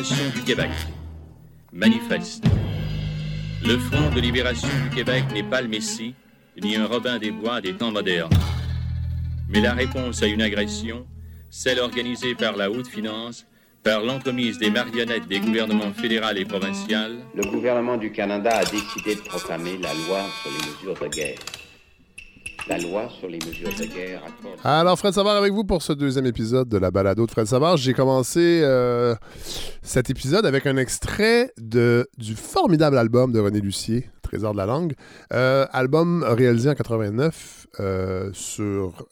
du Québec. Manifeste. Le Front de libération du Québec n'est pas le Messie, ni un Robin des Bois des temps modernes. Mais la réponse à une agression, celle organisée par la haute finance, par l'entremise des marionnettes des gouvernements fédéral et provincial, Le gouvernement du Canada a décidé de proclamer la loi sur les mesures de guerre. Alors, Fred Savard avec vous pour ce deuxième épisode de la balado de Fred Savard. J'ai commencé euh, cet épisode avec un extrait de, du formidable album de René Lucier, Trésor de la langue. Euh, album réalisé en 89 euh, sur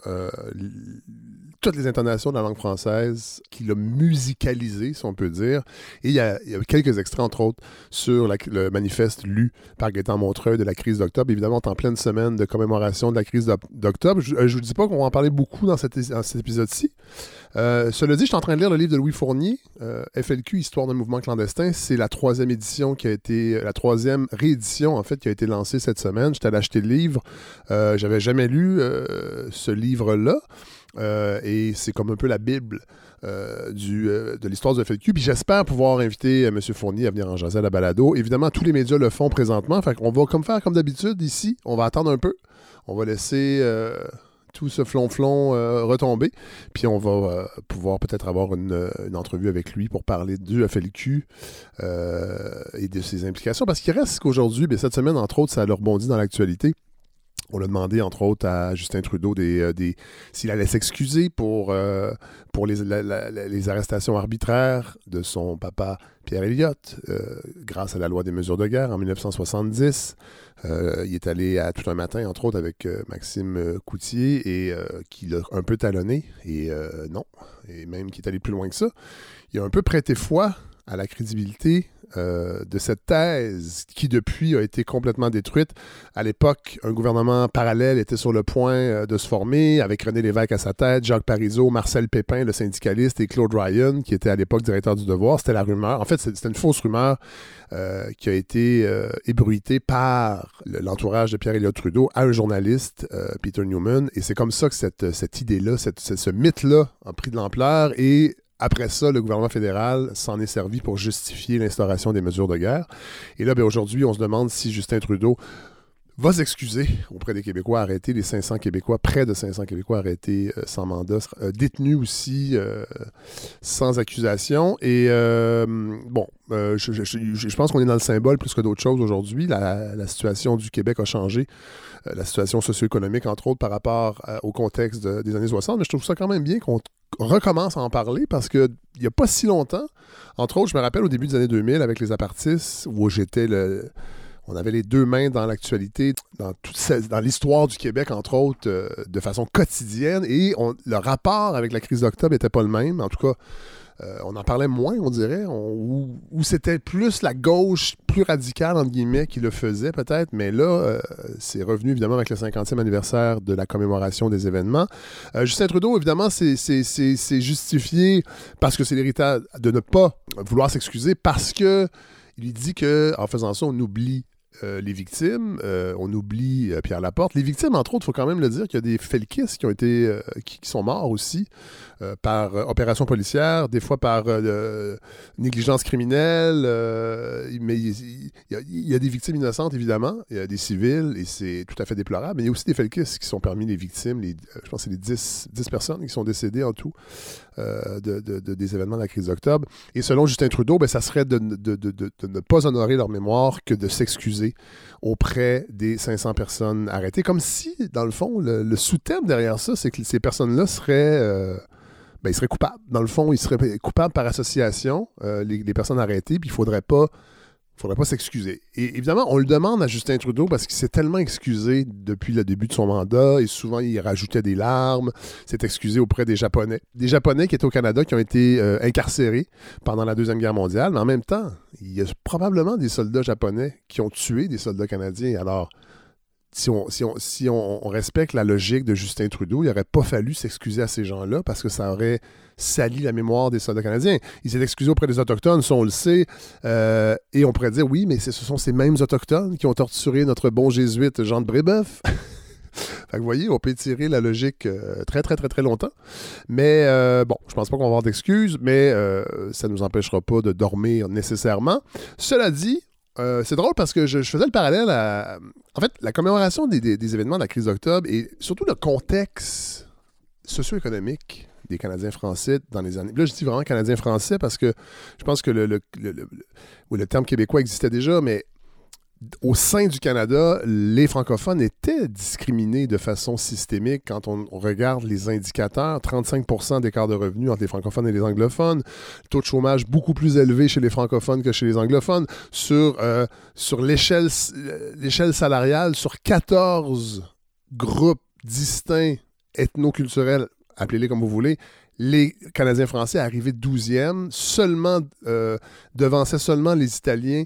toutes les intonations de la langue française, qu'il a musicalisé, si on peut dire. Et il y a, quelques extraits, entre autres, sur le manifeste lu par Gaétan Montreuil de la crise d'octobre. Évidemment, on est en pleine semaine de commémoration de la crise d'oc- d'octobre. Je ne vous dis pas qu'on va en parler beaucoup dans cet, épisode-ci. Euh, cela dit, je suis en train de lire le livre de Louis Fournier, euh, FLQ, Histoire d'un mouvement clandestin. C'est la troisième édition qui a été, la troisième réédition, en fait, qui a été lancée cette semaine. J'étais allé acheter le livre. Euh, J'avais jamais lu euh, ce livre-là. Euh, et c'est comme un peu la Bible euh, euh, de l'histoire du FLQ. Puis j'espère pouvoir inviter M. Fournier à venir en jaser à la balado. Évidemment, tous les médias le font présentement. Fait qu'on va comme faire comme d'habitude ici. On va attendre un peu. On va laisser tout ce flonflon retomber. Puis on va pouvoir peut-être avoir une, entrevue avec lui pour parler du FLQ et de ses implications. Parce qu'il reste qu'aujourd'hui, ben, cette semaine, entre autres, ça a rebondi dans l'actualité. On a demandé, entre autres, à Justin Trudeau des, euh, des- s'il allait s'excuser pour, euh, pour les, la- la- la- les arrestations arbitraires de son papa Pierre Elliott, euh, grâce à la loi des mesures de guerre en 1970. Euh, il est allé à tout un matin, entre autres, avec Maxime Coutier, et qui l'a un peu talonné. Et non, et même qui est allé plus loin que ça. Il a un peu prêté foi à la crédibilité euh, de cette thèse qui, depuis, a été complètement détruite. À l'époque, un gouvernement parallèle était sur le point euh, de se former, avec René Lévesque à sa tête, Jacques Parizeau, Marcel Pépin, le syndicaliste, et Claude Ryan, qui était à l'époque directeur du Devoir. C'était la rumeur. En fait, c'était une fausse rumeur euh, qui a été ébruitée par le- l'entourage de Pierre Elliott Trudeau à un journaliste, Peter Newman. Et c'est comme ça que cette, cette idée-là, ce mythe-là a pris de l'ampleur et après ça, le gouvernement fédéral s'en est servi pour justifier l'instauration des mesures de guerre. Et là, ben, aujourd'hui, on se demande si Justin Trudeau va s'excuser auprès des Québécois arrêtés, les 500 Québécois, près de 500 Québécois arrêtés euh, sans mandat, euh, détenus aussi euh, sans accusation. Et bon, je, pense qu'on est dans le symbole plus que d'autres choses aujourd'hui. La, situation du Québec a changé, la situation socio-économique, entre autres, par rapport au contexte de- des années 60. Mais je trouve ça quand même bien qu'on recommence à en parler parce qu'il n'y a pas si longtemps, entre autres, je me rappelle au début des années 2000 avec les apartistes, où j'étais le on avait les deux mains dans l'actualité, dans, toute dans l'histoire du Québec, entre autres, euh, de façon quotidienne. Et le rapport avec la crise d'octobre n'était pas le même. En tout cas, euh, on en parlait moins, on dirait. Ou c'était plus la gauche, plus radicale, entre guillemets, qui le faisait peut-être. Mais là, euh, c'est revenu évidemment avec le 50e anniversaire de la commémoration des événements. Euh, Justin Trudeau, évidemment, c'est- justifié parce que c'est l'héritage de ne pas vouloir s'excuser parce que il dit que en faisant ça, on oublie les victimes, on oublie Pierre Laporte. Les victimes, entre autres, il faut quand même le dire qu'il y a des felkistes qui ont été qui, sont morts aussi par euh, opération policière, des fois par euh, euh, négligence criminelle, euh, mais il, y a, des victimes innocentes, évidemment, il y a des civils, et c'est tout à fait déplorable, mais il y a aussi des felkistes qui sont parmi les victimes, les, euh, je pense que c'est les 10, 10 personnes qui sont décédées en tout euh, de, de- de- des événements de la crise d'octobre. Et selon Justin Trudeau, ben, ça serait de, ne pas honorer leur mémoire que de s'excuser auprès des 500 personnes arrêtées. Comme si, dans le fond, le, sous-thème derrière ça, c'est que ces personnes-là seraient... euh, ben, ils seraient coupables. Dans le fond, ils seraient coupables par association, euh, les, personnes arrêtées, puis il faudrait pas faudrait pas s'excuser. Et évidemment, on le demande à Justin Trudeau parce qu'il s'est tellement excusé depuis le début de son mandat et souvent il rajoutait des larmes, s'est excusé auprès des Japonais. Des Japonais qui étaient au Canada qui ont été euh, incarcérés pendant la Deuxième Guerre mondiale, mais en même temps, il y a probablement des soldats japonais qui ont tué des soldats canadiens. Alors, si on, si on, si on, respecte la logique de Justin Trudeau, il n'aurait pas fallu s'excuser à ces gens-là parce que ça aurait sali la mémoire des soldats canadiens. Il s'est excusé auprès des Autochtones, ça on le sait, euh, et on pourrait dire oui, mais ce sont ces mêmes Autochtones qui ont torturé notre bon jésuite Jean de Brébeuf. vous voyez, on peut étirer la logique euh, très, très, très, très longtemps. Mais euh, bon, je pense pas qu'on va avoir d'excuses, mais ça ne nous empêchera pas de dormir nécessairement. Cela dit, c'est drôle parce que je, faisais le parallèle à. En fait, la commémoration des, événements de la crise d'octobre et surtout le contexte socio-économique des Canadiens français dans les années. Là, je dis vraiment Canadiens français parce que je pense que le, le, le, terme québécois existait déjà, mais au sein du Canada, les francophones étaient discriminés de façon systémique quand on regarde les indicateurs. 35% d'écart de revenus entre les francophones et les anglophones. Taux de chômage beaucoup plus élevé chez les francophones que chez les anglophones. Sur, euh, sur l'échelle salariale, sur 14 groupes distincts ethno-culturels appelez-les comme vous voulez, les Canadiens français arrivaient 12e, seulement, euh, devançaient seulement les Italiens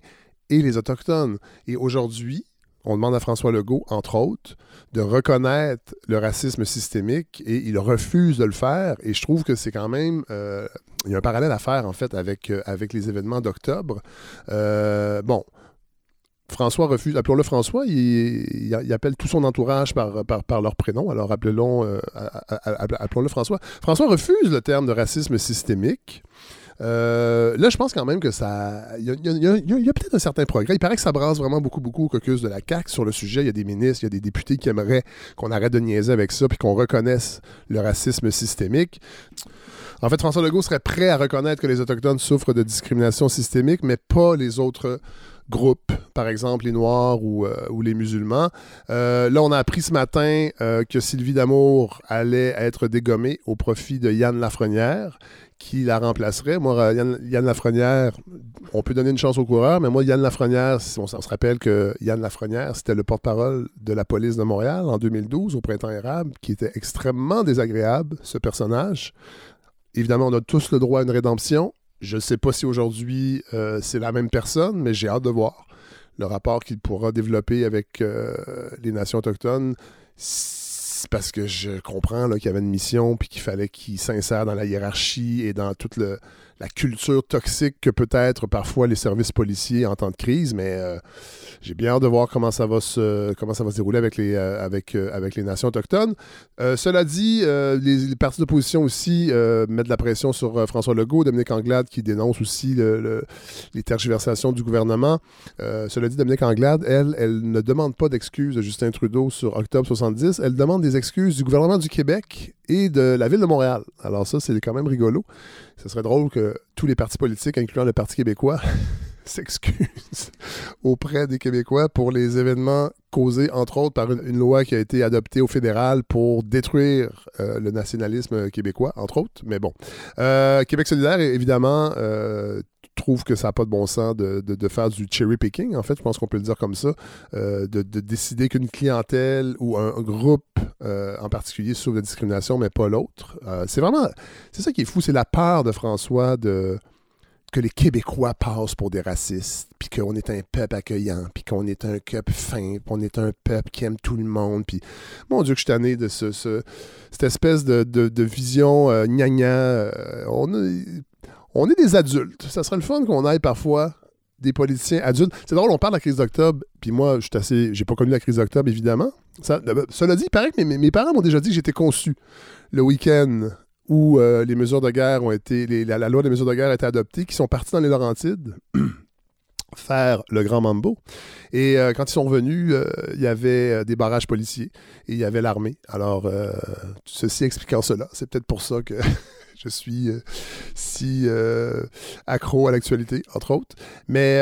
et les Autochtones. Et aujourd'hui, on demande à François Legault, entre autres, de reconnaître le racisme systémique et il refuse de le faire. Et je trouve que c'est quand même. Euh, il y a un parallèle à faire, en fait, avec, euh, avec les événements d'octobre. bon, François refuse, appelons-le François, il, appelle tout son entourage par, par, leur prénom, alors appelons-le appelons François. François refuse le terme de racisme systémique. Euh, là, je pense quand même que ça. Il y a, peut-être un certain progrès. Il paraît que ça brasse vraiment beaucoup, beaucoup au caucus de la CAQ sur le sujet. Il y a des ministres, il y a des députés qui aimeraient qu'on arrête de niaiser avec ça puis qu'on reconnaisse le racisme systémique. En fait, François Legault serait prêt à reconnaître que les Autochtones souffrent de discrimination systémique, mais pas les autres groupes, par exemple les Noirs ou, euh, les musulmans. Euh, là, on a appris ce matin que Sylvie Damour allait être dégommée au profit de Yann Lafrenière, qui la remplacerait. Moi, Yann, Lafrenière, on peut donner une chance au coureur, mais moi, Yann Lafrenière, on, se rappelle que Yann Lafrenière, c'était le porte-parole de la police de Montréal en 2012, au printemps érable, qui était extrêmement désagréable, ce personnage. Évidemment, on a tous le droit à une rédemption. Je ne sais pas si aujourd'hui euh, c'est la même personne, mais j'ai hâte de voir le rapport qu'il pourra développer avec euh, les nations autochtones. Parce que je comprends qu'il y avait une mission puis qu'il fallait qu'il s'insère dans la hiérarchie et dans toute le, la culture toxique que peut être parfois les services policiers en temps de crise, mais euh, j'ai bien hâte de voir comment ça va se, comment ça va se dérouler avec les, euh, avec, euh, avec les nations autochtones. cela dit, les, partis d'opposition aussi mettent de la pression sur François Legault, Dominique Anglade qui dénonce aussi les tergiversations du gouvernement. cela dit, Dominique Anglade, elle, elle ne demande pas d'excuses de Justin Trudeau sur octobre 70, elle demande des excuses du gouvernement du Québec et de la ville de Montréal. Alors ça, c'est quand même rigolo. Ce serait drôle que tous les partis politiques, incluant le Parti québécois, s'excusent auprès des Québécois pour les événements causés, entre autres, par une, loi qui a été adoptée au fédéral pour détruire euh, le nationalisme québécois, entre autres. Mais bon. Euh, Québec solidaire, évidemment, euh, trouve que ça n'a pas de bon sens de, faire du cherry picking, en fait, je pense qu'on peut le dire comme ça, de, décider qu'une clientèle ou un, groupe en particulier souffre de discrimination, mais pas l'autre. c'est vraiment, c'est ça qui est fou, c'est la peur de François de que les Québécois passent pour des racistes, puis qu'on est un peuple accueillant, puis qu'on est un peuple fin, puis qu'on est un peuple qui aime tout le monde. Puis, mon Dieu, que je suis tanné de ce, cette espèce de, vision euh, euh on, est des adultes. Ça serait le fun qu'on aille parfois des politiciens adultes. C'est drôle, on parle de la crise d'octobre, puis moi, je suis assez. J'ai pas connu la crise d'octobre, évidemment. Euh, cela dit, il paraît que mes, mes parents m'ont déjà dit que j'étais conçu le week-end où euh, les mesures de guerre ont été, la, loi des mesures de guerre a été adoptée, qui sont partis dans les Laurentides faire le Grand Mambo. Et euh, quand ils sont revenus, euh, il y avait des barrages policiers et il y avait l'armée. Alors, ceci expliquant cela, c'est peut-être pour ça que je suis si accro à l'actualité, entre autres. Mais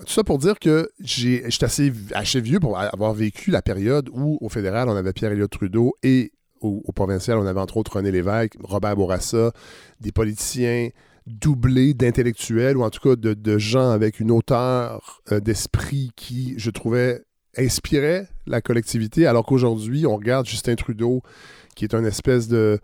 tout ça pour dire que j'ai, j'étais assez, assez vieux pour avoir vécu la période où, au fédéral, on avait Pierre-Éliott Trudeau et au, provincial, on avait entre autres René Lévesque, Robert Bourassa, des politiciens doublés d'intellectuels ou en tout cas de, gens avec une hauteur euh, d'esprit qui, je trouvais, inspirait la collectivité, alors qu'aujourd'hui, on regarde Justin Trudeau, qui est une espèce de,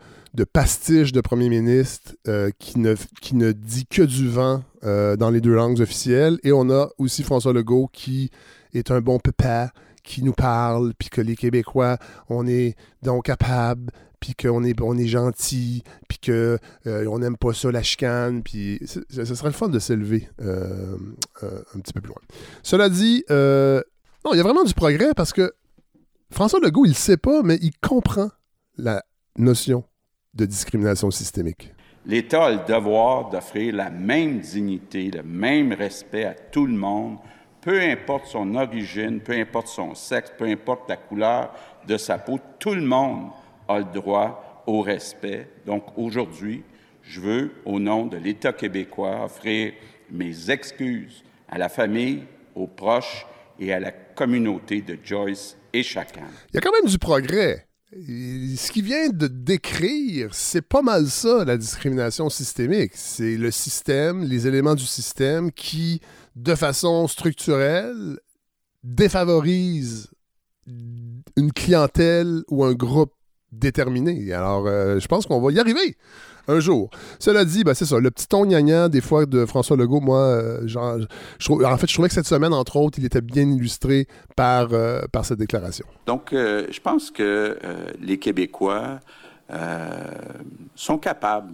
pastiche de premier ministre euh, qui, ne, qui ne dit que du vent euh, dans les deux langues officielles, et on a aussi François Legault qui est un bon papa, qui nous parle, puis que les Québécois, on est donc capables, puis qu'on est, on est gentil, puis qu'on euh, n'aime pas ça, la chicane, puis ce serait le fun de s'élever euh, un petit peu plus loin. Cela dit, non, il y a vraiment du progrès parce que François Legault, il ne sait pas, mais il comprend la notion de discrimination systémique. L'État a le devoir d'offrir la même dignité, le même respect à tout le monde, peu importe son origine, peu importe son sexe, peu importe la couleur de sa peau. Tout le monde a le droit au respect. Donc aujourd'hui, je veux, au nom de l'État québécois, offrir mes excuses à la famille, aux proches et à la communauté de Joyce et chacun. Il y a quand même du progrès. Ce qu'il vient de décrire, c'est pas mal ça, la discrimination systémique. C'est le système, les éléments du système qui, de façon structurelle, défavorisent une clientèle ou un groupe déterminé. Alors, euh, je pense qu'on va y arriver un jour. Cela dit, ben, c'est ça, le petit ton gnangnan des fois de François Legault, moi, euh, genre, en fait, je trouvais que cette semaine, entre autres, il était bien illustré par, euh, par cette déclaration. Donc, je pense que les Québécois sont capables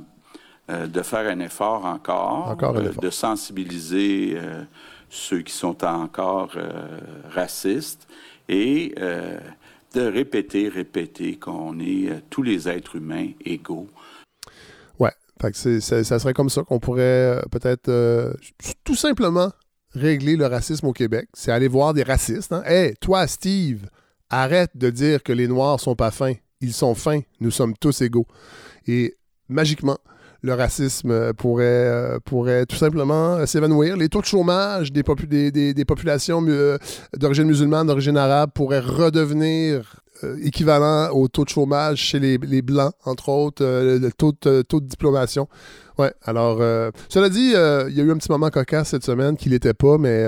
de faire un effort encore, encore un effort. de sensibiliser ceux qui sont encore racistes et de répéter, répéter qu'on est euh, tous les êtres humains égaux. Ouais, fait ça serait comme ça qu'on pourrait euh, peut-être euh, tout simplement régler le racisme au Québec. C'est aller voir des racistes. Hein? Hey, toi, Steve, arrête de dire que les Noirs sont pas fins. Ils sont fins. Nous sommes tous égaux. Et magiquement, le racisme pourrait, euh, pourrait tout simplement euh, s'évanouir. Les taux de chômage des, des, populations euh, d'origine musulmane, d'origine arabe pourraient redevenir équivalents au taux de chômage chez les, Blancs, entre autres, le taux de, taux de diplomation. Ouais, alors, cela dit, il y a eu un petit moment cocasse cette semaine qu'il n'était pas, mais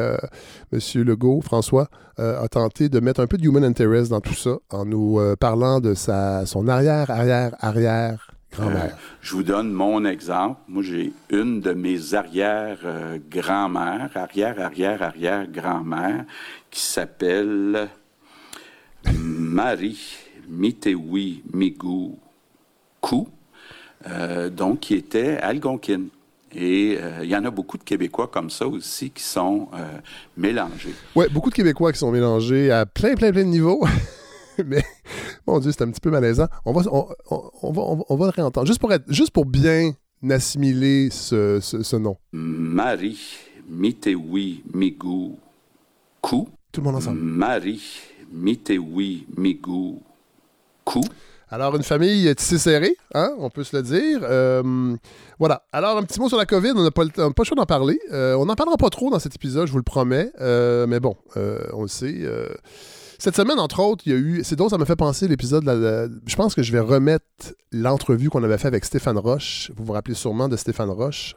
M. Legault, François, a tenté de mettre un peu de human interest dans tout ça en nous parlant de sa, son arrière, arrière, arrière euh, je vous donne mon exemple. Moi, j'ai une de mes arrière-grand-mères, arrière, arrière, arrière-grand-mère, qui s'appelle Marie Mitewi Migou Kou, euh, donc qui était algonquine. Et euh, il y en a beaucoup de Québécois comme ça aussi qui sont mélangés. Oui, beaucoup de Québécois qui sont mélangés à plein, plein, plein de niveaux. mais mon Dieu, c'est un petit peu malaisant. On va, on, va, on va le réentendre. Juste pour, être, juste pour bien assimiler ce, ce, nom. Marie Mitewi Migou Kou. Tout le monde ensemble. Marie Mitewi Migou Kou. Alors, une famille tissée serrée, hein, on peut se le dire. Euh, voilà. Alors, un petit mot sur la COVID. On n'a pas, pas, le choix d'en parler. Euh, on n'en parlera pas trop dans cet épisode, je vous le promets. Euh, mais bon, on le sait. Cette semaine, entre autres, il y a eu. C'est drôle, ça me fait penser l'épisode. Je pense que je vais remettre l'entrevue qu'on avait fait avec Stéphane Roche. Vous vous rappelez sûrement de Stéphane Roche,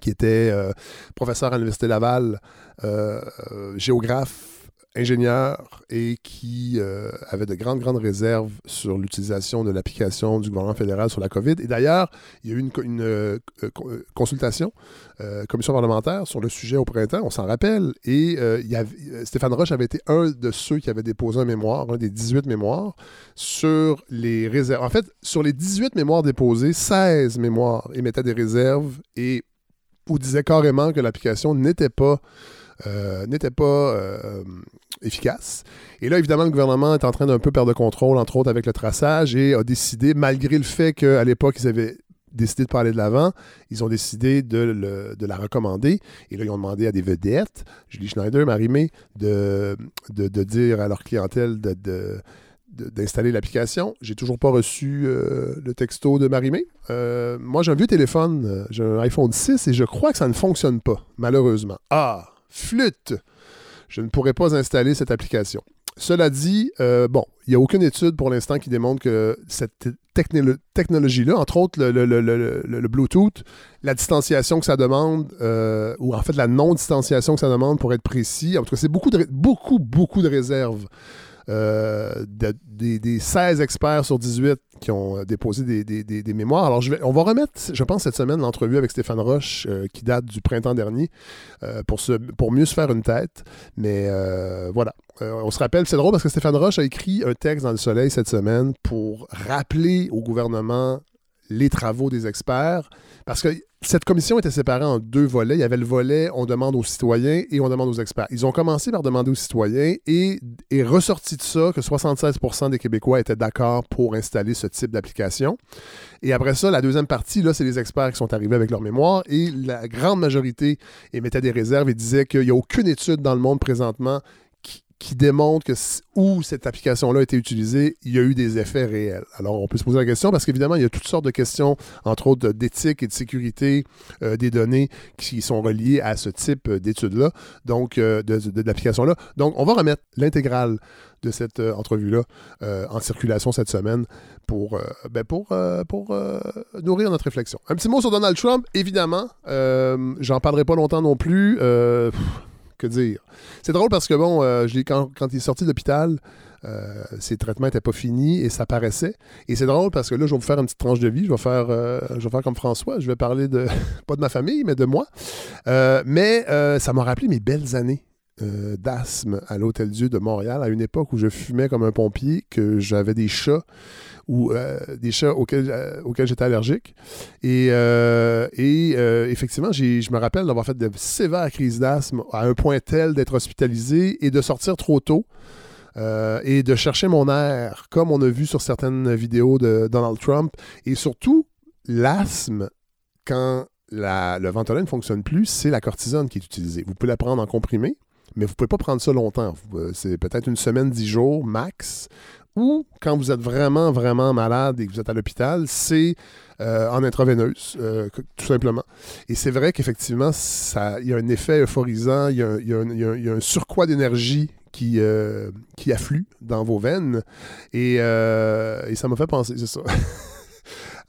qui était euh, professeur à l'Université Laval, euh, euh, géographe ingénieur et qui euh, avait de grandes, grandes réserves sur l'utilisation de l'application du gouvernement fédéral sur la COVID. Et d'ailleurs, il y a eu une, euh, euh, consultation, commission parlementaire sur le sujet au printemps, on s'en rappelle. Et il y avait, Stéphane Roche avait été un de ceux qui avait déposé un mémoire, un des 18 mémoires, sur les réserves. En fait, sur les 18 mémoires déposées, 16 mémoires émettaient des réserves et ou disaient carrément que l'application n'était pas euh, n'était pas euh, efficace. Et là, évidemment, le gouvernement est en train d'un peu perdre le contrôle, entre autres avec le traçage, et a décidé, malgré le fait qu'à l'époque, ils avaient décidé de parler de l'avant, ils ont décidé de, la recommander. Et là, ils ont demandé à des vedettes, Julie Schneider, Marie-Mé, de, de, dire à leur clientèle de, d'installer l'application. J'ai toujours pas reçu euh, le texto de Marie-Mé. moi, j'ai un vieux téléphone, j'ai un iPhone 6 et je crois que ça ne fonctionne pas, malheureusement. Ah, flûte, je ne pourrais pas installer cette application. Cela dit, euh, bon, il n'y a aucune étude pour l'instant qui démontre que cette technologie-là, entre autres le, Bluetooth, la distanciation que ça demande, euh, ou en fait la non-distanciation que ça demande pour être précis, en tout cas, c'est beaucoup, beaucoup, beaucoup de réserves euh, des, 16 experts sur 18 qui ont euh, déposé des, mémoires. Alors, je vais, on va remettre, je pense, cette semaine l'entrevue avec Stéphane Roche, euh, qui date du printemps dernier, pour, se, pour mieux se faire une tête. Mais voilà. on se rappelle, c'est drôle parce que Stéphane Roche a écrit un texte dans Le Soleil cette semaine pour rappeler au gouvernement les travaux des experts. Parce que cette commission était séparée en deux volets. Il y avait le volet on demande aux citoyens et on demande aux experts. Ils ont commencé par demander aux citoyens et est ressorti de ça que 76% des Québécois étaient d'accord pour installer ce type d'application. Et après ça, la deuxième partie, là, c'est les experts qui sont arrivés avec leur mémoire et la grande majorité émettait des réserves et disait qu'il n'y a aucune étude dans le monde présentement qui démontre que où cette application-là a été utilisée, il y a eu des effets réels. Alors, on peut se poser la question parce qu'évidemment, il y a toutes sortes de questions, entre autres d'éthique et de sécurité euh, des données qui sont reliées à ce type d'études-là, donc euh, de, l'application-là. Donc, on va remettre l'intégrale de cette euh, entrevue-là en circulation cette semaine pour, ben pour, pour nourrir notre réflexion. Un petit mot sur Donald Trump, évidemment. J'en parlerai pas longtemps non plus que dire. C'est drôle parce que, bon, euh, quand, il est sorti de l'hôpital, euh, ses traitements n'étaient pas finis et ça paraissait. Et c'est drôle parce que là, je vais vous faire une petite tranche de vie. Je vais faire, euh, je vais faire comme François. Je vais parler de, pas de ma famille, mais de moi. mais ça m'a rappelé mes belles années d'asthme à l'Hôtel Dieu de Montréal, à une époque où je fumais comme un pompier, que j'avais des chats ou euh, des chats auxquels, euh, auxquels j'étais allergique. Et, euh, et effectivement, je me rappelle d'avoir fait de sévères crises d'asthme à un point tel d'être hospitalisé et de sortir trop tôt. et de chercher mon air, comme on a vu sur certaines vidéos de Donald Trump. Et surtout, l'asthme, quand le Ventolin ne fonctionne plus, c'est la cortisone qui est utilisée. Vous pouvez la prendre en comprimé, mais vous ne pouvez pas prendre ça longtemps. C'est peut-être une semaine, dix jours max ou quand vous êtes vraiment, vraiment malade et que vous êtes à l'hôpital, c'est euh, en intraveineuse, euh, tout simplement. Et c'est vrai qu'effectivement, il y a un effet euphorisant, il y a, un surcroît d'énergie qui, euh, qui afflue dans vos veines. Et ça m'a fait penser, c'est ça.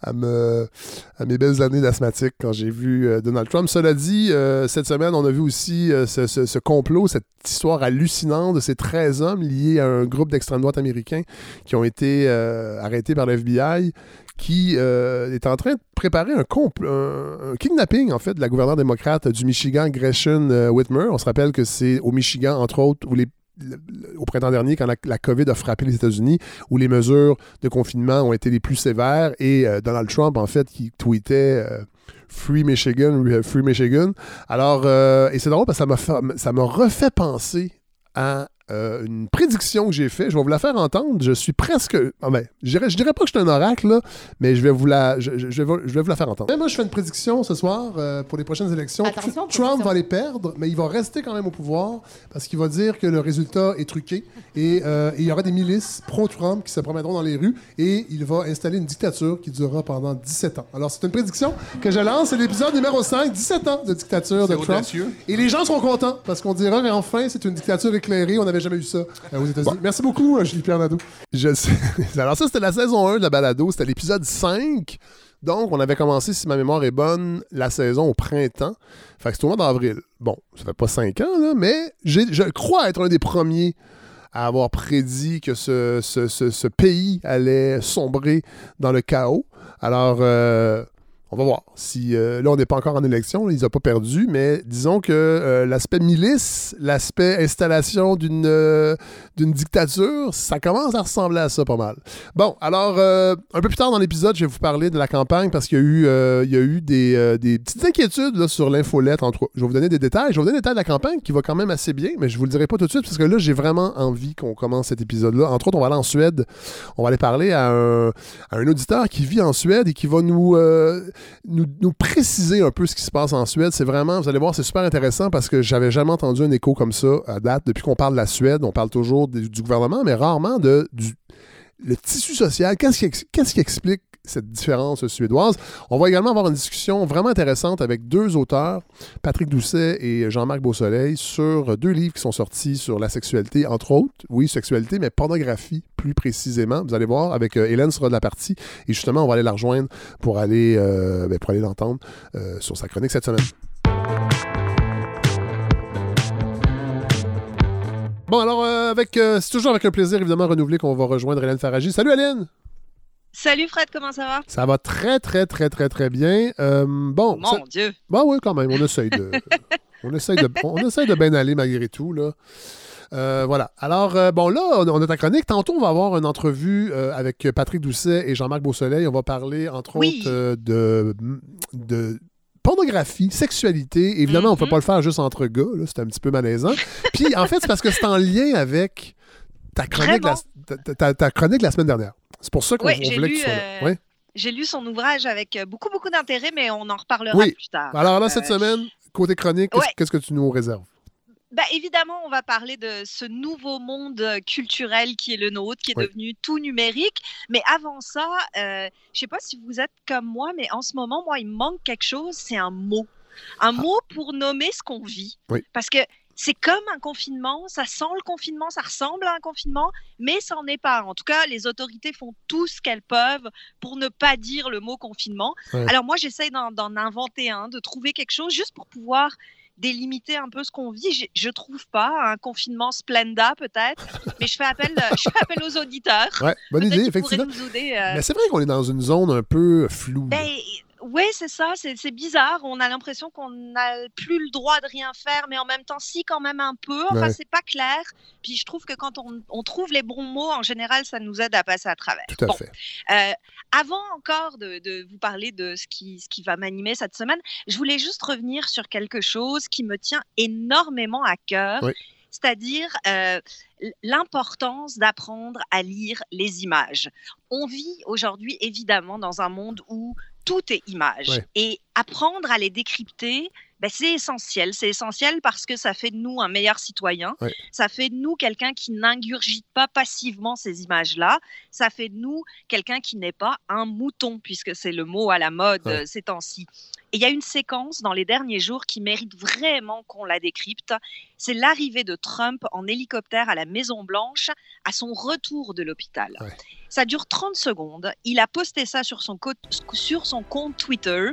à, mes belles années d'asthmatique quand j'ai vu euh, Donald Trump. Cela dit, euh, cette semaine, on a vu aussi euh, ce, complot, cette histoire hallucinante de ces 13 hommes liés à un groupe d'extrême droite américains qui ont été arrêtés par l'FBI qui est en train de préparer un, un, kidnapping, en fait, de la gouverneure démocrate du Michigan, Gretchen Whitmer. On se rappelle que c'est au Michigan, entre autres, où les au printemps dernier, quand la, COVID a frappé les États-Unis, où les mesures de confinement ont été les plus sévères, et euh, Donald Trump, en fait, qui tweetait euh, Free Michigan, Free Michigan. Alors, euh, et c'est drôle parce que ça m'a refait penser à euh, une prédiction que j'ai faite. Je vais vous la faire entendre. Je suis presque. Ah ben, je, dirais, dirais pas que je suis un oracle, là, mais je vais, vous la, je, vais, vous la faire entendre. moi, je fais une prédiction ce soir euh, pour les prochaines élections. Trump va les perdre, mais il va rester quand même au pouvoir parce qu'il va dire que le résultat est truqué et, euh, il y aura des milices pro-Trump qui se promèneront dans les rues et il va installer une dictature qui durera pendant 17 ans. Alors, c'est une prédiction que je lance. C'est l'épisode numéro 5, 17 ans de dictature de Trump. Et les gens seront contents parce qu'on dira, enfin, c'est une dictature éclairée. On avait jamais eu ça euh, aux États-Unis. Merci beaucoup, euh, Julie-Pierre Nadeau. Je sais. Alors, ça, c'était la saison 1 de la balado. C'était l'épisode 5. Donc, on avait commencé, si ma mémoire est bonne, la saison au printemps. Fait que c'est au mois d'avril. Bon, ça fait pas 5 ans, mais je crois être un des premiers à avoir prédit que ce, ce, pays allait sombrer dans le chaos. Alors, euh, on va voir. Si euh, là, on n'est pas encore en élection, ils n'ont pas perdu, mais disons que euh, l'aspect milice, l'aspect installation d'une euh, d'une dictature, ça commence à ressembler à ça pas mal. Bon, alors un peu plus tard dans l'épisode, je vais vous parler de la campagne parce qu'il y a eu il y a eu des, des petites inquiétudes là, sur l'infolette. Entre... Je vais vous donner des détails. Je vais vous donner des détails de la campagne qui va quand même assez bien, mais je vous le dirai pas tout de suite parce que là, j'ai vraiment envie qu'on commence cet épisode-là. Entre autres, on va aller en Suède. On va aller parler à un, à un auditeur qui vit en Suède et qui va nous nous, préciser un peu ce qui se passe en Suède. C'est vraiment, vous allez voir, c'est super intéressant parce que j'avais jamais entendu un écho comme ça à date. Depuis qu'on parle de la Suède, on parle toujours du, gouvernement, mais rarement de, du le tissu social. Qu'est-ce qui, explique cette différence suédoise. On va également avoir une discussion vraiment intéressante avec deux auteurs, Patrick Doucet et Jean-Marc Beausoleil, sur deux livres qui sont sortis sur la sexualité, entre autres. Oui, sexualité, mais pornographie plus précisément. Vous allez voir, avec euh, Hélène sera de la partie. Et justement, on va aller la rejoindre pour aller, euh, ben, aller l'entendre euh, sur sa chronique cette semaine. Bon, alors, avec, c'est toujours avec un plaisir, évidemment, renouvelé qu'on va rejoindre Hélène Faragi. Salut, Hélène! Salut Fred, comment ça va? Ça va très, très, très, très, très bien. Euh, bon. Mon Dieu. Bon, oui, quand même. On essaye de. on essaye de, on essaye de bien aller malgré tout, là. Euh, voilà. Alors, euh, bon, là, on a ta chronique. Tantôt, on va avoir une entrevue avec Patrick Doucet et Jean-Marc Beausoleil. On va parler, entre autres, de, de pornographie, sexualité. Évidemment, on ne peut Mhm. pas le faire juste entre gars. C'est un petit peu malaisant. Puis, en fait, c'est parce que c'est en lien avec ta chronique, la, ta, ta- chronique la semaine dernière. C'est pour ça qu'on voulait que tu sois là. euh. J'ai lu son ouvrage avec euh, beaucoup, beaucoup d'intérêt, mais on en reparlera Oui. plus tard. Alors là, cette Euh, semaine, côté chronique, qu'est-ce ouais. qu'est-ce que tu nous réserves? Bah, évidemment, on va parler de ce nouveau monde culturel qui est le nôtre, qui est Oui. devenu tout numérique. Mais avant ça, euh, je sais pas si vous êtes comme moi, mais en ce moment, moi, il me manque quelque chose, c'est un mot. Un mot pour nommer ce qu'on vit. Ah. Oui. Parce que c'est comme un confinement, ça sent le confinement, ça ressemble à un confinement, mais ça n'en est pas. En tout cas, les autorités font tout ce qu'elles peuvent pour ne pas dire le mot confinement. Ouais. Alors moi, j'essaye d'en inventer un, de trouver quelque chose juste pour pouvoir délimiter un peu ce qu'on vit. Je, je trouve pas un confinement splenda peut-être, mais je fais appel, je fais appel aux auditeurs. Ouais, bonne idée, effectivement. aider. euh, Mais c'est vrai qu'on est dans une zone un peu floue. ben, oui, c'est ça, c'est bizarre. On a l'impression qu'on n'a plus le droit de rien faire, mais en même temps, si, quand même un peu. Enfin, Ouais. c'est pas clair. Puis je trouve que quand on, on trouve les bons mots, en général, ça nous aide à passer à travers. Tout à Bon. fait. Euh, avant encore de, de vous parler de ce qui, ce qui va m'animer cette semaine, je voulais juste revenir sur quelque chose qui me tient énormément à cœur, Oui. c'est-à-dire euh, l'importance d'apprendre à lire les images. On vit aujourd'hui évidemment dans un monde où tout est image Ouais. et apprendre à les décrypter. ben, c'est essentiel. C'est essentiel parce que ça fait de nous un meilleur citoyen. Ouais. Ça fait de nous quelqu'un qui n'ingurgite pas passivement ces images-là. Ça fait de nous quelqu'un qui n'est pas un mouton, puisque c'est le mot à la mode Ouais. euh, ces temps-ci. Et il y a une séquence dans les derniers jours qui mérite vraiment qu'on la décrypte. C'est l'arrivée de Trump en hélicoptère à la Maison-Blanche à son retour de l'hôpital. Ouais. Ça dure 30 secondes. Il a posté ça sur son, co- sur son compte Twitter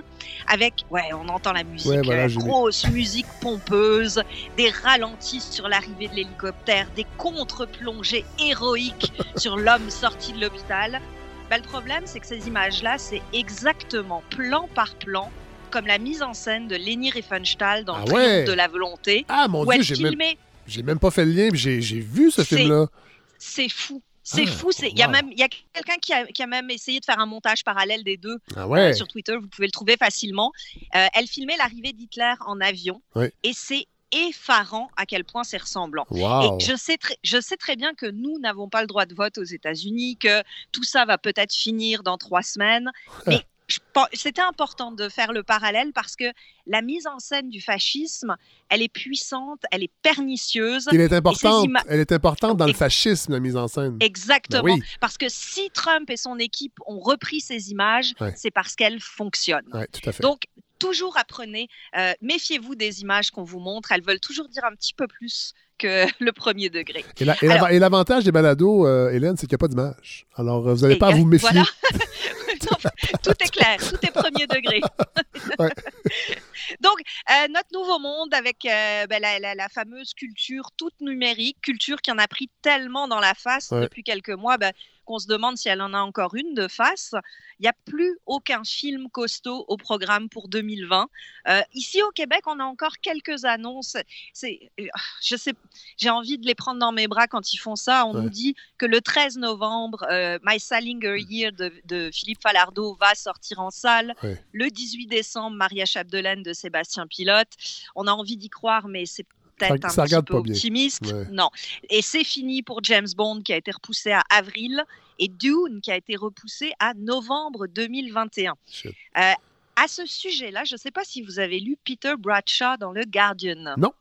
avec, ouais, on entend la musique, Ouais, voilà, euh, grosse musique pompeuse, des ralentis sur l'arrivée de l'hélicoptère, des contre-plongées héroïques sur l'homme sorti de l'hôpital. Bah, le problème, c'est que ces images-là, c'est exactement plan par plan, comme la mise en scène de Leni Riefenstahl dans Ah Le ouais? de la volonté, Ah, mon Dieu, j'ai même, j'ai même pas fait le lien, puis j'ai vu ce film-là. C'est fou. C'est Ah, fou. Il y a même il y a quelqu'un qui a, qui a même essayé de faire un montage parallèle des deux Ah euh, sur Twitter. Vous pouvez le trouver facilement. Euh, elle filmait l'arrivée d'Hitler en avion. Et c'est effarant à quel point c'est ressemblant. Wow! Et je sais, très, je sais très bien que nous n'avons pas le droit de vote aux États-Unis, que tout ça va peut-être finir dans trois semaines. Mais c'était important de faire le parallèle parce que la mise en scène du fascisme, elle est puissante, elle est pernicieuse. Elle est importante, ima- elle est importante dans le fascisme, la mise en scène. Exactement. Ben oui. Parce que si Trump et son équipe ont repris ces images, Ouais. c'est parce qu'elles fonctionnent. Oui, tout à fait. Donc, toujours apprenez, euh, méfiez-vous des images qu'on vous montre. Elles veulent toujours dire un petit peu plus que le premier degré. Et la- l'avantage des balados, euh, Hélène, c'est qu'il n'y a pas d'image. Alors, euh, vous Et, pas à vous méfier. voilà. Tout est clair, tout est premier degré. Ouais. Donc, euh, notre nouveau monde avec euh, ben, la, la- la fameuse culture toute numérique, culture qui en a pris tellement dans la face Ouais. depuis quelques mois ben, qu'on se demande si elle en a encore une de face. Il n'y a plus aucun film costaud au programme pour 2020. Euh, ici au Québec, on a encore quelques annonces. C'est, je sais, j'ai envie de les prendre dans mes bras quand ils font ça. On Ouais. nous dit que le 13 novembre, euh, My Salinger Year de, de Philippe Falardeau va sortir en salle. Ouais. Le 18 décembre, Maria Chapdelaine de Sébastien Pilote. On a envie d'y croire, mais c'est peut-être un petit peu optimiste. Ouais. Non. Et c'est fini pour James Bond qui a été repoussé à avril et Dune qui a été repoussé à novembre 2021. Shit. À ce sujet-là, je ne sais pas si vous avez lu Peter Bradshaw dans le Guardian. Non.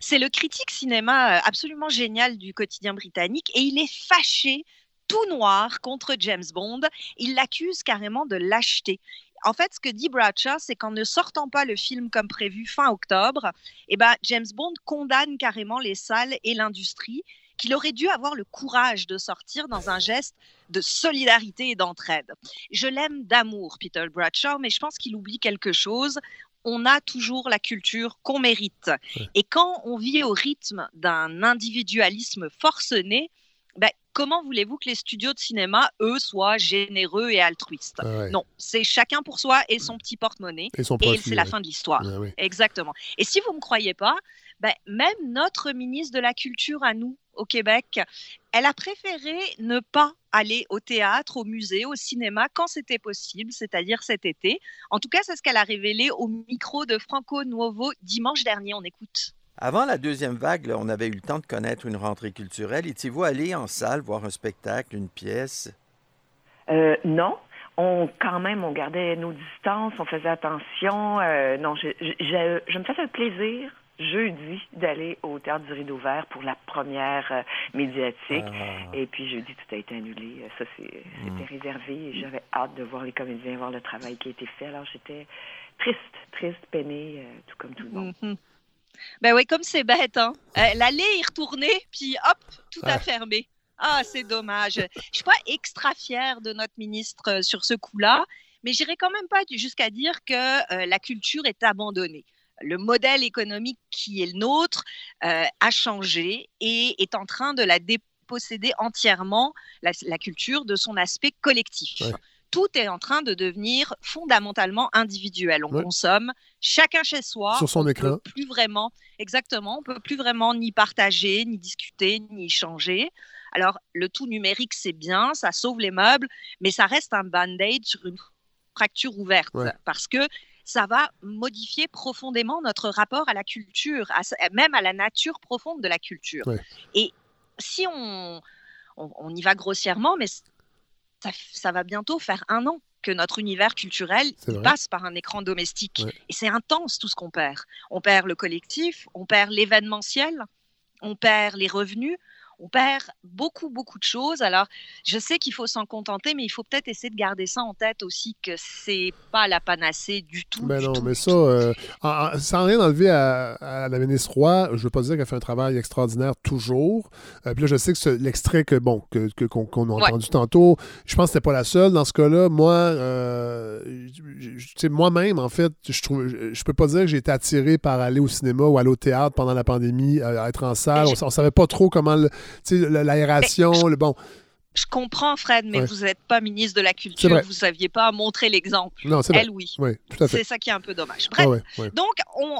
C'est le critique cinéma euh, absolument génial du quotidien britannique et il est fâché tout noir contre James Bond. Il l'accuse carrément de lâcheté. En fait, ce que dit Bradshaw, c'est qu'en ne sortant pas le film comme prévu fin octobre, eh ben, James Bond condamne carrément les salles et l'industrie qu'il aurait dû avoir le courage de sortir dans un geste de solidarité et d'entraide. Je l'aime d'amour, Peter Bradshaw, mais je pense qu'il oublie quelque chose. On a toujours la culture qu'on mérite. Et quand on vit au rythme d'un individualisme forcené, ben, comment voulez-vous que les studios de cinéma, eux, soient généreux et altruistes? Ah ouais. Non, c'est chacun pour soi et son petit porte-monnaie. Et c'est la ouais. fin de l'histoire. Ah. Exactement. Et si vous ne me croyez pas, ben, même notre ministre de la Culture à nous, au Québec, elle a préféré ne pas aller au théâtre, au musée, au cinéma quand c'était possible, c'est-à-dire cet été. En tout cas, c'est ce qu'elle a révélé au micro de Franco Nuovo dimanche dernier. On écoute. Avant la deuxième vague, on avait eu le temps de connaître une rentrée culturelle. Étiez-vous allé en salle voir un spectacle, une pièce? Euh, non. On, quand même, on gardait nos distances, on faisait attention. Euh, non, je, je, je, me faisais un plaisir jeudi d'aller au Théâtre du Rideau Vert pour la première euh, médiatique. Ah. Et puis jeudi, tout a été annulé. Ça, c'était hmm. réservé et j'avais hâte de voir les comédiens, voir le travail qui a été fait. Alors j'étais triste, triste, peinée, tout comme tout le monde. Mm-hmm. Ben oui, comme c'est bête, hein. Elle allait y retourner, puis hop, tout a fermé. Ah, c'est dommage. Je suis pas extra fière de notre ministre euh, sur ce coup-là, mais j'irai quand même pas jusqu'à dire que euh, la culture est abandonnée. Le modèle économique qui est le nôtre euh, a changé et est en train de la déposséder entièrement, la, culture, de son aspect collectif tout est en train de devenir fondamentalement individuel. On consomme chacun chez soi. Sur son écran. Peut plus vraiment, exactement, on peut plus vraiment ni partager, ni discuter, ni échanger. Alors, le tout numérique, c'est bien, ça sauve les meubles, mais ça reste un band-aid sur une fracture ouverte parce que ça va modifier profondément notre rapport à la culture, même à la nature profonde de la culture. Et si on, on, y va grossièrement, mais ça, va bientôt faire un an que notre univers culturel passe par un écran domestique. Et c'est intense tout ce qu'on perd. On perd le collectif, on perd l'événementiel, on perd les revenus, on perd beaucoup, beaucoup de choses. Alors, je sais qu'il faut s'en contenter, mais il faut peut-être essayer de garder ça en tête aussi, que c'est pas la panacée du tout. Ben non, mais ça, euh, sans rien enlever à, la ministre Roy, je veux pas dire qu'elle fait un travail extraordinaire toujours. Euh, puis là, je sais que l'extrait que, bon, qu'on que, qu'on a entendu tantôt, je pense que c'était pas la seule. Dans ce cas-là, moi, euh, moi-même, en fait, je trouve, je, peux pas dire que j'ai été attiré par aller au cinéma ou aller au théâtre pendant la pandémie, à être en salle. On, on savait pas trop comment le, l'aération, le bon. Je comprends, Fred, mais vous n'êtes pas ministre de la Culture. Vous ne saviez pas montrer l'exemple. Elle, oui. C'est ça qui est un peu dommage. Bref, donc,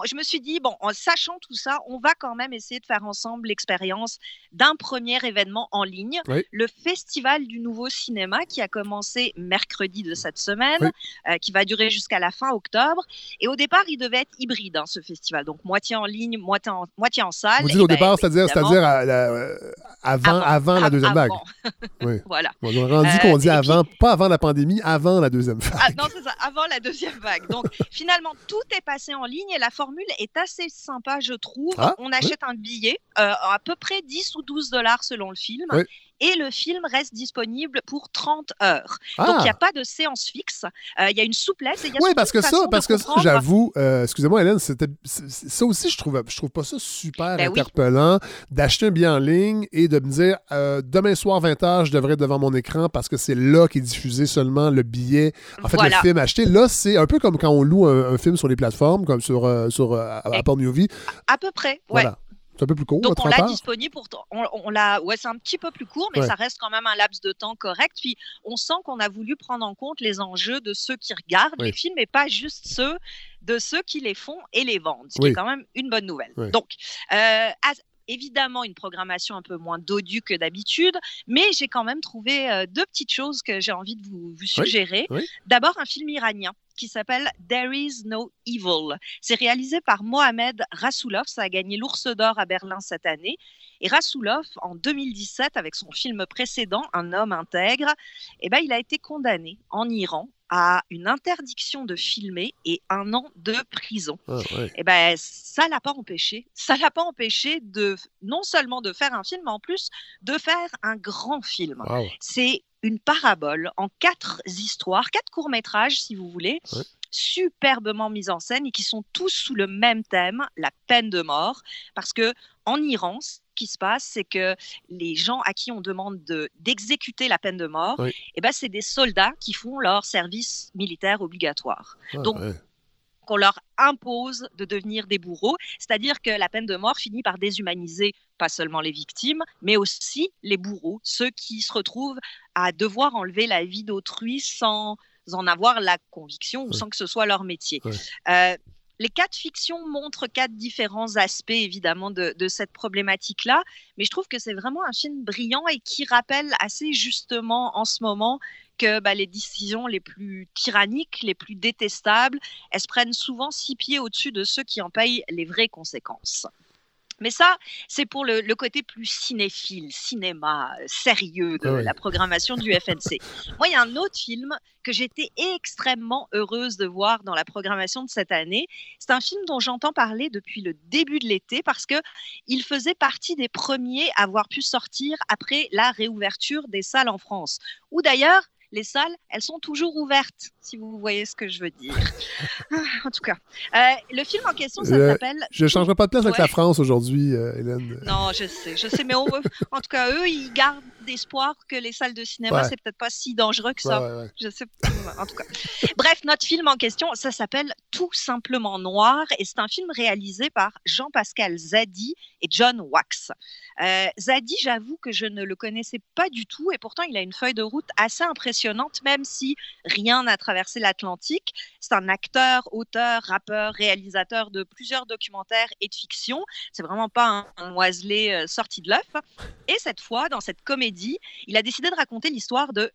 je me suis dit, bon, en sachant tout ça, on va quand même essayer de faire ensemble l'expérience d'un premier événement en ligne, le Festival du Nouveau Cinéma, qui a commencé mercredi de cette semaine, euh, qui va durer jusqu'à la fin octobre. Et au départ, il devait être hybride, hein, ce festival. Donc, moitié en ligne, moitié en, moitié en salle. Vous dites au ben, départ, c'est-à-dire, c'est-à-dire euh, avant, avant, la deuxième vague. Voilà. on a rendu qu'on dit euh, avant, pas avant la pandémie, avant la deuxième vague. Ah, non, c'est ça, avant la deuxième vague. Donc, finalement, tout est passé en ligne et la formule est assez sympa, je trouve. Ah, on achète un billet, euh, à peu près 10 ou 12 dollars selon le film et le film reste disponible pour 30 heures. Donc, il n'y a ah. pas de séance fixe. Euh, il y a une souplesse. oui, parce que ça, parce que ça, j'avoue, euh, excusez-moi, Hélène, ça aussi, je trouve, je trouve pas ça super ben interpellant d'acheter un billet en ligne et de me dire euh, demain soir, 20h, je devrais être devant mon écran parce que c'est là qu'est diffusé seulement le billet. En fait, le film acheté. Là, c'est un peu comme quand on loue un, film sur les plateformes, comme sur, sur Apple Movie. À, peu près, ouais. Voilà. C'est un peu plus court. Donc on l'a disponible pour. On, on l'a. Ouais, c'est un petit peu plus court, mais ça reste quand même un laps de temps correct. Puis on sent qu'on a voulu prendre en compte les enjeux de ceux qui regardent les films et pas juste ceux de ceux qui les font et les vendent, ce qui est quand même une bonne nouvelle. Donc, euh, évidemment une programmation un peu moins dodue que d'habitude, mais j'ai quand même trouvé euh, deux petites choses que j'ai envie de vous, vous suggérer. D'abord, un film iranien qui s'appelle There is no evil. C'est réalisé par Mohamed Rasoulov, ça a gagné l'Ours d'Or à Berlin cette année. Et Rasoulov, en 2017, avec son film précédent, Un homme intègre, eh ben, il a été condamné en Iran à une interdiction de filmer et un an de prison. Ah, et eh ben ça l'a pas empêché. Ça l'a pas empêché de non seulement de faire un film, mais en plus de faire un grand film. C'est une parabole en quatre histoires, quatre courts métrages si vous voulez, superbement mis en scène et qui sont tous sous le même thème, la peine de mort, parce que en Iran, qui se passe, c'est que les gens à qui on demande d'exécuter la peine de mort, eh ben, c'est des soldats qui font leur service militaire obligatoire. Donc, on leur impose de devenir des bourreaux, c'est-à-dire que la peine de mort finit par déshumaniser pas seulement les victimes, mais aussi les bourreaux, ceux qui se retrouvent à devoir enlever la vie d'autrui sans en avoir la conviction ou sans que ce soit leur métier. Euh, les quatre fictions montrent quatre différents aspects, évidemment, de, de cette problématique-là. Mais je trouve que c'est vraiment un film brillant et qui rappelle assez justement en ce moment que bah, les décisions les plus tyranniques, les plus détestables, elles se prennent souvent six pieds au-dessus de ceux qui en payent les vraies conséquences. Mais ça, c'est pour le, le, côté plus cinéphile, cinéma, euh, sérieux de Ah oui. la programmation du FNC. Moi, il y a un autre film que j'étais extrêmement heureuse de voir dans la programmation de cette année. C'est un film dont j'entends parler depuis le début de l'été parce que il faisait partie des premiers à avoir pu sortir après la réouverture des salles en France. Ou d'ailleurs, les salles, elles sont toujours ouvertes, si vous voyez ce que je veux dire. Ah, en tout cas, euh, le film en question, ça Euh, s'appelle Je ne changerai pas de place avec la France aujourd'hui, euh, Hélène. non, je sais, je sais, mais on- en tout cas, eux, ils gardent espoir que les salles de cinéma, Ouais. c'est peut-être pas si dangereux que ça. Ouais. Je sais, en tout cas. Bref, notre film en question, ça s'appelle Tout simplement Noir et c'est un film réalisé par Jean-Pascal Zadi et John Wax. Euh, Zadi, j'avoue que je ne le connaissais pas du tout et pourtant il a une feuille de route assez impressionnante, même si rien n'a traversé l'Atlantique. C'est un acteur, auteur, rappeur, réalisateur de plusieurs documentaires et de fiction. C'est vraiment pas un, un euh, sorti de l'œuf. Et cette fois, dans cette comédie, il a décidé de raconter l'histoire de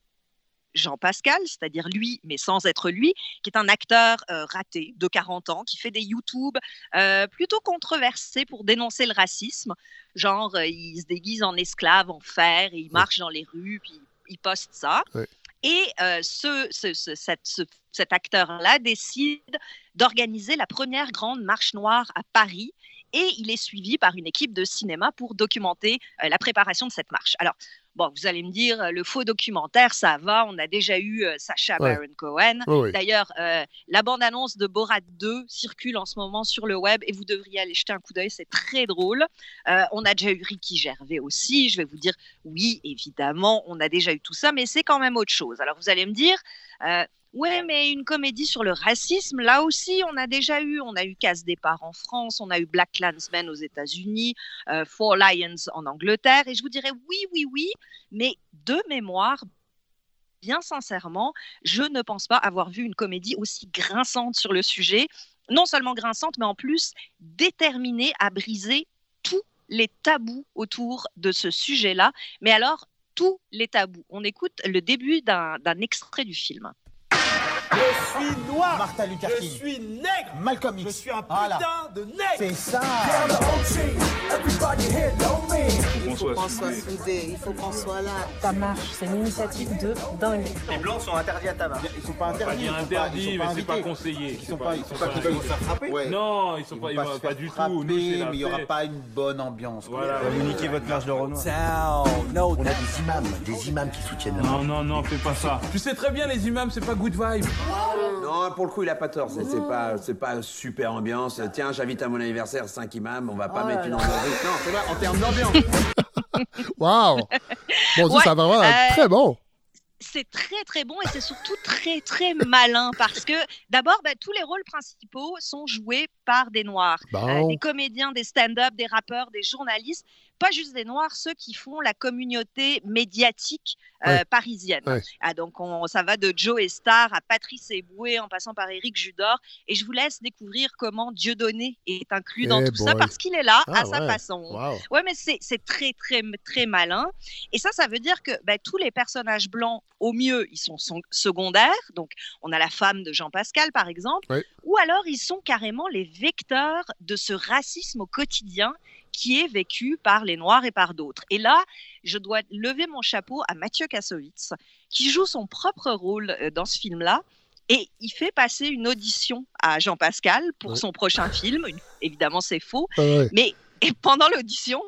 Jean Pascal, c'est-à-dire lui, mais sans être lui, qui est un acteur euh, raté de 40 ans, qui fait des YouTube euh, plutôt controversés pour dénoncer le racisme. Genre, euh, il se déguise en esclave, en fer, et il marche dans les rues, puis il poste ça. Et ce, ce- ce- cette- ce- cet acteur-là décide d'organiser la première grande marche noire à Paris. Et il est suivi par une équipe de cinéma pour documenter euh, la préparation de cette marche. Alors, bon, vous allez me dire, euh, le faux documentaire, ça va, on a déjà eu euh, Sacha Ouais. Baron Cohen. Oui. D'ailleurs, euh, la bande-annonce de Borat 2 circule en ce moment sur le web et vous devriez aller jeter un coup d'œil, c'est très drôle. Euh, on a déjà eu Ricky Gervais aussi, je vais vous dire, oui, évidemment, on a déjà eu tout ça, mais c'est quand même autre chose. Alors vous allez me dire, ouais, mais une comédie sur le racisme, là aussi, on a déjà eu, on a eu Casse Départ en France, on a eu Black Klansman aux États-Unis, euh, Four Lions en Angleterre, et je vous dirais, oui, oui, oui, mais de mémoire, bien sincèrement, je ne pense pas avoir vu une comédie aussi grinçante sur le sujet. Non seulement grinçante, mais en plus déterminée à briser tous les tabous autour de ce sujet-là. Mais alors, tous les tabous. On écoute le début d'un d'un extrait du film. Yeah. suis noir. Martin Luther Je suis nègre. Malcolm X. Je suis un putain Voilà. de nègre. C'est ça. Il faut qu'on soit soudés, il faut qu'on soit là. Ça marche, c'est une initiative de dingue. Les blancs sont interdits à tabac. Ils sont pas interdits. ils sont pas- interdit, ils sont mais c'est pas conseillé. Ils sont pas- pas, ils sont pas faire frapper. Ouais. Non, ils sont Ils pas, vont ils pas vont se pas faire du tout. Nous, mais il y aura pas une bonne ambiance. quoi. Voilà. Vous niquez votre marche de Renoir. On a des imams, des imams qui soutiennent la Non, non, non, fais pas ça. Tu sais très bien, les imams, c'est pas good vibe. Non, pour le coup, il a pas tort. C'est c'est pas, c'est pas super ambiance. Tiens, j'invite à mon anniversaire 5 imams. On va pas Oh mettre une ambiance. Non, c'est vrai, en termes d'ambiance. Dieu, Ouais, ça va vraiment être euh, très bon. c'est très très bon et c'est surtout très très malin parce que d'abord bah, tous les rôles principaux sont joués par des noirs, Bon. Euh, des comédiens, des stand-up, des rappeurs, des journalistes, pas juste des noirs, ceux qui font la communauté médiatique euh, Ouais. parisienne. Ouais. Ah, donc on, ça va de Joe Star à Patrice Eboué en passant par Éric Judor et je vous laisse découvrir comment Dieudonné est inclus dans Eh tout ça parce qu'il est là Ah à sa façon. Wow. Ouais, mais c'est très, très, très malin. Et ça, ça veut dire que bah, tous les personnages blancs, au mieux, ils sont, sont secondaires. Donc, on a la femme de Jean Pascal, par exemple. Ou alors, ils sont carrément les vecteurs de ce racisme au quotidien qui est vécu par les Noirs et par d'autres. Et là, je dois lever mon chapeau à Mathieu Kassovitz, qui joue son propre rôle euh, dans ce film-là. Et il fait passer une audition à Jean Pascal pour Ouais. son prochain film. Une- Évidemment, c'est faux. Ah ouais. Mais et pendant l'audition,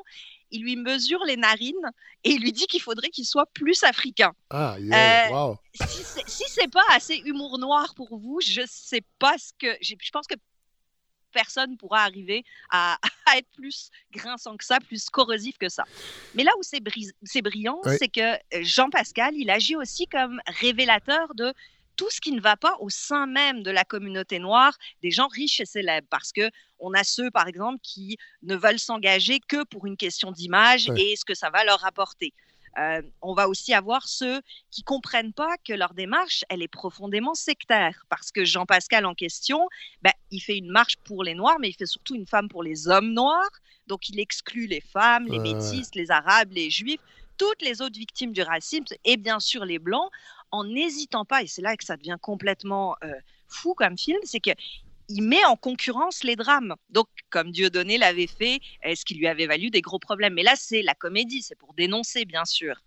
il lui mesure les narines et il lui dit qu'il faudrait qu'il soit plus africain. Ah, yeah. Euh, wow. Si c'est si pas assez humour noir pour vous, je sais pas ce que. Je pense que personne pourra arriver à, à être plus grinçant que ça, plus corrosif que ça. Mais là où c'est brillant, Oui. c'est que euh, Jean Pascal, il agit aussi comme révélateur de tout ce qui ne va pas au sein même de la communauté noire, des gens riches et célèbres, parce que on a ceux, par exemple, qui ne veulent s'engager que pour une question d'image et ce que ça va leur apporter. Euh, on va aussi avoir ceux qui comprennent pas que leur démarche, elle est profondément sectaire, parce que Jean-Pascal en question, ben, il fait une marche pour les Noirs, mais il fait surtout une femme pour les hommes noirs, donc il exclut les femmes, les Ouais, ouais. métis, les arabes, les juifs, toutes les autres victimes du racisme, et bien sûr les blancs, en n'hésitant pas, et c'est là que ça devient complètement euh, fou comme film, c'est que il met en concurrence les drames. Donc, comme Dieudonné l'avait fait, ce qui lui avait valu des gros problèmes? Mais là, c'est la comédie, c'est pour dénoncer, bien sûr.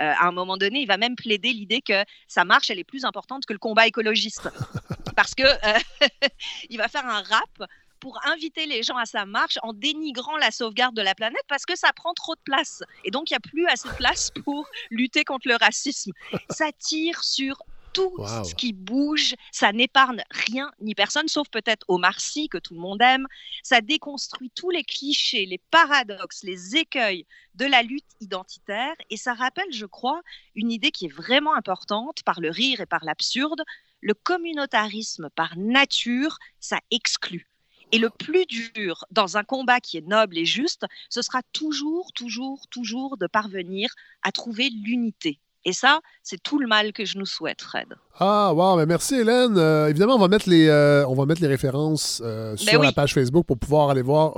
Euh, à un moment donné, il va même plaider l'idée que sa marche, elle est plus importante que le combat écologiste. Parce que euh, il va faire un rap pour inviter les gens à sa marche en dénigrant la sauvegarde de la planète parce que ça prend trop de place. Et donc, il n'y a plus assez de place pour lutter contre le racisme. Ça tire sur tout Wow. ce qui bouge, ça n'épargne rien ni personne, sauf peut-être Omar Sy, que tout le monde aime. Ça déconstruit tous les clichés, les paradoxes, les écueils de la lutte identitaire. Et ça rappelle, je crois, une idée qui est vraiment importante par le rire et par l'absurde. Le communautarisme par nature, ça exclut. Et le plus dur dans un combat qui est noble et juste, ce sera toujours, toujours, toujours de parvenir à trouver l'unité. Et ça, c'est tout le mal que je nous souhaite, Fred. Ah, wow, mais merci Hélène. Euh, évidemment, on va mettre les, euh, on va mettre les références euh, sur Ben oui. la page Facebook pour pouvoir aller voir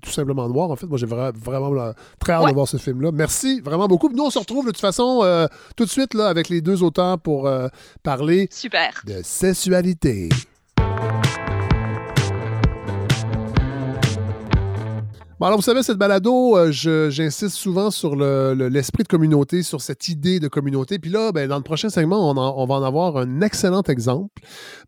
tout simplement Noir. En fait, moi, j'ai vra- vraiment très hâte de voir ce film-là. Merci vraiment beaucoup. Nous, on se retrouve de toute façon tout de suite là, avec les deux auteurs pour parler Super. de sexualité. Bon, alors, vous savez, cette balado, euh, j'insiste souvent sur le- le- l'esprit de communauté, sur cette idée de communauté. Puis là, ben, dans le prochain segment, on, en- on va en avoir un excellent exemple.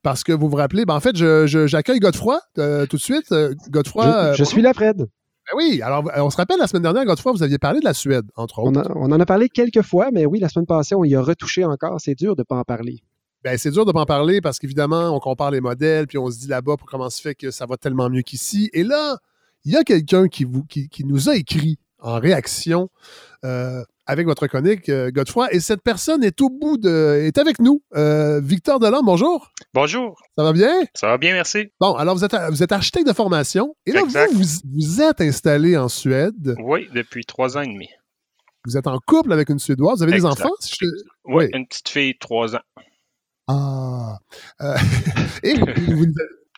Parce que vous vous rappelez, ben, en fait, j'accueille Godefroy euh, tout de suite. Euh, Godefroy. Je, suis là, Fred. Ben oui, alors on se rappelle la semaine dernière, Godefroy, vous aviez parlé de la Suède, entre autres. On, a- on en a parlé quelques fois, mais oui, la semaine passée, on y a retouché encore. C'est dur de ne pas en parler. Ben, c'est dur de pas en parler parce qu'évidemment, on compare les modèles, puis on se dit là-bas, pour comment se fait que ça va tellement mieux qu'ici. Et là, il y a quelqu'un qui, vous, qui, qui nous a écrit en réaction euh, avec votre chronique, euh, Godefroy, et cette personne est au bout de. est avec nous. Euh, Victor Delorme, bonjour. Bonjour. Ça va bien? Ça va bien, merci. Bon, alors vous êtes, vous êtes architecte de formation, et là, vous, vous, vous êtes installé en Suède. Oui, depuis trois ans et demi. Vous êtes en couple avec une Suédoise. Vous avez des enfants? si je- Oui, une petite fille, trois ans. Ah. Et vous- vous-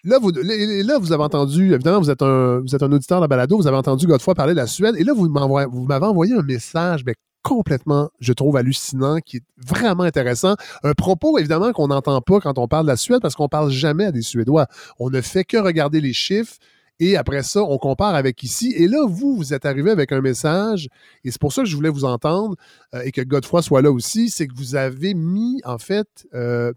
là, vous, là, vous avez entendu, évidemment, vous êtes un, vous auditeur de la balado, vous avez entendu Godefroy parler de la Suède, et là, vous m'avez envoyé un message mais complètement, je trouve, hallucinant, qui est vraiment intéressant. Un propos, évidemment, qu'on n'entend pas quand on parle de la Suède, parce qu'on parle jamais à des Suédois. On ne fait que regarder les chiffres, et après ça, on compare avec ici. Et là, vous, vous êtes arrivé avec un message, et c'est pour ça que je voulais vous entendre, euh, et que Godefroy soit là aussi, c'est que vous avez mis, en fait, euh,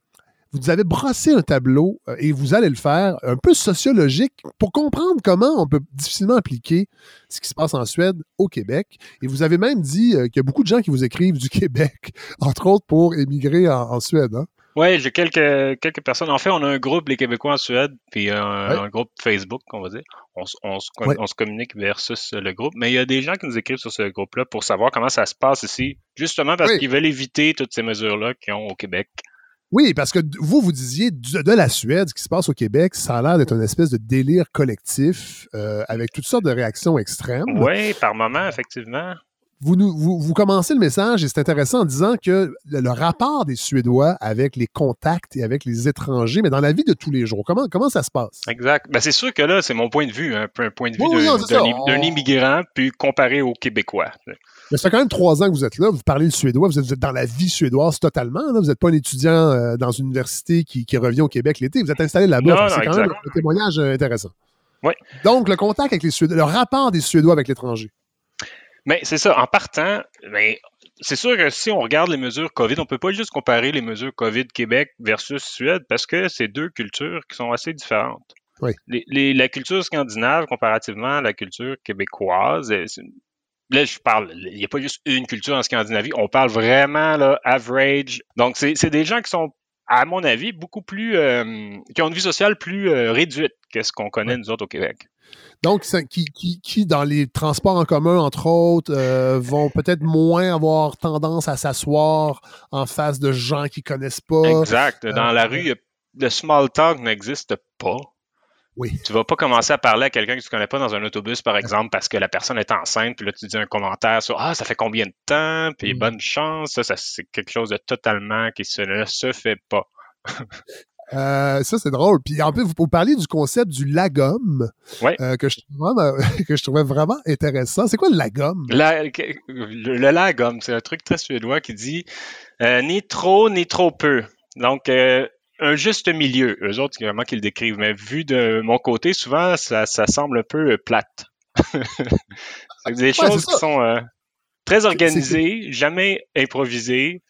vous avez brossé un tableau euh, et vous allez le faire un peu sociologique pour comprendre comment on peut difficilement appliquer ce qui se passe en Suède au Québec. Et vous avez même dit euh, qu'il y a beaucoup de gens qui vous écrivent du Québec, entre autres pour émigrer en, en Suède. hein. Oui, j'ai quelques, quelques personnes. En fait, on a un groupe, les Québécois en Suède, puis un, Ouais. un groupe Facebook, on va dire. On, se, Ouais. on se communique versus le groupe. Mais il y a des gens qui nous écrivent sur ce groupe-là pour savoir comment ça se passe ici, justement parce Oui. qu'ils veulent éviter toutes ces mesures-là qu'ils ont au Québec. Oui, parce que vous, vous disiez de la Suède, ce qui se passe au Québec, ça a l'air d'être une espèce de délire collectif euh, avec toutes sortes de réactions extrêmes. Oui, par moment, effectivement. vous, nous- vous, vous commencez le message et c'est intéressant en disant que le, le rapport des Suédois avec les contacts et avec les étrangers, mais dans la vie de tous les jours, comment, comment ça se passe? Exact. Ben, c'est sûr que là, c'est mon point de vue, un point de vue Oui, d'un immigrant, puis comparé aux Québécois. Mais ça fait quand même trois ans que vous êtes là, vous parlez le suédois, vous êtes, vous êtes dans la vie suédoise totalement. là. Vous n'êtes pas un étudiant euh, dans une université qui, qui revient au Québec l'été, vous êtes installé là-bas. C'est quand même un témoignage euh, intéressant. Oui. Donc, le contact avec les Suédois, le rapport des Suédois avec l'étranger. Mais c'est ça, en partant, ben, c'est sûr que si on regarde les mesures COVID, on peut pas juste comparer les mesures COVID Québec versus Suède parce que c'est deux cultures qui sont assez différentes. Oui. Les- les- la culture scandinave comparativement à la culture québécoise, là je parle, il n'y a pas juste une culture en Scandinavie, on parle vraiment là, average. Donc c'est des gens qui sont, à mon avis, beaucoup plus, euh, qui ont une vie sociale plus euh, réduite que ce qu'on connaît nous autres au Québec. Donc, ça- qui, qui, qui, dans les transports en commun, entre autres, euh, vont peut-être moins avoir tendance à s'asseoir en face de gens qu'ils connaissent pas. Exact. Dans la rue, le small talk n'existe pas. Oui. Tu vas pas commencer à parler à quelqu'un que tu connais pas dans un autobus, par exemple, parce que la personne est enceinte, puis là, tu dis un commentaire sur Ah, ça fait combien de temps, puis Mm. bonne chance. Ça, ça c'est quelque chose de totalement qui se, ne se fait pas. Euh, ça, c'est drôle. Puis en plus, vous, vous parliez du concept du lagom, Ouais. euh, que, je, trouvais vraiment- que je trouvais vraiment intéressant. C'est quoi le lagom? La- le, le lagom, c'est un truc très suédois qui dit euh, ni trop ni trop peu. Donc, euh, un juste milieu. Eux autres, c'est vraiment qu'ils le décrivent. Mais vu de mon côté, souvent, ça, ça semble un peu euh, plate. c'est des Ouais, choses qui sont euh, très organisées, jamais improvisées.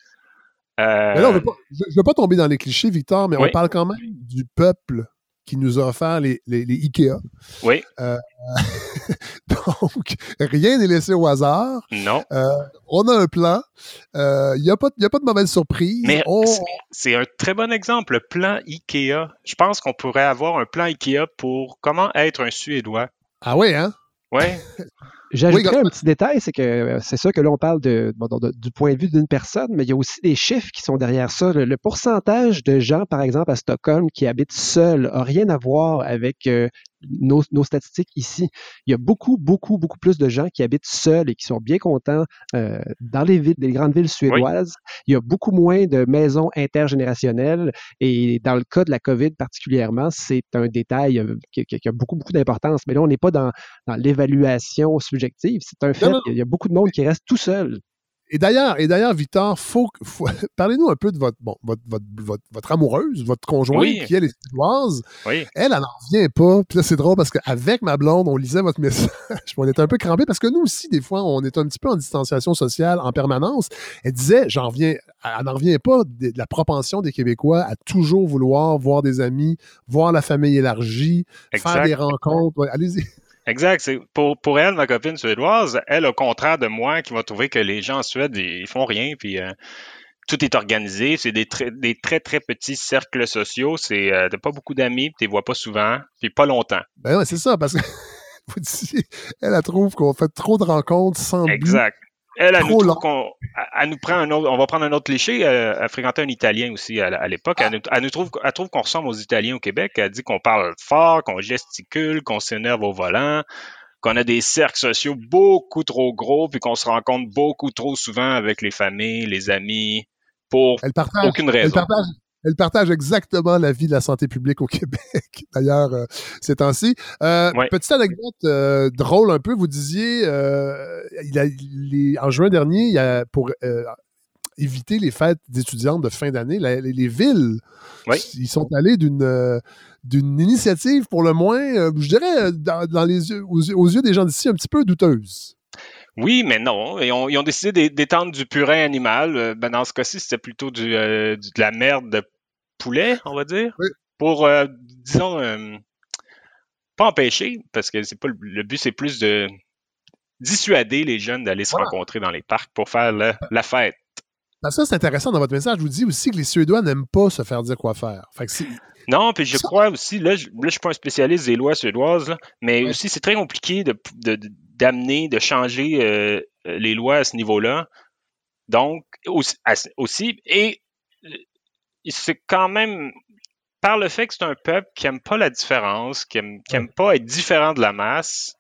Euh, Mais là, on veut pas- je ne veux pas tomber dans les clichés, Victor, mais Oui. on parle quand même du peuple qui nous a offert les, les, les IKEA. Oui. Euh, donc, rien n'est laissé au hasard. Non. Euh, on a un plan. Euh, Il n'y a, a pas de mauvaise surprise. Mais On- c'est- c'est un très bon exemple, le plan IKEA. Je pense qu'on pourrait avoir un plan IKEA pour comment être un Suédois. Ah oui, hein? Ouais. J'ajouterais Oui, un petit détail, c'est que euh, c'est sûr que là, on parle de, bon, de- du point de vue d'une personne, mais il y a aussi des chiffres qui sont derrière ça. Le, le pourcentage de gens, par exemple, à Stockholm qui habitent seuls n'a rien à voir avec euh, nos, nos statistiques ici. Il y a beaucoup, beaucoup, beaucoup plus de gens qui habitent seuls et qui sont bien contents euh, dans les villes, les grandes villes suédoises. Il y a beaucoup moins de maisons intergénérationnelles et dans le cas de la COVID particulièrement, c'est un détail euh, qui, qui- qui a beaucoup, beaucoup d'importance. Mais là, on n'est pas dans, dans l'évaluation subjective. C'est un fait. non, non. Il y a beaucoup de monde qui reste tout seul. Et d'ailleurs, et d'ailleurs, Victor, faut, faut- parlez-nous un peu de votre, bon, votre, votre, votre, votre amoureuse, votre conjointe, Oui. qui elle est suédoise. Oui. Elle, elle n'en revient pas. Puis là, c'est drôle parce qu'avec ma blonde, on lisait votre message. on était un peu crampés parce que nous aussi, des fois, on est un petit peu en distanciation sociale en permanence. Elle disait, j'en reviens, elle n'en revient pas de, la propension des Québécois à toujours vouloir voir des amis, voir la famille élargie, faire des rencontres. Ouais, Allez-y. Exact. Pour, pour elle, ma copine suédoise, elle, au contraire de moi, qui va trouver que les gens en Suède, ils font rien, puis euh, tout est organisé. C'est des, très- des très, très petits cercles sociaux. C'est euh, t'as pas beaucoup d'amis, puis tu les vois pas souvent, puis pas longtemps. Ben ouais, c'est ça, parce que vous disiez, elle, elle trouve qu'on fait trop de rencontres sans but. Exact. Elle, elle nous, qu'on, elle- elle prend un autre, on va prendre un autre cliché. euh, Elle, fréquentait un Italien aussi à, à l'époque. Elle, nous- elle nous trouve, elle trouve qu'on ressemble aux Italiens au Québec. Elle dit qu'on parle fort, qu'on gesticule, qu'on s'énerve au volant, qu'on a des cercles sociaux beaucoup trop gros, puis qu'on se rencontre beaucoup trop souvent avec les familles, les amis, pour Elle partage, aucune Elle raison. partage, elle partage exactement la vie de la santé publique au Québec, d'ailleurs, euh, ces temps-ci. Euh, Ouais. Petite anecdote euh, drôle un peu, vous disiez, euh, il a, en juin dernier, il y a, pour éviter les fêtes d'étudiantes de fin d'année, les, les villes, Oui. ils sont allés d'une d'une initiative pour le moins, je dirais, dans, dans les yeux, aux, yeux- aux yeux des gens d'ici, un petit peu douteuse. Oui, mais non. Ils ont, ils ont décidé d'é- d'étendre du purin animal. Euh, Ben, dans ce cas-ci, c'était plutôt du, euh, du- de la merde de poulet, on va dire. Oui. Pour, euh, disons, euh, pas empêcher, parce que c'est pas le, le but, c'est plus de dissuader les jeunes d'aller se Voilà. rencontrer dans les parcs pour faire la fête. Que ça, c'est intéressant dans votre message. Je vous dis aussi que les Suédois n'aiment pas se faire dire quoi faire. Fait que c'est- Non, puis je crois aussi, là, je, là, je suis pas un spécialiste des lois suédoises, là, mais Ouais. aussi c'est très compliqué de, de- de- d'amener, de changer euh, euh, les lois à ce niveau-là. Donc, aussi, et euh, c'est quand même par le fait que c'est un peuple qui aime pas la différence, qui aime, qui aime pas être différent de la masse,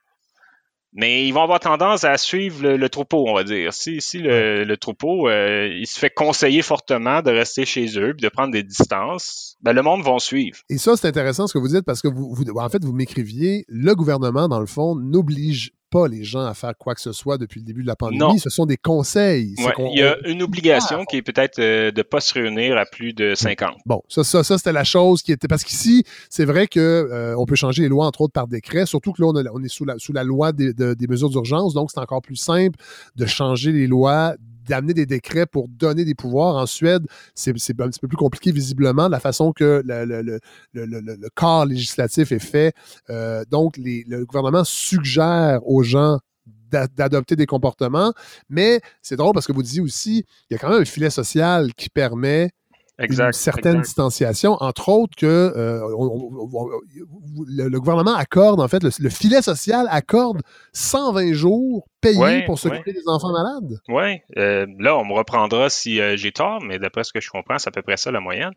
mais ils vont avoir tendance à suivre le, le troupeau, on va dire. Si, si le, le troupeau, euh, il se fait conseiller fortement de rester chez eux puis de prendre des distances, ben le monde va suivre. Et ça, c'est intéressant ce que vous dites parce que vous, vous- en fait, vous m'écriviez, le gouvernement, dans le fond, n'oblige pas les gens à faire quoi que ce soit depuis le début de la pandémie. Non. Ce sont des conseils. Ouais, qu'on- il y a une obligation qui est peut-être euh, de ne pas se réunir à plus de 50. Bon, ça, ça, ça c'était la chose qui était. Parce qu'ici, c'est vrai que euh, on peut changer les lois, entre autres, par décret. Surtout que là, on, a- on est sous la, sous la loi des, de- des mesures d'urgence. Donc, c'est encore plus simple de changer les lois, d'amener des décrets pour donner des pouvoirs. En Suède, c'est un petit peu plus compliqué, visiblement, la façon que le, le- le- le- corps législatif est fait. Euh, donc, les- le gouvernement suggère aux gens d'a- d'adopter des comportements. Mais c'est drôle parce que vous disiez aussi, il y a quand même un filet social qui permet une Exact, certaine exact. distanciation, entre autres que euh, on- on- on- le, le gouvernement accorde, en fait, le, le filet social accorde 120 jours payés Ouais, pour s'occuper des enfants malades. Oui, là, on me reprendra si euh, j'ai tort, mais d'après ce que je comprends, c'est à peu près ça la moyenne.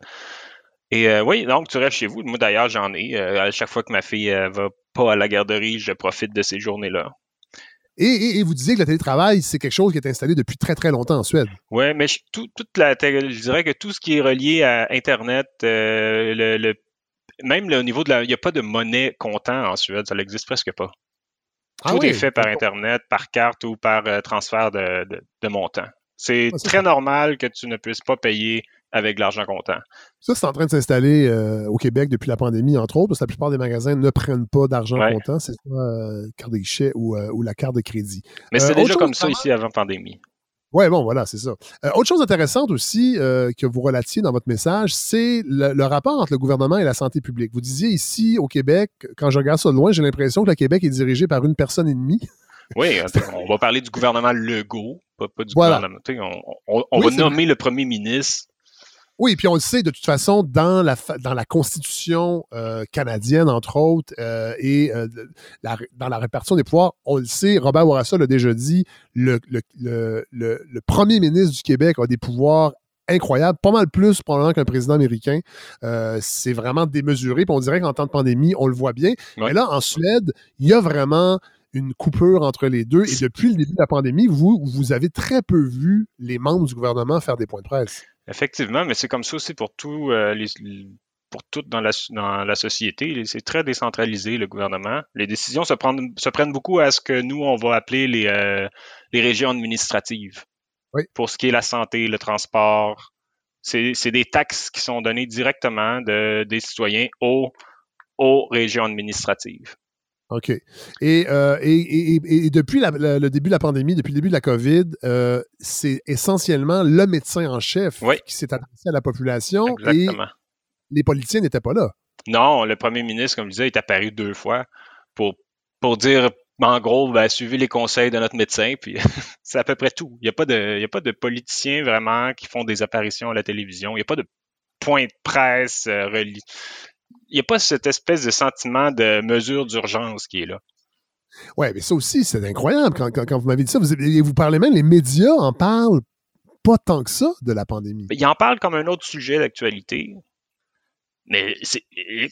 Et euh, oui, donc tu restes chez vous. Moi d'ailleurs, j'en ai. Euh, à chaque fois que ma fille euh, va pas à la garderie, je profite de ces journées-là. Et, et- et vous disiez que le télétravail, c'est quelque chose qui est installé depuis très très longtemps en Suède. Oui, mais je, tout- toute la, je dirais que tout ce qui est relié à Internet, euh, le, le- même le- au niveau de la, il n'y a pas de monnaie comptant en Suède, ça n'existe presque pas. Ah Tout oui, est fait par. Internet, par carte ou par euh, transfert de, de, de montant. C'est Ah, très normal que tu ne puisses pas payer avec l'argent comptant. Ça, c'est en train de s'installer euh, au Québec depuis la pandémie, entre autres, parce que la plupart des magasins ne prennent pas d'argent Ouais. comptant, c'est soit euh, carte de guichet ou, euh, ou la carte de crédit. Mais Euh, c'était autre déjà comme ça ici avant pandémie. Oui, bon, voilà, c'est ça. Euh, autre chose intéressante aussi euh, que vous relatiez dans votre message, c'est le, le rapport entre le gouvernement et la santé publique. Vous disiez ici au Québec, quand je regarde ça de loin, j'ai l'impression que le Québec est dirigé par une personne et demie. Oui, on va parler du gouvernement Legault, pas, pas du Voilà. gouvernement. On, on- on Oui, va c'est nommer le premier ministre. Oui, puis on le sait de toute façon dans la, dans la Constitution euh, canadienne, entre autres, euh, et euh, la- dans la répartition des pouvoirs, on le sait, Robert Bourassa l'a déjà dit, le, le- le- le- le premier ministre du Québec a des pouvoirs incroyables, pas mal plus probablement qu'un président américain. Euh, c'est vraiment démesuré, puis on dirait qu'en temps de pandémie, on le voit bien. Ouais. Mais là, en Suède, il y a vraiment une coupure entre les deux, et depuis le début de la pandémie, vous, vous avez très peu vu les membres du gouvernement faire des points de presse. Effectivement, mais c'est comme ça aussi pour tout, euh, les- pour tout dans la, dans la société. C'est très décentralisé, le gouvernement. Les décisions se, prennent, se prennent beaucoup à ce que nous, on va appeler les, euh, les régions administratives. Oui. Pour ce qui est la santé, le transport. C'est des taxes qui sont données directement de, des citoyens aux, aux régions administratives. OK. Et, euh, et, et- et- depuis la- la- le début de la pandémie, depuis le début de la COVID, euh, c'est essentiellement le médecin en chef Oui. qui s'est adressé à la population Exactement. et les politiciens n'étaient pas là. Non, le premier ministre, comme je disais, est apparu deux fois pour, pour dire, en gros, ben, suivez les conseils de notre médecin, puis c'est à peu près tout. Il n'y a, pas de- il y a pas de politiciens vraiment qui font des apparitions à la télévision. Il n'y a pas de point de presse euh, n'y a pas cette espèce de sentiment de mesure d'urgence qui est là. Oui, mais ça aussi, c'est incroyable. Quand, quand- quand vous m'avez dit ça, vous, vous parlez même, les médias en parlent pas tant que ça de la pandémie. Il en parle comme un autre sujet d'actualité. Mais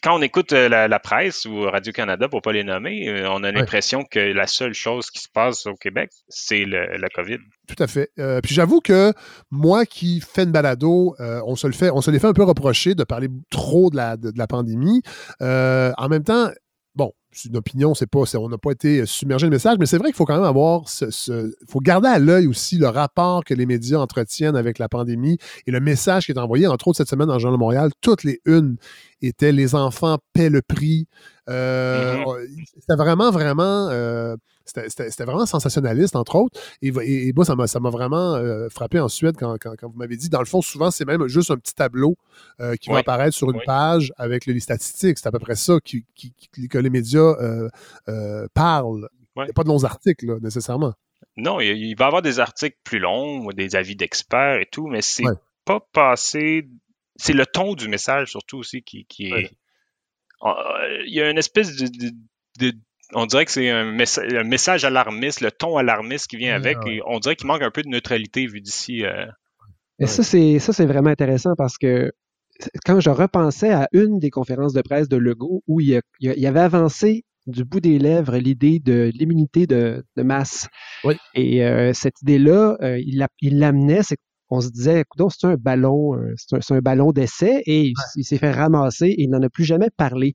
quand on écoute euh, la, la presse ou Radio-Canada, pour pas les nommer, euh, on a l'impression que la seule chose qui se passe au Québec, c'est le- la COVID. Tout à fait. Euh, puis j'avoue que moi qui fais une balado, euh, on se le fait, on se les fait un peu reprocher de parler trop de la, de, de la pandémie. Euh, en même temps, une opinion, c'est pas, on n'a pas été submergé de messages, mais c'est vrai qu'il faut quand même avoir ce, ce- faut garder à l'œil aussi le rapport que les médias entretiennent avec la pandémie et le message qui est envoyé, entre autres cette semaine dans le Journal de Montréal, toutes les unes étaient les enfants paient le prix. Euh, C'était vraiment, vraiment, euh, c'était- vraiment sensationnaliste, entre autres. Et, et- et moi, ça m'a vraiment euh, frappé en Suède quand, quand- quand vous m'avez dit. Dans le fond, souvent, c'est même juste un petit tableau euh, qui va apparaître sur une Oui. page avec les statistiques. C'est à peu près ça qui- qui- qui- que les médias euh, parlent. Il n'y a pas de longs articles, là, nécessairement. Non, il, il va y avoir des articles plus longs, des avis d'experts et tout, mais c'est pas passé. C'est le ton du message surtout aussi qui, qui est. Il y a une espèce de. de- de- on dirait que c'est un, messa- un message alarmiste, le ton alarmiste qui vient Ouais, avec. et on dirait qu'il manque un peu de neutralité vu d'ici. euh, Et ça, c'est ça, c'est vraiment intéressant parce que quand je repensais à une des conférences de presse de Legault où il, a- il a- il avait avancé du bout des lèvres l'idée de l'immunité de, de masse. Oui. Et euh, cette idée-là, euh, il la- il l'amenait, c'est qu'on se disait, écoute, c'est un ballon, euh, c'est un, ballon d'essai, et il, il s'est fait ramasser et il n'en a plus jamais parlé.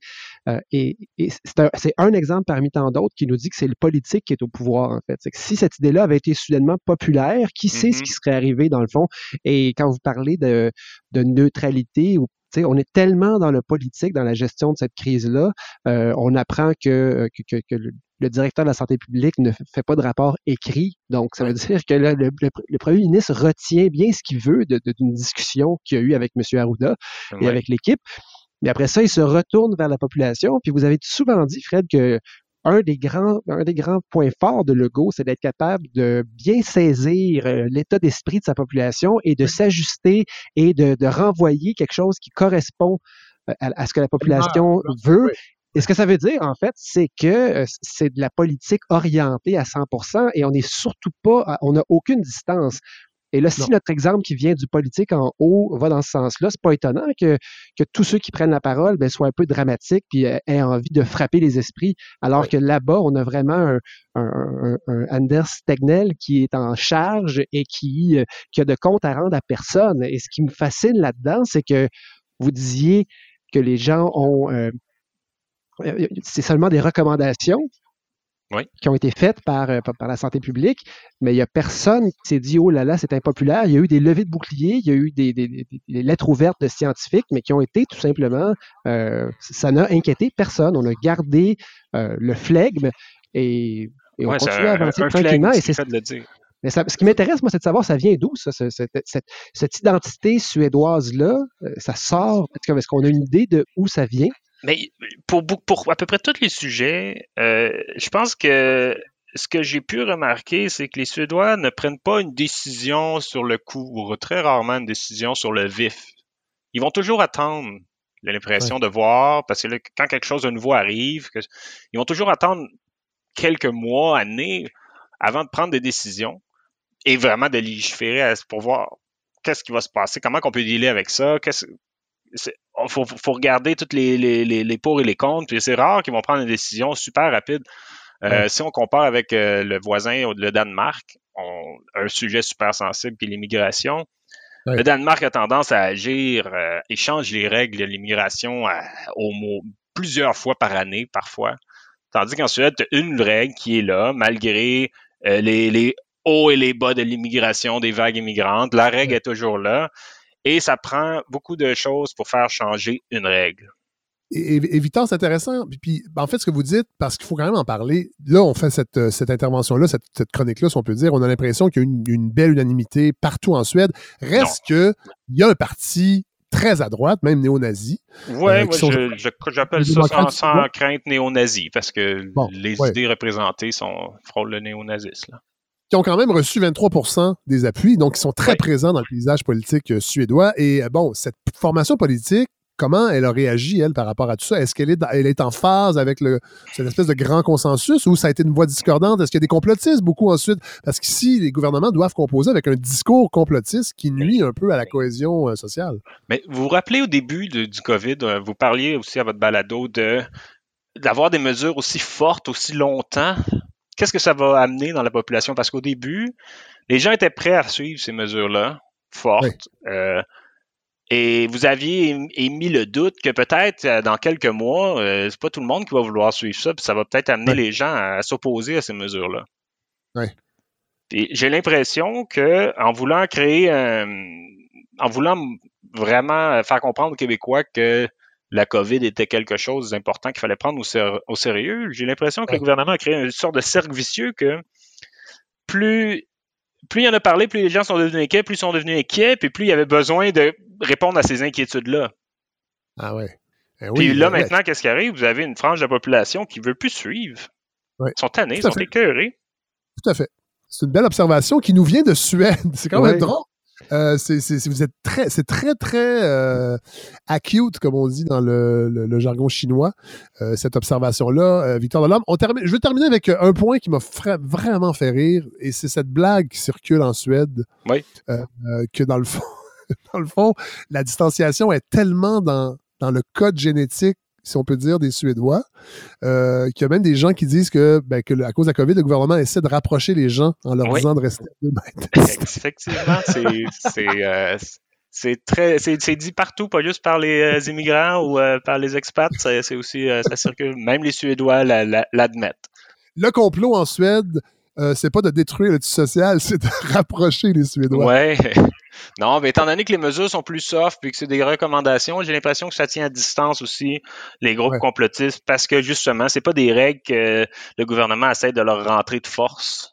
Euh, et et c'est un, exemple parmi tant d'autres qui nous dit que c'est le politique qui est au pouvoir, en fait. Que si cette idée-là avait été soudainement populaire, qui sait ce Mhm. qui serait arrivé dans le fond? Et quand vous parlez de, de neutralité, ou, on est tellement dans le politique, dans la gestion de cette crise-là, euh, on apprend que, que, que- que le, le directeur de la santé publique ne fait pas de rapport écrit. Donc, ça veut dire que le, le- le premier ministre retient bien ce qu'il veut de- de- d'une discussion qu'il y a eu avec M. Arruda et Ouais. avec l'équipe. Mais après ça, il se retourne vers la population. Puis vous avez souvent dit, Fred, que un des grands, un des grands points forts de Legault, c'est d'être capable de bien saisir euh, l'état d'esprit de sa population et de s'ajuster et de, de renvoyer quelque chose qui correspond euh, à, à ce que la population veut. Et ce que ça veut dire, en fait, c'est que euh, c'est de la politique orientée à 100% et on n'est surtout pas, on n'a aucune distance. Et là, si Non. notre exemple qui vient du politique en haut va dans ce sens-là, c'est pas étonnant que, que tous ceux qui prennent la parole ben, soient un peu dramatiques puis euh, aient envie de frapper les esprits, alors que là-bas, on a vraiment un, un- un- un Anders Tegnell qui est en charge et qui, euh, qui a de compte à rendre à personne. Et ce qui me fascine là-dedans, c'est que vous disiez que les gens ont... euh, c'est seulement des recommandations Oui. qui ont été faites par, euh, par, par la santé publique, mais il n'y a personne qui s'est dit, oh là là, c'est impopulaire. Il y a eu des levées de boucliers, il y a eu des, des- lettres ouvertes de scientifiques, mais qui ont été tout simplement, euh, ça n'a inquiété personne. On a gardé euh, le flegme et, et on Ouais, continue à avancer un tranquillement. flegme, Et c'est le dire. mais ça- ce qui m'intéresse, moi, c'est de savoir, ça vient d'où, ça, ce- cette, cette- cette identité suédoise-là? Ça sort, est-ce qu'on a une idée de où ça vient? Mais pour, à peu près tous les sujets, euh, je pense que ce que j'ai pu remarquer, c'est que les Suédois ne prennent pas une décision sur le coup, ou très rarement une décision sur le vif. Ils vont toujours attendre, j'ai l'impression de voir, parce que là, quand quelque chose de nouveau arrive, que- ils vont toujours attendre quelques mois, années, avant de prendre des décisions et vraiment de légiférer pour voir qu'est-ce qui va se passer, comment on peut dealer avec ça, il faut, faut regarder toutes les, les, les, pour et les contre. Puis c'est rare qu'ils vont prendre une décision super rapide. Euh, Ouais. Si on compare avec euh, le voisin, le Danemark, on- un sujet super sensible qui est l'immigration. Ouais. Le Danemark a tendance à agir euh, et change les règles de l'immigration au mot plusieurs fois par année, parfois. Tandis qu'en Suède, tu as une règle qui est là, malgré les, les hauts et les bas de l'immigration, des vagues immigrantes. La règle est toujours là. Et ça prend beaucoup de choses pour faire changer une règle. Et, et- et Victor, c'est intéressant. Puis, puis, ben, en fait, ce que vous dites, parce qu'il faut quand même en parler, là, on fait cette, euh, cette intervention-là, cette, cette chronique-là, si on peut dire, on a l'impression qu'il y a une, une belle unanimité partout en Suède. Reste que il y a un parti très à droite, même néo-nazi. Ouais, euh, j'appelle ça sans, crainte néo-nazi, parce que Bon, les ouais. idées représentées sont frôlent le néo-nazisme. Qui ont quand même reçu 23% des appuis, donc ils sont très présents dans le paysage politique euh, suédois. Et euh, bon, cette formation politique, comment elle a réagi, elle, par rapport à tout ça? Est-ce qu'elle est, dans- elle est en phase avec le, cette espèce de grand consensus ou ça a été une voix discordante? Est-ce qu'il y a des complotistes beaucoup ensuite? Parce qu'ici, les gouvernements doivent composer avec un discours complotiste qui nuit un peu à la cohésion euh, sociale. Mais vous vous rappelez au début de- du COVID, vous parliez aussi à votre balado de d'avoir des mesures aussi fortes aussi longtemps. Qu'est-ce que ça va amener dans la population? Parce qu'au début, les gens étaient prêts à suivre ces mesures-là, fortes. euh, et vous aviez ém- émis le doute que peut-être euh, dans quelques mois, euh, c'est pas tout le monde qui va vouloir suivre ça, puis ça va peut-être amener les gens à, à s'opposer à ces mesures-là. Et j'ai l'impression que en voulant créer un, en voulant vraiment faire comprendre aux Québécois que la COVID était quelque chose d'important qu'il fallait prendre au, ser- au sérieux, j'ai l'impression que Ouais. le gouvernement a créé une sorte de cercle vicieux que plus plus il en a parlé, plus les gens sont devenus inquiets, plus ils sont devenus inquiets, puis plus il y avait besoin de répondre à ces inquiétudes-là. Ah ouais. Eh Puis oui, là, ouais. maintenant, qu'est-ce qui arrive? Vous avez une frange de la population qui ne veut plus suivre. Ouais. Ils sont tannés, ils sont fait. écœurés. Tout à fait. C'est une belle observation qui nous vient de Suède. C'est quand même drôle. Euh, c'est, c'est- c'est- vous êtes très, c'est très, très euh, acute, comme on dit dans le, le- le jargon chinois, euh, cette observation-là, euh, Victor Delorme. On termine, je vais terminer avec euh, un point qui m'a fra- vraiment fait rire, et c'est cette blague qui circule en Suède, Oui. euh, que dans le fond, dans le fond, la distanciation est tellement dans, dans le code génétique, si on peut dire, des Suédois, euh, qu'il y a même des gens qui disent que, ben, que à cause de la COVID, le gouvernement essaie de rapprocher les gens en leur Oui. disant de rester à deux mètres. Effectivement, c'est c'est, euh, c'est très c'est dit partout, pas juste par les euh, immigrants ou par les expats. C'est c'est aussi ça circule. Même les Suédois la- la- l'admettent. le complot en Suède, euh, c'est pas de détruire le tissu social, c'est de rapprocher les Suédois. Ouais. Non, mais étant donné que les mesures sont plus soft puis que c'est des recommandations, j'ai l'impression que ça tient à distance aussi les groupes Ouais. complotistes parce que justement, c'est pas des règles que le gouvernement essaie de leur rentrer de force.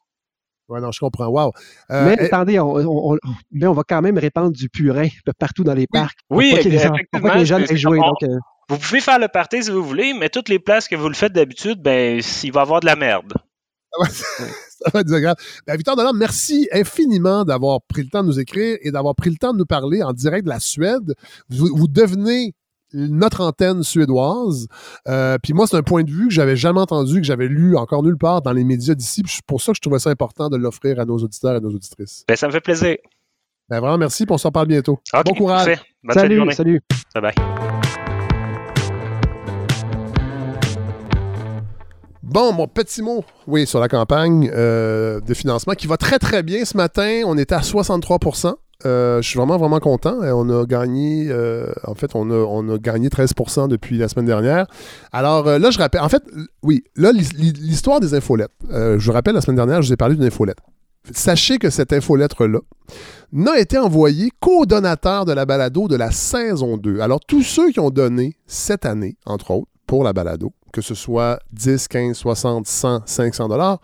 Ouais, non, je comprends. Wow. Euh, mais eh, attendez, on, on- on- mais on va quand même répandre du purin partout dans les parcs. Oui, effectivement, les jouer. Donc, euh, Vous pouvez faire le party si vous voulez, mais toutes les places que vous le faites d'habitude, ben, il va y avoir de la merde. Ça va être désagréable. Ben, Victor Delorme, merci infiniment d'avoir pris le temps de nous écrire et d'avoir pris le temps de nous parler en direct de la Suède. Vous, vous devenez notre antenne suédoise. Euh, puis moi, c'est un point de vue que j'avais jamais entendu, que j'avais lu encore nulle part dans les médias d'ici. Puis C'est pour ça que je trouvais ça important de l'offrir à nos auditeurs et nos auditrices. Ben, ça me fait plaisir. Ben, vraiment, merci, puis on s'en parle bientôt. Bon courage. Bonne Salut, salut. Bye bye. Bon, mon petit mot, oui, sur la campagne euh, de financement qui va très, très bien ce matin. On était à 63% Euh, je suis vraiment, vraiment content. Euh, On a gagné, en fait, on a, gagné 13% depuis la semaine dernière. Alors là, je rappelle, en fait, oui, là, l'hi- l'hi- l'histoire des infolettes. Je vous rappelle, la semaine dernière, je vous ai parlé d'une infolette. Sachez que cette infolettre-là n'a été envoyée qu'aux donateurs de la balado de la saison 2. Alors, tous ceux qui ont donné cette année, entre autres, la balado, que ce soit 10, 15, 60, 100, 500 dollars,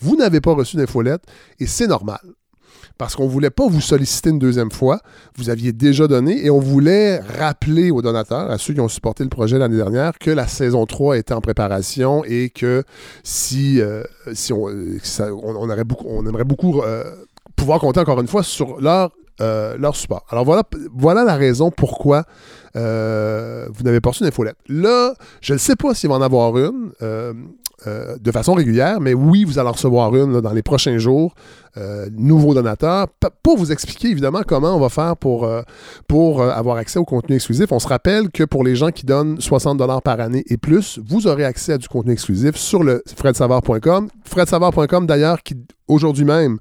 vous n'avez pas reçu d'infolette et c'est normal. Parce qu'on ne voulait pas vous solliciter une deuxième fois. Vous aviez déjà donné et on voulait rappeler aux donateurs, à ceux qui ont supporté le projet l'année dernière, que la saison 3 était en préparation et que si, euh, si on, euh, on, on aurait beaucoup, on aimerait beaucoup euh, pouvoir compter encore une fois sur leur, leur support. Alors voilà, voilà la raison pourquoi euh, vous n'avez pas reçu d'infolette. Là, je ne sais pas s'il va en avoir une euh, euh, de façon régulière, mais oui, vous allez recevoir une dans les prochains jours. Euh, nouveaux donateurs, pour vous expliquer évidemment comment on va faire pour, euh, pour euh, avoir accès au contenu exclusif. On se rappelle que pour les gens qui donnent 60 dollars par année et plus, vous aurez accès à du contenu exclusif sur le fredsavard.com. Fredsavard.com d'ailleurs qui aujourd'hui même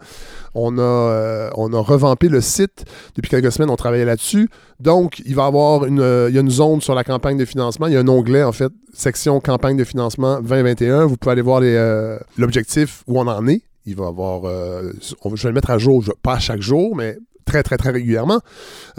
on a, euh, on a revampé le site. Depuis quelques semaines, on travaillait là-dessus. Donc, il va y avoir une, il y a une zone sur la campagne de financement. Il y a un onglet, en fait, section campagne de financement 2021. Vous pouvez aller voir l'objectif où on en est. Il va avoir, euh, je vais le mettre à jour, pas à chaque jour, mais très, très, très régulièrement.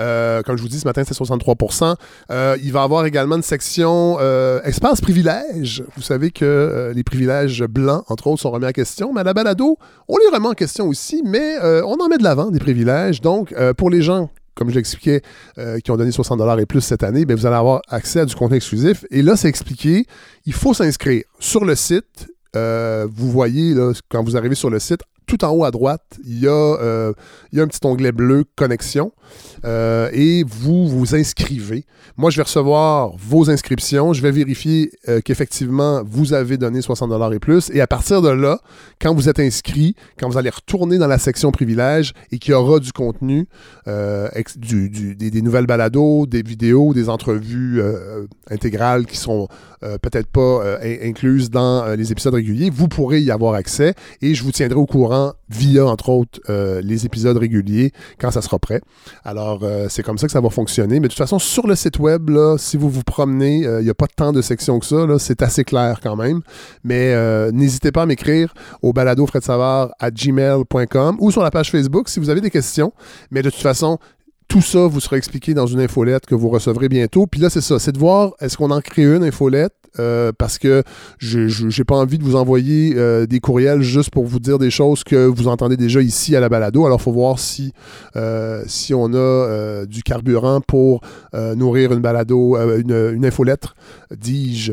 Euh, comme je vous dis, ce matin, c'est 63% Euh, Il va avoir également une section euh, espace privilèges. Vous savez que les privilèges blancs, entre autres, sont remis en question. Mais à la balado, on les remet en question aussi, mais on en met de l'avant des privilèges. Donc, pour les gens comme je l'expliquais, qui ont donné 60 et plus cette année, ben, vous allez avoir accès à du contenu exclusif. Et là, c'est expliqué, il faut s'inscrire sur le site. Euh, vous voyez, quand vous arrivez sur le site, tout en haut à droite, il y a, euh, un petit onglet bleu Connexion euh, et vous vous inscrivez. Moi, je vais recevoir vos inscriptions. Je vais vérifier qu'effectivement, vous avez donné 60 et plus. Et à partir de là, quand vous êtes inscrit, quand vous allez retourner dans la section privilèges et qu'il y aura du contenu, des, des nouvelles balados, des vidéos, des entrevues intégrales qui sont euh, peut-être pas euh, in- incluses dans euh, les épisodes réguliers, vous pourrez y avoir accès et je vous tiendrai au courant via, entre autres, euh, les épisodes réguliers quand ça sera prêt. Alors, c'est comme ça que ça va fonctionner. Mais de toute façon, sur le site web, là, si vous vous promenez, il n'y a pas tant de sections que ça. C'est assez clair quand même. Mais n'hésitez pas à m'écrire au balado à gmail.com ou sur la page Facebook si vous avez des questions. Mais de toute façon, tout ça vous sera expliqué dans une infolette que vous recevrez bientôt. Puis là, c'est ça, c'est de voir est-ce qu'on en crée une infolette euh, parce que je n'ai pas envie de vous envoyer euh, des courriels juste pour vous dire des choses que vous entendez déjà ici à la balado. Alors, il faut voir si, euh, si on a du carburant pour nourrir une balado, une, une infolettre, dis-je,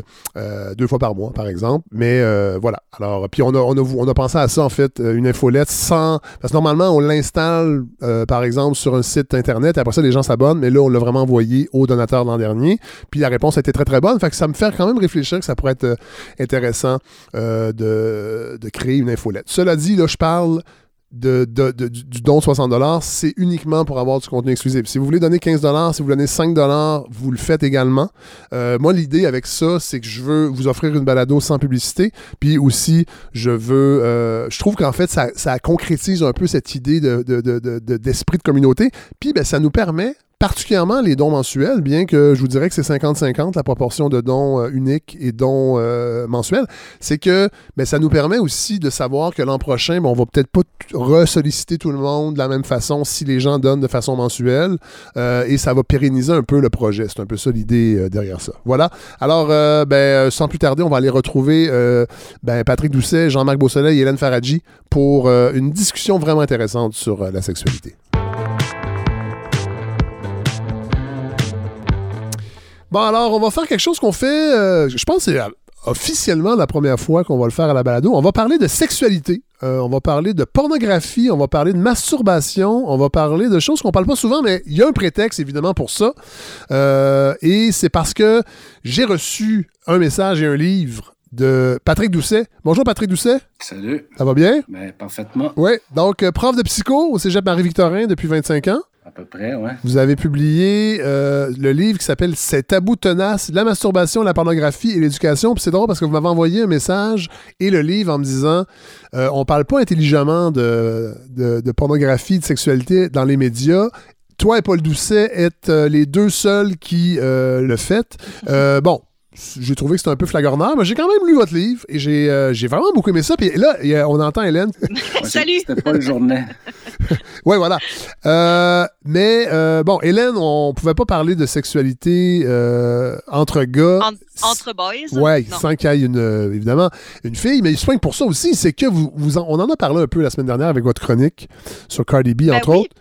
deux fois par mois, par exemple. Mais voilà. Alors, puis on a, on, a, on a pensé à ça, en fait, une infolette sans... Parce que normalement, on l'installe, par exemple, sur un site Internet, et après ça, les gens s'abonnent, mais là, on l'a vraiment envoyé aux donateurs l'an dernier. Puis la réponse a été très, très bonne. Fait ça me fait quand même que ça pourrait être euh, intéressant euh, de, de créer une infolette. Cela dit, là, je parle de, de- du don de 60 c'est uniquement pour avoir du contenu exclusif. Si vous voulez donner 15 si vous donnez 5 vous le faites également. Euh, moi, l'idée avec ça, c'est que je veux vous offrir une balado sans publicité. Puis aussi, je veux. je trouve qu'en fait, ça, ça concrétise un peu cette idée de- de- de- de- de- d'esprit de, communauté. Puis, ben, ça nous permet particulièrement les dons mensuels, bien que je vous dirais que c'est 50-50 la proportion de dons euh, uniques et dons euh, mensuels, c'est que ben, ça nous permet aussi de savoir que l'an prochain, ben, on va peut-être pas ressolliciter tout le monde de la même façon si les gens donnent de façon mensuelle euh, et ça va pérenniser un peu le projet. C'est un peu ça l'idée derrière ça. Voilà. Alors, ben, sans plus tarder, on va aller retrouver ben, Patrick Doucet, Jean-Marc Beausoleil et Hélène Faradji pour une discussion vraiment intéressante sur la sexualité. Bon, alors, on va faire quelque chose qu'on fait, euh, je pense que c'est euh, officiellement la première fois qu'on va le faire à la balado. On va parler de sexualité. Euh, on va parler de pornographie, on va parler de masturbation, on va parler de choses qu'on parle pas souvent, mais il y a un prétexte évidemment pour ça. Euh, et c'est parce que j'ai reçu un message et un livre de Patrick Doucet. Bonjour Patrick Doucet. Salut. Ça va bien? Ben, parfaitement. Oui, donc euh, prof de psycho au Cégep Marie-Victorin depuis 25 ans. Peu près, ouais. Vous avez publié euh, le livre qui s'appelle C'est tabou tenace, la masturbation, la pornographie et l'éducation. Puis c'est drôle parce que vous m'avez envoyé un message et le livre en me disant euh, on parle pas intelligemment de, de, pornographie, de sexualité dans les médias. Toi et Paul Doucet êtes euh, les deux seuls qui euh, le faites. Bon, j'ai trouvé que c'était un peu flagornant, mais j'ai quand même lu votre livre et j'ai euh, j'ai vraiment beaucoup aimé ça. Puis là, on entend Hélène. Salut! C'était pas le journée. ouais, voilà. Euh, mais euh, bon, Hélène, on pouvait pas parler de sexualité euh, entre gars. En- entre boys? Ouais, Non. sans qu'il y ait une, évidemment une fille, mais il se pointe pour ça aussi, c'est que vous, vous en- on en a parlé un peu la semaine dernière avec votre chronique sur Cardi B, Ben entre oui. autres.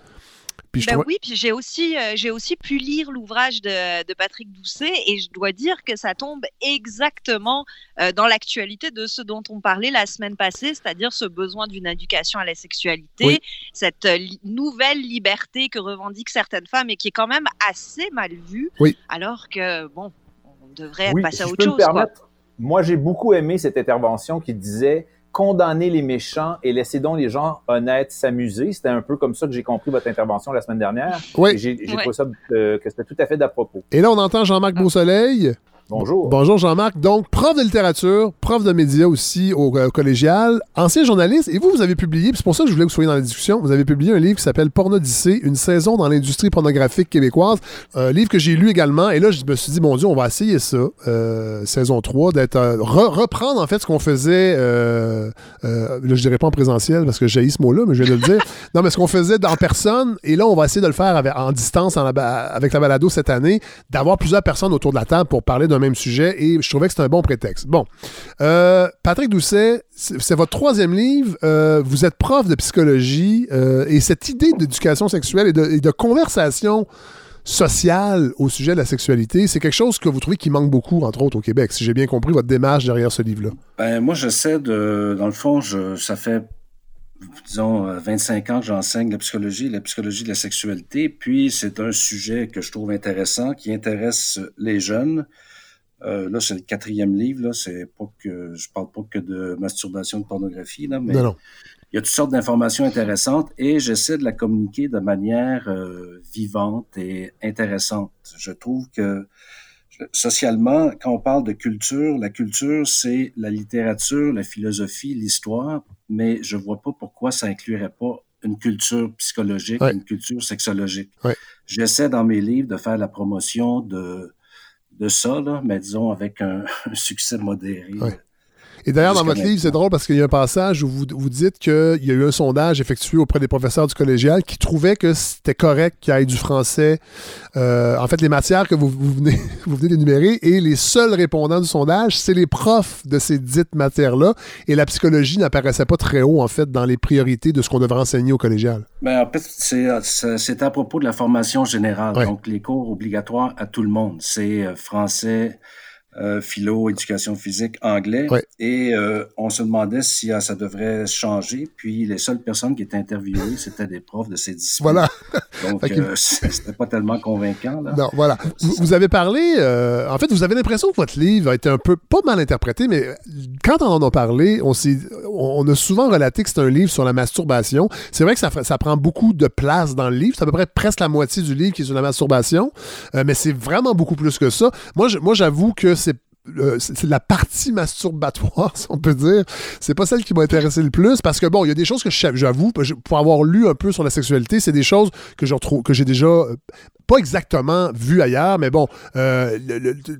Puis je Ben trouvais- oui, puis j'ai aussi, euh, j'ai aussi pu lire l'ouvrage de, de Patrick Doucet et je dois dire que ça tombe exactement euh, dans l'actualité de ce dont on parlait la semaine passée, c'est-à-dire ce besoin d'une éducation à la sexualité, Oui. cette euh, li- nouvelle liberté que revendiquent certaines femmes et qui est quand même assez mal vue, Oui. alors que, bon, on devrait Oui, passer si à je autre peux me chose. quoi. permettre, moi j'ai beaucoup aimé cette intervention qui disait condamner les méchants et laisser donc les gens honnêtes s'amuser. C'était un peu comme ça que j'ai compris votre intervention la semaine dernière. Oui. Et J'ai trouvé ça euh, que c'était tout à fait d'à propos. Et là, on entend Jean-Marc Beausoleil. Bonjour. Bonjour Jean-Marc. Donc, prof de littérature, prof de médias aussi au, euh, collégial, ancien journaliste. Et vous, vous avez publié, c'est pour ça que je voulais que vous soyez dans la discussion, vous avez publié un livre qui s'appelle Pornodyssée, une saison dans l'industrie pornographique québécoise. Un livre que j'ai lu également. Et là, je me suis dit, mon Dieu, on va essayer ça, euh, saison 3, d'être euh, re- reprendre en fait ce qu'on faisait, euh, là, je dirais pas en présentiel parce que j'ai ce mot-là, mais je vais le dire. non, mais ce qu'on faisait en personne. Et là, on va essayer de le faire avec- en distance en avec la balado cette année, d'avoir plusieurs personnes autour de la table pour parler d'un même sujet. Et je trouvais que c'était un bon prétexte. Bon. Euh, Patrick Doucet, c'est votre troisième livre. Euh, vous êtes prof de psychologie euh, et cette idée d'éducation sexuelle et de, conversation sociale au sujet de la sexualité, c'est quelque chose que vous trouvez qui manque beaucoup, entre autres, au Québec, si j'ai bien compris votre démarche derrière ce livre-là. Ben, moi, j'essaie de. Dans le fond, ça fait, disons, euh, 25 ans que j'enseigne la psychologie, la psychologie de la sexualité. Puis, c'est un sujet que je trouve intéressant, qui intéresse les jeunes. Euh, là, c'est le quatrième livre. Là, c'est pas que je parle pas que de masturbation, de pornographie, là, mais Non, non. il y a toutes sortes d'informations intéressantes et j'essaie de la communiquer de manière euh, vivante et intéressante. Je trouve que socialement, quand on parle de culture, la culture, c'est la littérature, la philosophie, l'histoire, mais je vois pas pourquoi ça inclurait pas une culture psychologique, Ouais. une culture sexologique. Ouais. J'essaie dans mes livres de faire la promotion de, de ça, là, mais disons avec un, succès modéré. Et d'ailleurs, dans votre livre, c'est drôle parce qu'il y a un passage où vous, vous dites qu'il y a eu un sondage effectué auprès des professeurs du collégial qui trouvaient que c'était correct qu'il y ait du français. euh, en fait, les matières que vous, vous venez, vous venez d'énumérer et les seuls répondants du sondage, c'est les profs de ces dites matières-là. Et la psychologie n'apparaissait pas très haut, en fait, dans les priorités de ce qu'on devrait enseigner au collégial. Ben, en fait, c'est, c'est à propos de la formation générale. Ouais. Donc, les cours obligatoires à tout le monde. C'est euh, français, euh, philo, éducation physique, anglais. Et euh, on se demandait si ah, ça devrait changer. Puis, les seules personnes qui étaient interviewées, c'était des profs de ces disciplines. Voilà. Donc, euh, c'était pas tellement convaincant. Là. Non, voilà. Vous, vous avez parlé, euh, en fait, vous avez l'impression que votre livre a été un peu, pas mal interprété, mais quand on en a parlé, on, on a souvent relaté que c'est un livre sur la masturbation. C'est vrai que ça, ça prend beaucoup de place dans le livre. C'est à peu près presque la moitié du livre qui est sur la masturbation, Euh, mais c'est vraiment beaucoup plus que ça. Moi, j'avoue que c'est c'est la partie masturbatoire, si on peut dire. C'est pas celle qui m'a intéressé le plus parce que bon, il y a des choses que j'avoue, pour avoir lu un peu sur la sexualité, c'est des choses que je retrouve, que j'ai déjà euh, pas exactement vues ailleurs, mais bon, euh,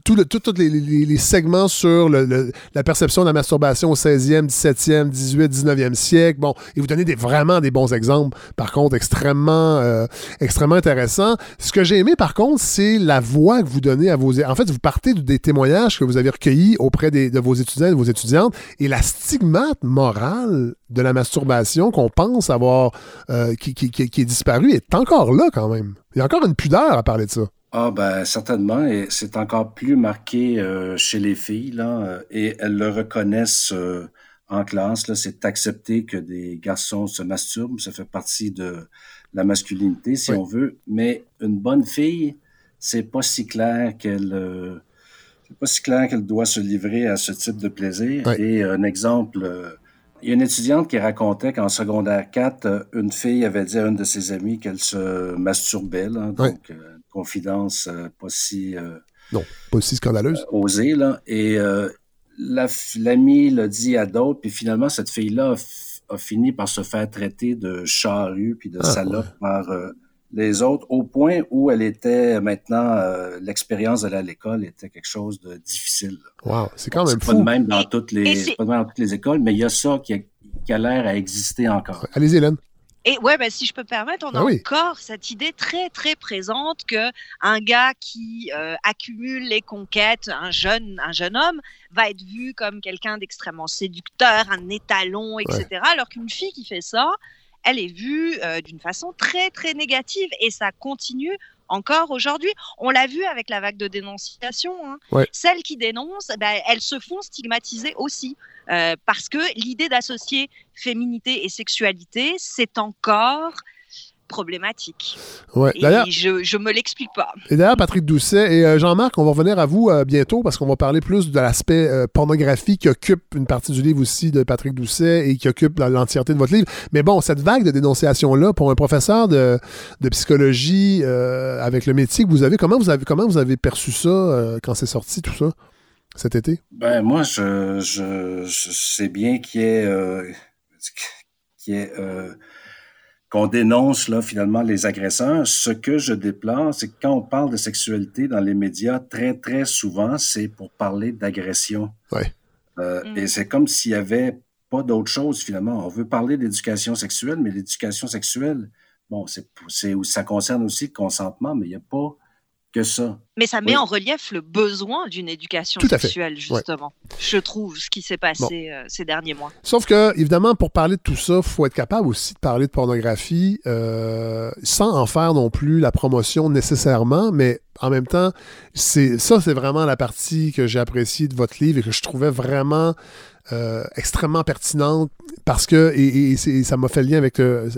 tous les, segments sur la perception de la masturbation au 16e, 17e, 18, 19e siècle, bon, et vous donnez vraiment des bons exemples, par contre, extrêmement, euh, extrêmement intéressants. Ce que j'ai aimé, par contre, c'est la voix que vous donnez à vos... En fait, vous partez de- des témoignages que vous avez recueillis auprès des- de vos étudiants et de vos étudiantes, et la stigmate morale de la masturbation qu'on pense avoir, euh, qui, qui- qui- qui est disparue, est encore là quand même. Il y a encore une pudeur à parler de ça. Ah ben certainement, et c'est encore plus marqué euh, chez les filles là, et elles le reconnaissent euh, en classe. Là, c'est accepté que des garçons se masturbent, ça fait partie de la masculinité si Oui. on veut. Mais une bonne fille, c'est pas si clair qu'elle, pas si clair qu'elle doit se livrer à ce type de plaisir. Oui. Et un exemple euh, Il y a une étudiante qui racontait qu'en secondaire 4, euh, une fille avait dit à une de ses amies qu'elle se masturbait, là, donc euh, une confidence euh, pas si euh, Non, pas si scandaleuse. osée. Là, et euh, la f- l'amie l'a dit à d'autres, puis finalement, cette fille-là a, fini par se faire traiter de charrue puis de Ah, salope par euh, les autres, au point où elle était maintenant, euh, l'expérience d'aller à l'école était quelque chose de difficile. Wow, c'est quand même C'est pas de fou. même dans toutes les, pas de même dans toutes les écoles, mais il y a ça qui a, qui a l'air à exister encore. Allez-y, Hélène. Et ouais, bah, si je peux me permettre, on a Ah oui. encore cette idée très très présente que un gars qui euh, accumule les conquêtes, un jeune, un jeune homme, va être vu comme quelqu'un d'extrêmement séducteur, un étalon, etc. Alors qu'une fille qui fait ça, elle est vue euh, d'une façon très très négative et ça continue encore aujourd'hui. On l'a vu avec la vague de dénonciation. hein. Ouais. Celles qui dénoncent, ben, elles se font stigmatiser aussi. Euh, parce que l'idée d'associer féminité et sexualité, c'est encore problématique. Ouais. Et D'ailleurs, je, je me l'explique pas. Et d'ailleurs, Patrick Doucet et euh, Jean-Marc, on va revenir à vous euh, bientôt parce qu'on va parler plus de l'aspect euh, pornographie qui occupe une partie du livre aussi de Patrick Doucet et qui occupe l'entièreté de votre livre. Mais bon, cette vague de dénonciation-là, pour un professeur de, de psychologie euh, avec le métier que vous avez, comment vous avez, comment vous avez perçu ça euh, quand c'est sorti, tout ça, cet été? Ben, moi, je, je, je sais bien qu'il y ait, euh, qu'il y ait, euh, qu'on dénonce là finalement les agresseurs. Ce que je déplore, c'est que quand on parle de sexualité dans les médias, très très souvent, c'est pour parler d'agression. Ouais. Euh, Mm. Et c'est comme s'il y avait pas d'autre chose finalement. On veut parler d'éducation sexuelle, mais l'éducation sexuelle, bon, c'est, c'est, ça concerne aussi le consentement, mais il n'y a pas que ça. Mais ça met Oui. en relief le besoin d'une éducation Tout à fait. sexuelle, justement. Je trouve ce qui s'est passé euh, ces derniers mois. Sauf que, évidemment, pour parler de tout ça, il faut être capable aussi de parler de pornographie euh, sans en faire non plus la promotion nécessairement, mais en même temps, c'est ça, c'est vraiment la partie que j'ai appréciée de votre livre et que je trouvais vraiment euh, extrêmement pertinente parce que, et, ça m'a fait lien avec, euh,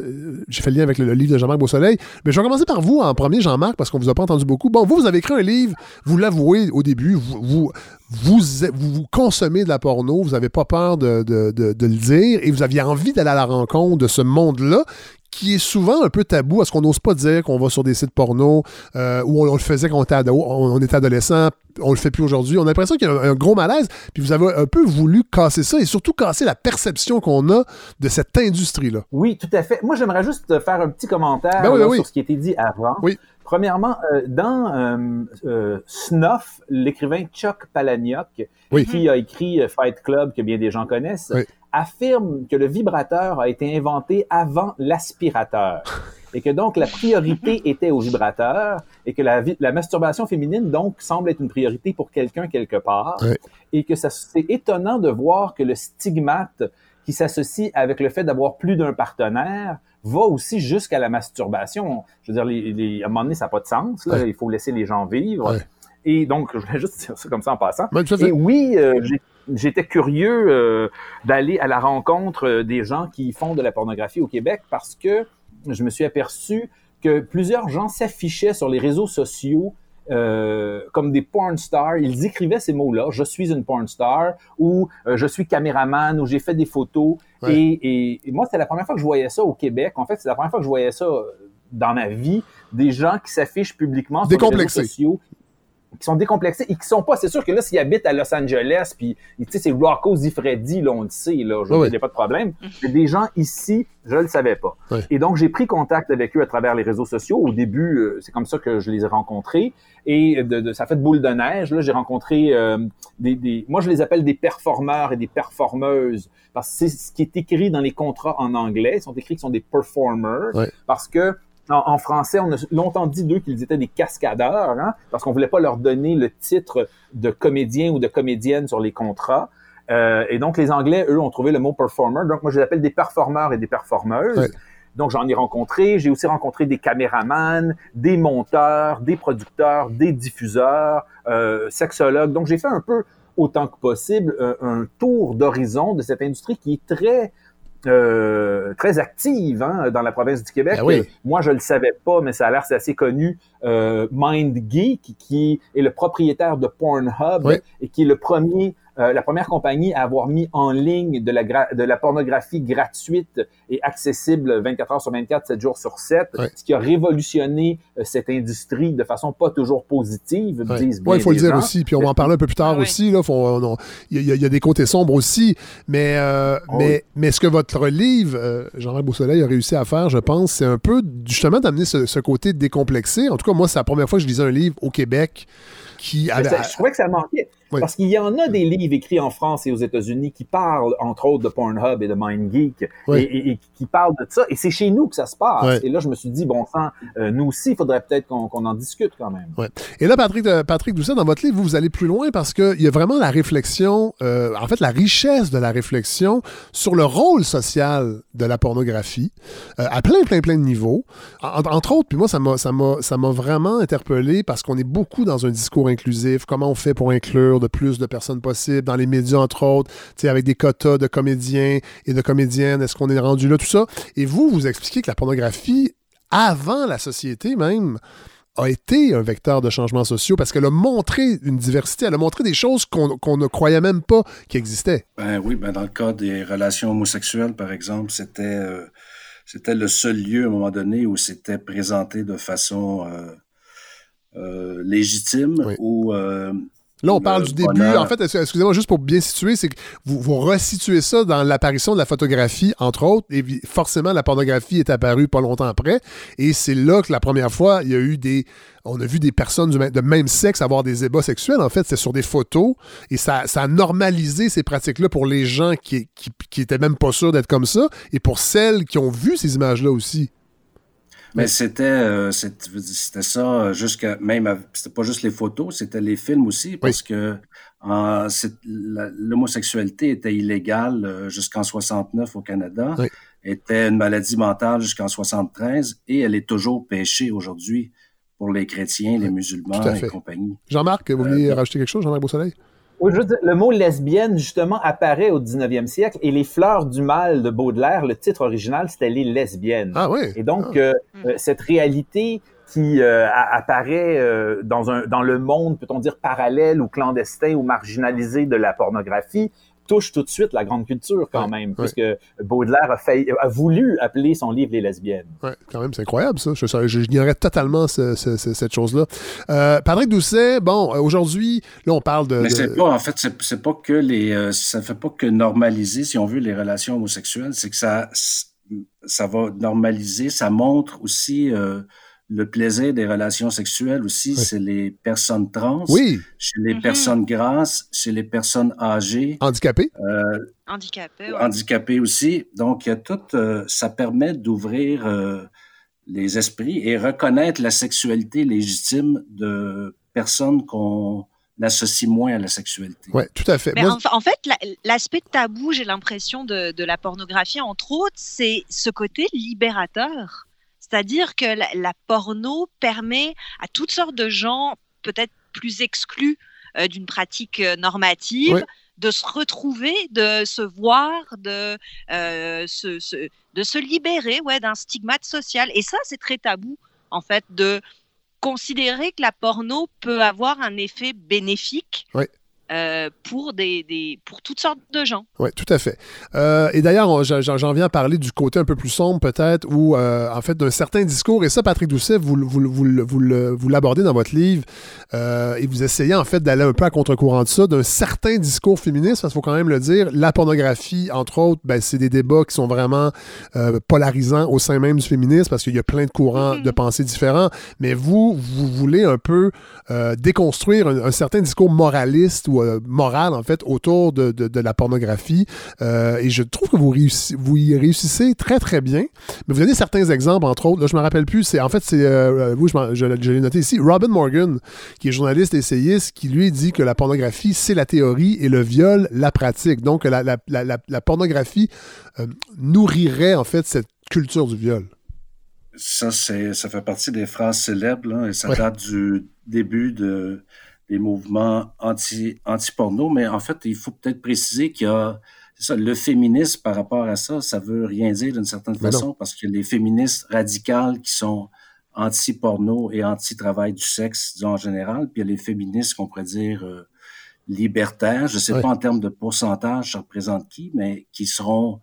j'ai fait lien avec le, livre de Jean-Marc Beausoleil. Mais je vais commencer par vous en premier, Jean-Marc, parce qu'on vous a pas entendu beaucoup. Bon, vous, vous avez écrit un livre, vous l'avouez au début, vous, vous, vous, consommez de la porno, vous n'avez pas peur de- de le dire, et vous aviez envie d'aller à la rencontre de ce monde-là qui est souvent un peu tabou, parce qu'on n'ose pas dire qu'on va sur des sites porno, euh, où on, on le faisait quand on était, ado- on, on était adolescent, on le fait plus aujourd'hui. On a l'impression qu'il y a un, un gros malaise, puis vous avez un peu voulu casser ça, et surtout casser la perception qu'on a de cette industrie-là. Oui, tout à fait. Moi, j'aimerais juste faire un petit commentaire Ben oui, là, ben oui. sur ce qui a été dit avant. Oui. Premièrement, euh, dans euh, Snuff, l'écrivain Chuck Palahniuk, Oui. qui a écrit Fight Club, que bien des gens connaissent. Affirme que le vibrateur a été inventé avant l'aspirateur. Et que donc la priorité était au vibrateur et que la, la masturbation féminine donc semble être une priorité pour quelqu'un quelque part Oui. et que ça c'est étonnant de voir que le stigmate qui s'associe avec le fait d'avoir plus d'un partenaire va aussi jusqu'à la masturbation. Je veux dire, les, les- à un moment donné, ça n'a pas de sens. Là. Il faut laisser les gens vivre. Et donc, je voulais juste dire ça comme ça en passant. Ben. Et oui, euh, j'ai- j'étais curieux euh, d'aller à la rencontre euh, des gens qui font de la pornographie au Québec parce que je me suis aperçu que plusieurs gens s'affichaient sur les réseaux sociaux euh, comme des porn stars. Ils écrivaient ces mots-là, je suis une porn star, ou euh, je suis caméraman, ou j'ai fait des photos. Ouais. Et, et- et moi, c'est la première fois que je voyais ça au Québec. En fait, c'est la première fois que je voyais ça euh, dans ma vie, des gens qui s'affichent publiquement sur les réseaux sociaux qui sont décomplexés et qui sont pas, c'est sûr que là, s'ils habitent à Los Angeles, puis, tu sais, c'est Rocco Zifredi, là, on le sait, là, je a pas de problème. Mais des gens ici, je le savais pas. Et donc, j'ai pris contact avec eux à travers les réseaux sociaux. Au début, euh, c'est comme ça que je les ai rencontrés. Et de, de- ça fait de boule de neige. Là, j'ai rencontré euh, des, des, moi, je les appelle des performeurs et des performeuses parce que c'est ce qui est écrit dans les contrats en anglais. Ils sont écrits qu'ils sont des performers parce que en, en français, on a longtemps dit d'eux qu'ils étaient des cascadeurs, hein, parce qu'on voulait pas leur donner le titre de comédien ou de comédienne sur les contrats. Euh, et donc, les Anglais, eux, ont trouvé le mot performer. Donc, moi, je les appelle des performeurs et des performeuses. Donc, j'en ai rencontré. J'ai aussi rencontré des caméramans, des monteurs, des producteurs, des diffuseurs, euh, sexologues. Donc, j'ai fait un peu, autant que possible, un, un tour d'horizon de cette industrie qui est très euh, très active hein, dans la province du Québec. Ben oui. Moi, je le savais pas, mais ça a l'air c'est assez connu. Euh, MindGeek, qui est le propriétaire de Pornhub Oui. et qui est le premier euh, la première compagnie à avoir mis en ligne de la, de la pornographie gratuite et accessible 24 heures sur 24, 7 jours sur 7, ce qui a révolutionné euh, cette industrie de façon pas toujours positive, ouais. disent il faut le dire aussi, puis on va en parler un peu plus tard aussi. Il y, a des côtés sombres aussi, mais, euh, oh, mais, mais ce que votre livre, euh, Jean-Marc Beausoleil, a réussi à faire, je pense, c'est un peu justement d'amener ce, ce côté décomplexé. En tout cas, moi, c'est la première fois que je lisais un livre au Québec qui avait... je trouvais que ça manquait. Oui. Parce qu'il y en a des livres écrits en France et aux États-Unis qui parlent, entre autres, de Pornhub et de MindGeek, oui. et, et, et, qui parlent de ça. Et c'est chez nous que ça se passe. Oui. Et là, je me suis dit, bon sang, euh, nous aussi, il faudrait peut-être qu'on qu en discute quand même. Et là, Patrick, euh, Patrick Doucet, dans votre livre, vous, vous allez plus loin parce qu'il y a vraiment la réflexion, euh, en fait, la richesse de la réflexion sur le rôle social de la pornographie à plein, plein, plein de niveaux. En, entre autres, puis moi, ça m'a vraiment interpellé parce qu'on est beaucoup dans un discours inclusif. Comment on fait pour inclure de plus de personnes possibles dans les médias, entre autres, avec des quotas de comédiens et de comédiennes. Est-ce qu'on est rendu là, tout ça? Et vous, vous expliquez que la pornographie, avant la société même, a été un vecteur de changements sociaux parce qu'elle a montré une diversité, elle a montré des choses qu'on qu ne croyait même pas qui existaient. Ben oui, ben dans le cas des relations homosexuelles, par exemple, c'était euh, c'était le seul lieu à un moment donné où c'était présenté de façon euh, euh, légitime, oui. où Là, on parle du début. Bonheur. En fait, excusez-moi, juste pour bien situer, c'est que vous, vous resituez ça dans l'apparition de la photographie, entre autres, et forcément, la pornographie est apparue pas longtemps après. Et c'est là que la première fois, il y a eu des. On a vu des personnes de même sexe avoir des ébats sexuels. En fait, c'est sur des photos. Et ça, ça a normalisé ces pratiques-là pour les gens qui, qui, qui étaient même pas sûrs d'être comme ça et pour celles qui ont vu ces images-là aussi. Mais c'était euh, c'était ça jusqu'à même c'était pas juste les photos, c'était les films aussi parce oui. que l'homosexualité était illégale euh, jusqu'en 69 au Canada, oui. était une maladie mentale jusqu'en 73 et elle est toujours péchée aujourd'hui pour les chrétiens, les musulmans et compagnie. Jean-Marc, vous voulez euh, rajouter quelque chose, Jean-Marc Beausoleil? Oui, je dire, le mot lesbienne, justement, apparaît au 19e siècle et Les Fleurs du Mal de Baudelaire, le titre original, c'était Les lesbiennes. Ah oui. Et donc, ah. euh, euh, cette réalité qui euh, apparaît euh, dans, un, dans le monde, peut-on dire, parallèle ou clandestin ou marginalisé de la pornographie, touche tout de suite la grande culture quand ouais, même, ouais. puisque Baudelaire a, fait, a, voulu appeler son livre Les lesbiennes. Oui, quand même, c'est incroyable ça. Je, j'ignorais totalement ce, ce, ce, cette chose-là. Euh, Patrick Doucet, bon, aujourd'hui, là, on parle de. Mais de... c'est pas, en fait, c'est pas que les. Euh, ça ne fait pas que normaliser, si on veut, les relations homosexuelles, c'est que ça, ça va normaliser, ça montre aussi. Euh, le plaisir des relations sexuelles aussi, oui. c'est les personnes trans, oui. chez les mm -hmm. personnes grasses, chez les personnes âgées. Handicapées. Euh, handicapées. Ouais. Handicapées aussi. Donc, il y a tout, euh, ça permet d'ouvrir euh, les esprits et reconnaître la sexualité légitime de personnes qu'on l'associe moins à la sexualité. Oui, tout à fait. Mais Moi... en, en, fait, l'aspect tabou, j'ai l'impression, de, de, la pornographie, entre autres, c'est ce côté libérateur. C'est-à-dire que la, la, porno permet à toutes sortes de gens, peut-être plus exclus euh, d'une pratique euh, normative, de se retrouver, de se voir, de, euh, se, se, de se libérer ouais, d'un stigmate social. Et ça, c'est très tabou, en fait, de considérer que la porno peut avoir un effet bénéfique. Ouais. Euh, pour, des, des, pour toutes sortes de gens. Oui, tout à fait. Euh, et d'ailleurs, j'en viens à parler du côté un peu plus sombre, peut-être, ou euh, en fait d'un certain discours. Et ça, Patrick Doucet, vous, vous, vous, vous l'abordez dans votre livre, et vous essayez en fait d'aller un peu à contre-courant de ça, d'un certain discours féministe, parce qu'il faut quand même le dire. La pornographie, entre autres, ben, c'est des débats qui sont vraiment polarisants au sein même du féminisme, parce qu'il y a plein de courants mm -hmm. de pensée différents. Mais vous, vous voulez un peu déconstruire un, un certain discours moraliste ou euh, morale, en fait, autour de, de, de la pornographie. Euh, et je trouve que vous, réussi, vous y réussissez très, très bien. Mais vous donnez certains exemples, entre autres. Là, je me rappelle plus. C'est, en fait, c'est, euh, vous, je, je, je l'ai noté ici, Robin Morgan, qui est journaliste essayiste, qui lui dit que la pornographie, c'est la théorie et le viol, la pratique. Donc, la, la, la, la pornographie euh, nourrirait, en fait, cette culture du viol. Ça, c'est, ça fait partie des phrases célèbres, là, et ça ouais. date du début de des mouvements anti, anti-porno, mais en fait, il faut peut-être préciser qu'il y a ça, le féminisme par rapport à ça, ça veut rien dire d'une certaine mais façon, non. parce que les féministes radicales qui sont anti-porno et anti-travail du sexe, disons en général, puis il y a les féministes qu'on pourrait dire euh, libertaires, je ne sais pas en termes de pourcentage, ça représente qui, mais qui seront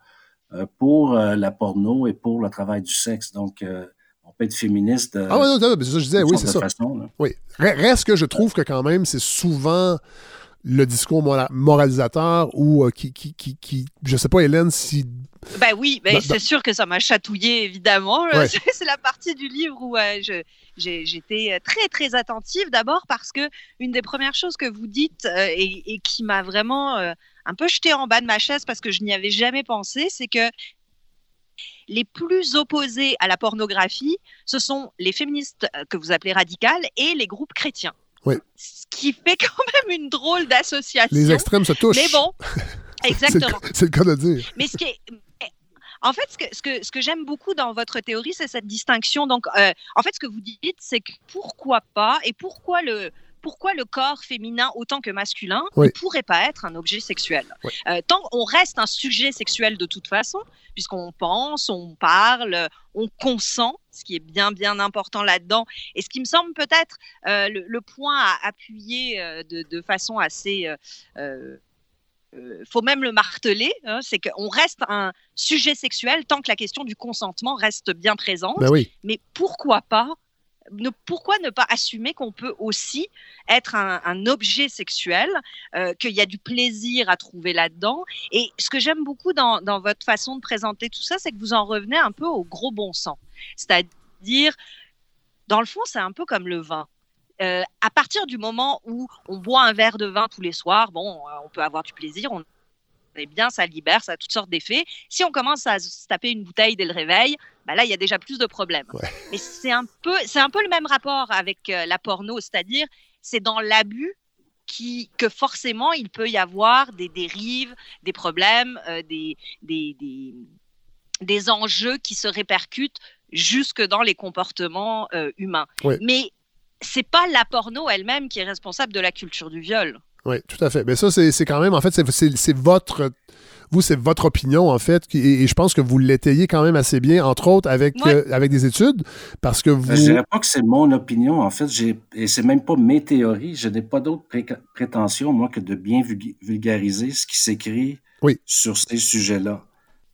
euh, pour euh, la porno et pour le travail du sexe. Donc, euh, on peut être féministe. euh, Ah ouais, non, non, mais c'est ça que je disais, de oui, c'est ça. façon. Oui. Re- Reste que je trouve que quand même, c'est souvent le discours mora- moralisateur ou euh, qui, qui, qui, qui- je sais pas, Hélène, si... Ben oui, ben Dans- c'est sûr que ça m'a chatouillé, évidemment. Ouais. C'est la partie du livre où euh, j'étais très, très attentive. D'abord parce que une des premières choses que vous dites euh, et, et qui m'a vraiment euh, un peu jeté en bas de ma chaise parce que je n'y avais jamais pensé, c'est que les plus opposés à la pornographie, ce sont les féministes euh, que vous appelez radicales et les groupes chrétiens. Oui. Ce qui fait quand même une drôle d'association. Les extrêmes se touchent. Mais bon, exactement. C'est le cas de dire. Mais ce qui est. En fait, ce que, ce que, ce que j'aime beaucoup dans votre théorie, c'est cette distinction. Donc, euh, en fait, ce que vous dites, c'est que pourquoi pas et pourquoi le, pourquoi le corps féminin autant que masculin Oui. ne pourrait pas être un objet sexuel Euh, Tant on reste un sujet sexuel de toute façon, puisqu'on pense, on parle, on consent, ce qui est bien, bien important là-dedans. Et ce qui me semble peut-être euh, le, le point à appuyer euh, de, de façon assez. faut même le marteler, hein, c'est qu'on reste un sujet sexuel tant que la question du consentement reste bien présente. Ben oui. Mais pourquoi pas pourquoi ne pas assumer qu'on peut aussi être un, objet sexuel, euh, qu'il y a du plaisir à trouver là-dedans? Et ce que j'aime beaucoup dans, votre façon de présenter tout ça, c'est que vous en revenez un peu au gros bon sens. C'est-à-dire, dans le fond, c'est un peu comme le vin. Euh, à partir du moment où on boit un verre de vin tous les soirs, bon, euh, on peut avoir du plaisir, est bien, ça libère, ça a toutes sortes d'effets. Si on commence à se taper une bouteille dès le réveil, bah là, il y a déjà plus de problèmes. Mais c'est un peu, c'est un peu le même rapport avec euh, la porno, c'est-à-dire c'est dans l'abus qui, que forcément il peut y avoir des dérives, des problèmes, euh, des, des, des, des enjeux qui se répercutent jusque dans les comportements euh, humains. Oui. Mais c'est pas la porno elle-même qui est responsable de la culture du viol. Oui, tout à fait. Mais ça, c'est c'est quand même, en fait, c'est- c'est c'est votre. Vous, c'est votre opinion, en fait, et, et je pense que vous l'étayez quand même assez bien, entre autres avec, Ouais. euh, avec des études, parce que vous. Je dirais pas que c'est mon opinion, en fait, j'ai, et c'est même pas mes théories. Je n'ai pas d'autres pré- prétentions, moi, que de bien vulg- vulgariser ce qui s'écrit Oui. sur ces sujets-là.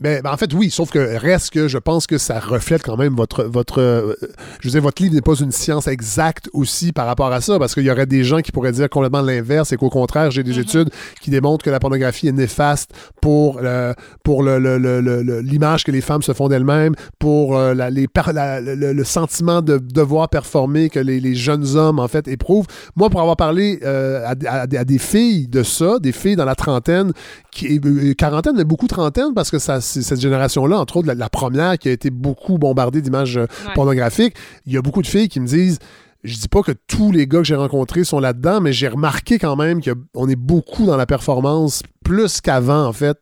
Ben, ben, en fait, oui, sauf que reste que je pense que ça reflète quand même votre. votre euh, je veux dire, votre livre n'est pas une science exacte aussi par rapport à ça, parce qu'il y aurait des gens qui pourraient dire complètement l'inverse et qu'au contraire, j'ai des études qui démontrent que la pornographie est néfaste pour, euh, pour le- le- le- le- l'image que les femmes se font d'elles-mêmes, pour euh, la- les la- le, sentiment de devoir performer que les, les jeunes hommes, en fait, éprouvent. Moi, pour avoir parlé à, à- à des filles de ça, des filles dans la trentaine, qui, quarantaine, mais beaucoup trentaine, parce que ça, cette génération-là, entre autres, la, la première qui a été beaucoup bombardée d'images euh, pornographiques, il y a beaucoup de filles qui me disent je dis pas que tous les gars que j'ai rencontrés sont là-dedans, mais j'ai remarqué quand même qu'on est beaucoup dans la performance, plus qu'avant, en fait,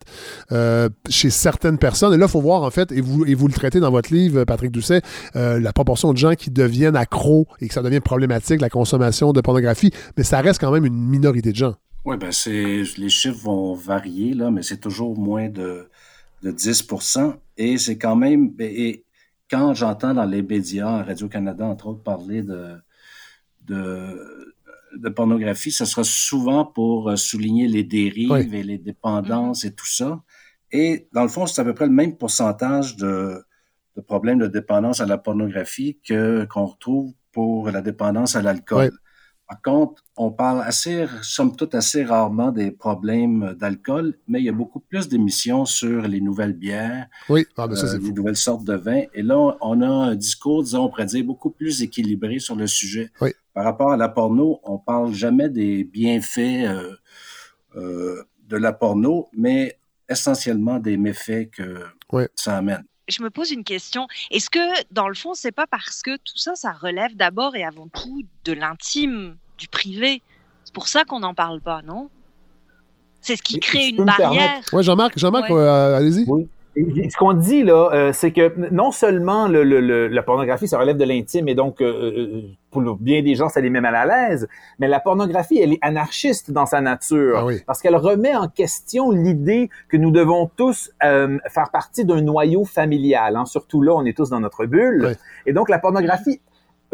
euh, chez certaines personnes. Et là, il faut voir, en fait, et vous, et vous le traitez dans votre livre, Patrick Doucet, euh, la proportion de gens qui deviennent accros et que ça devient problématique, la consommation de pornographie, mais ça reste quand même une minorité de gens. Oui, ben c'est les chiffres vont varier, là, mais c'est toujours moins de, de 10% Et c'est quand même. ben, Et quand j'entends dans les médias, Radio-Canada, entre autres, parler de, de, de pornographie, ce sera souvent pour euh, souligner les dérives Oui. et les dépendances et tout ça. Et dans le fond, c'est à peu près le même pourcentage de, de problèmes de dépendance à la pornographie que qu'on retrouve pour la dépendance à l'alcool. Par contre, on parle assez, somme toute, assez rarement des problèmes d'alcool, mais il y a beaucoup plus d'émissions sur les nouvelles bières, Oui, ah, ben ça, euh, les fou. nouvelles sortes de vins. Et là, on a un discours, disons, on pourrait dire, beaucoup plus équilibré sur le sujet. Oui. Par rapport à la porno, on parle jamais des bienfaits euh, euh, de la porno, mais essentiellement des méfaits que ça amène. Je me pose une question. Est-ce que, dans le fond, c'est pas parce que tout ça, ça relève d'abord et avant tout de l'intime, du privé? C'est pour ça qu'on n'en parle pas, non? C'est ce qui crée une barrière. Ouais, Jean-Marc, Jean-Marc, Ouais. euh, allez-y. Et Ce qu'on dit là, euh, c'est que non seulement le, le- le- la pornographie, ça relève de l'intime et donc euh, euh, pour le- bien des gens, ça les met mal à l'aise, mais la pornographie, elle est anarchiste dans sa nature Ah oui. parce qu'elle remet en question l'idée que nous devons tous euh, faire partie d'un noyau familial. hein. Surtout là, on est tous dans notre bulle. Ouais. Et donc la pornographie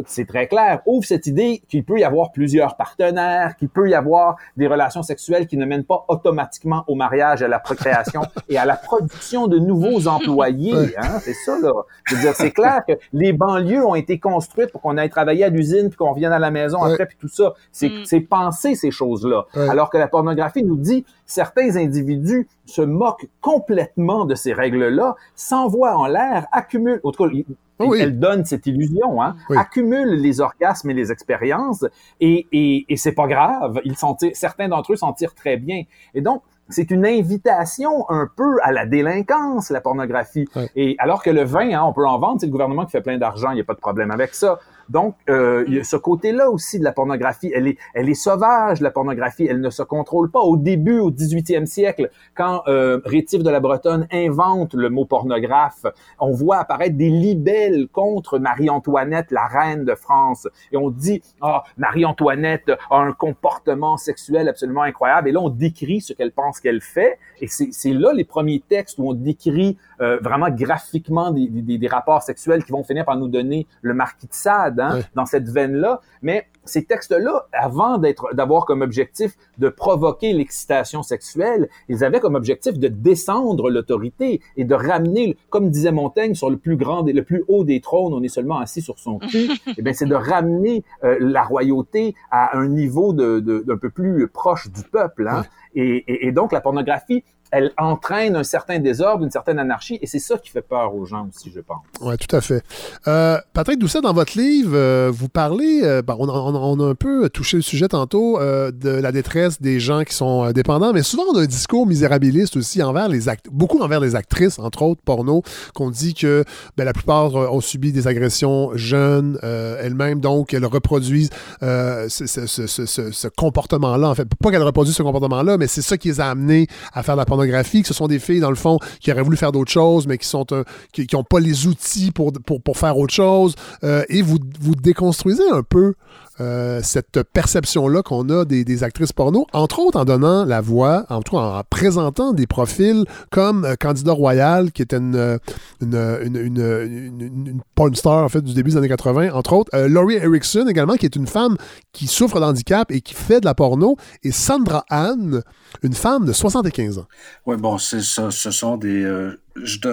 c'est très clair, ouvre cette idée qu'il peut y avoir plusieurs partenaires, qu'il peut y avoir des relations sexuelles qui ne mènent pas automatiquement au mariage, à la procréation et à la production de nouveaux employés. Hein? C'est ça, là. Je veux dire, c'est clair que les banlieues ont été construites pour qu'on aille travailler à l'usine, puis qu'on revienne à la maison après, puis tout ça. C'est c'est penser ces choses-là. Alors que la pornographie nous dit, certains individus se moquent complètement de ces règles-là, s'envoient en l'air, accumulent, en tout cas, Oui. elle donne cette illusion, hein, accumule les orgasmes et les expériences, et, et, et c'est pas grave. Ils certains d'entre eux s'en tirent très bien. Et donc, c'est une invitation un peu à la délinquance, la pornographie. Et alors que le vin, hein, on peut en vendre, c'est le gouvernement qui fait plein d'argent, il n'y a pas de problème avec ça. Donc, euh, il y a ce côté-là aussi de la pornographie, elle est, elle est sauvage, la pornographie, elle ne se contrôle pas. Au début, au 18e siècle, quand euh, Rétif de la Bretonne invente le mot pornographe, on voit apparaître des libelles contre Marie-Antoinette, la reine de France. Et on dit, ah, Marie-Antoinette a un comportement sexuel absolument incroyable. Et là, on décrit ce qu'elle pense qu'elle fait. Et c'est c'est là les premiers textes où on décrit euh, vraiment graphiquement des, des- des rapports sexuels qui vont finir par nous donner le marquis de Sade hein, dans cette veine-là. Mais ces textes-là, avant d'être d'avoir comme objectif de provoquer l'excitation sexuelle, ils avaient comme objectif de descendre l'autorité et de ramener, comme disait Montaigne, sur le plus grand, des- le plus haut des trônes, on est seulement assis sur son cul. Eh bien, c'est de ramener euh, la royauté à un niveau de, de- d'un peu plus proche du peuple. Hein? Et, et- et donc, la pornographie, elle entraîne un certain désordre, une certaine anarchie, et c'est ça qui fait peur aux gens aussi, je pense. Oui, tout à fait. Euh, Patrick Doucet, dans votre livre, euh, vous parlez, euh, ben, on, a- un peu touché le sujet tantôt, de la détresse des gens qui sont dépendants, mais souvent on a un discours misérabiliste aussi envers les actes, beaucoup envers les actrices, entre autres, porno, qu'on dit que ben, la plupart ont subi des agressions jeunes elles-mêmes, donc elles reproduisent ce, comportement-là. En fait, pas qu'elles reproduisent ce comportement-là, mais c'est ça qui les a amenés à faire la pornographie, que ce sont des filles, dans le fond, qui auraient voulu faire d'autres choses, mais qui sont euh, qui n'ont pas les outils pour, pour, pour faire autre chose. Euh, et vous, vous déconstruisez un peu euh, cette perception-là qu'on a des, des actrices porno, entre autres en donnant la voix, en tout cas en présentant des profils comme euh, Candida Royal, qui était une, euh, une, une, une, porn star en fait, du début des années 80, entre autres. Euh, Laurie Erickson également, qui est une femme qui souffre d'handicap et qui fait de la porno. Et Sandra Anne, une femme de 75 ans. Oui, bon, c'est ça. Ce sont des.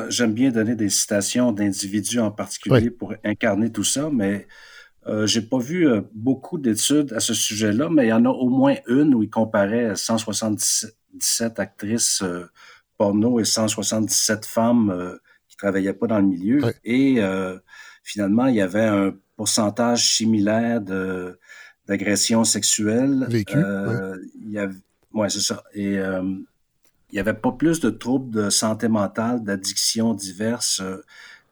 J'aime bien donner des citations d'individus en particulier Oui. pour incarner tout ça, mais euh, j'ai pas vu euh, beaucoup d'études à ce sujet-là, mais il y en a au moins une où il comparait 177 actrices euh, porno et 177 femmes qui travaillaient pas dans le milieu. Et finalement, il y avait un pourcentage similaire de d'agressions sexuelles. Vécues, il y avait, ouais, c'est ça. Et il n'y avait pas plus de troubles de santé mentale, d'addictions diverses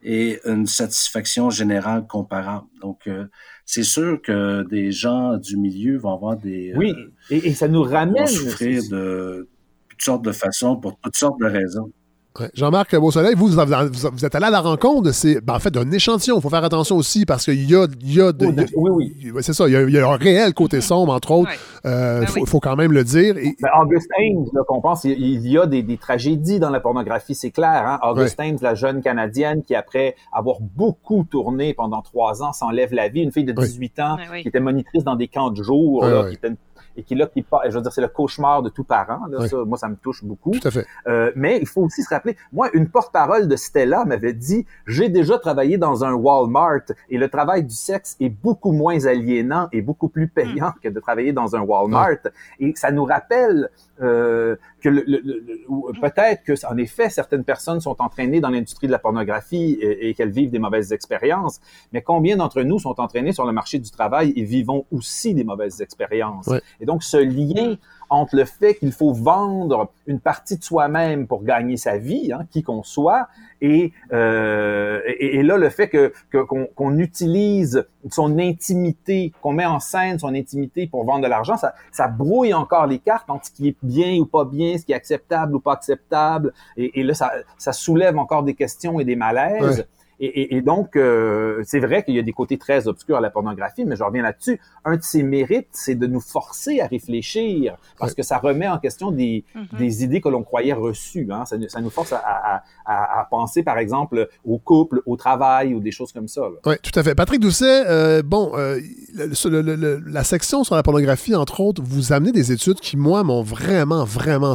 et une satisfaction générale comparable. Donc, euh, c'est sûr que des gens du milieu vont avoir des... Oui, euh, et, et ça nous ramène... vont souffrir de toutes sortes de façons pour toutes sortes de raisons. Ouais. Jean-Marc Beausoleil, vous, vous, êtes allé à la rencontre de ces, ben, en fait, d'un échantillon. Il faut faire attention aussi parce qu'il y a, il y a, de- oui, oui. C'est ça, il y, a, il y a un réel côté sombre, entre autres. Il faut, faut quand même le dire. Et- Ben, August Ames, là, qu'on pense, il y a des, des tragédies dans la pornographie, c'est clair. Hein? August Ames, la jeune Canadienne qui, après avoir beaucoup tourné pendant trois ans, s'enlève la vie. Une fille de 18 ans Ouais, oui. qui était monitrice dans des camps de jour, Ouais, là, ouais. qui était une- et qui là, qui part- je veux dire, c'est le cauchemar de tout parent. Là, ça, moi, ça me touche beaucoup. Tout à fait. Euh, mais il faut aussi se rappeler, moi, une porte-parole de Stella m'avait dit, j'ai déjà travaillé dans un Walmart et le travail du sexe est beaucoup moins aliénant et beaucoup plus payant que de travailler dans un Walmart. Et ça nous rappelle euh, que le- le- le- le- ou peut-être que, en effet, certaines personnes sont entraînées dans l'industrie de la pornographie et, et qu'elles vivent des mauvaises expériences. Mais combien d'entre nous sont entraînés sur le marché du travail et vivons aussi des mauvaises expériences? Ouais. Et donc, ce lien entre le fait qu'il faut vendre une partie de soi-même pour gagner sa vie, hein, qui qu'on soit, et, euh, et, là, le fait que qu'on utilise son intimité, qu'on met en scène son intimité pour vendre de l'argent, ça, ça brouille encore les cartes entre ce qui est bien ou pas bien, ce qui est acceptable ou pas acceptable, et, et là, ça, ça soulève encore des questions et des malaises. Et, et- et donc, euh, c'est vrai qu'il y a des côtés très obscurs à la pornographie, mais je reviens là-dessus. Un de ses mérites, c'est de nous forcer à réfléchir, parce que ça remet en question des, Mhm. des idées que l'on croyait reçues. Hein. Ça, nous- ça nous force à, à- à- à penser, par exemple, au couple, au travail ou des choses comme ça. là. Oui, tout à fait. Patrick Doucet, euh, bon, euh, le- sur le- le- le- la section sur la pornographie, entre autres, vous amenez des études qui, moi, m'ont vraiment, vraiment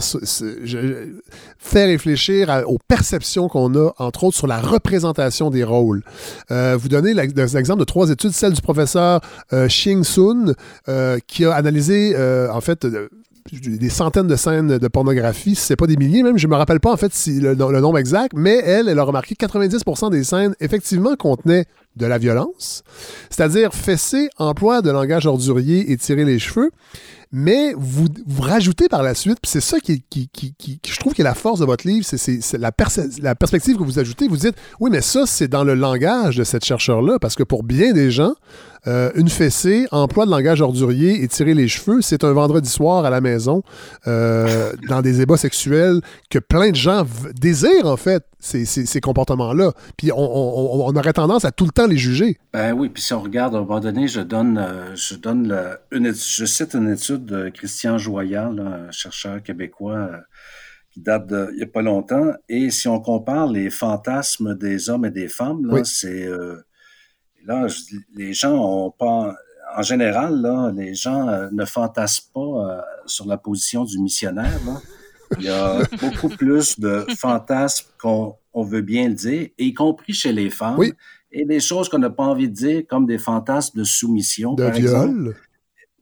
fait réfléchir à- aux perceptions qu'on a, entre autres, sur la représentation des rôles. Euh, vous donnez l'ex- l'exemple de trois études, celle du professeur euh, Xing Sun, euh, qui a analysé, euh, en fait, des centaines de scènes de pornographie, si c'est pas des milliers même, je me rappelle pas en fait le, le nombre exact, mais elle, elle a remarqué que 90% des scènes effectivement contenaient de la violence, c'est-à-dire fesser, emploi de langage ordurier et tirer les cheveux, mais vous, vous rajoutez par la suite, puis c'est ça qui, qui, qui, je trouve qui est la force de votre livre, c'est, la, la perspective que vous ajoutez. Vous dites, oui, mais ça, c'est dans le langage de cette chercheur-là, parce que pour bien des gens, euh, une fessée, emploi de langage ordurier et tirer les cheveux, c'est un vendredi soir à la maison, euh, dans des ébats sexuels que plein de gens désirent, en fait, ces, ces- ces comportements-là. Puis on, on- on- aurait tendance à tout le temps les juger. Ben oui, puis si on regarde, à un moment donné, je donne, euh, je donne une, je cite une étude de Christian Joyal, là, un chercheur québécois euh, qui date de il n'y a pas longtemps. Et si on compare les fantasmes des hommes et des femmes, là, Oui. c'est euh, là, je les gens ont pas en général, là, les gens ne fantasment pas sur la position du missionnaire. Là. Il y a beaucoup plus de fantasmes qu'on on veut bien le dire, y compris chez les femmes. Oui. Et des choses qu'on n'a pas envie de dire, comme des fantasmes de soumission, De par viol. exemple.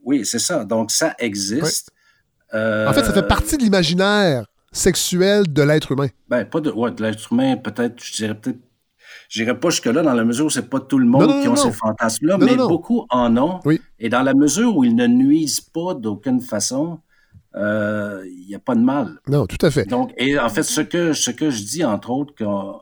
Oui, c'est ça. Donc, ça existe. Euh, En fait, ça fait partie de l'imaginaire sexuel de l'être humain. Ben, pas de, ouais, de l'être humain, peut-être, je dirais peut-être. J'irais pas jusque-là dans la mesure où c'est pas tout le monde Non, non, qui non, ont ces fantasmes-là, Non, mais non, non. beaucoup en ont. Oui. Et dans la mesure où ils ne nuisent pas d'aucune façon, euh, il n'y a pas de mal. Non, tout à fait. Donc, et en fait, ce que, ce que je dis, entre autres, qu'on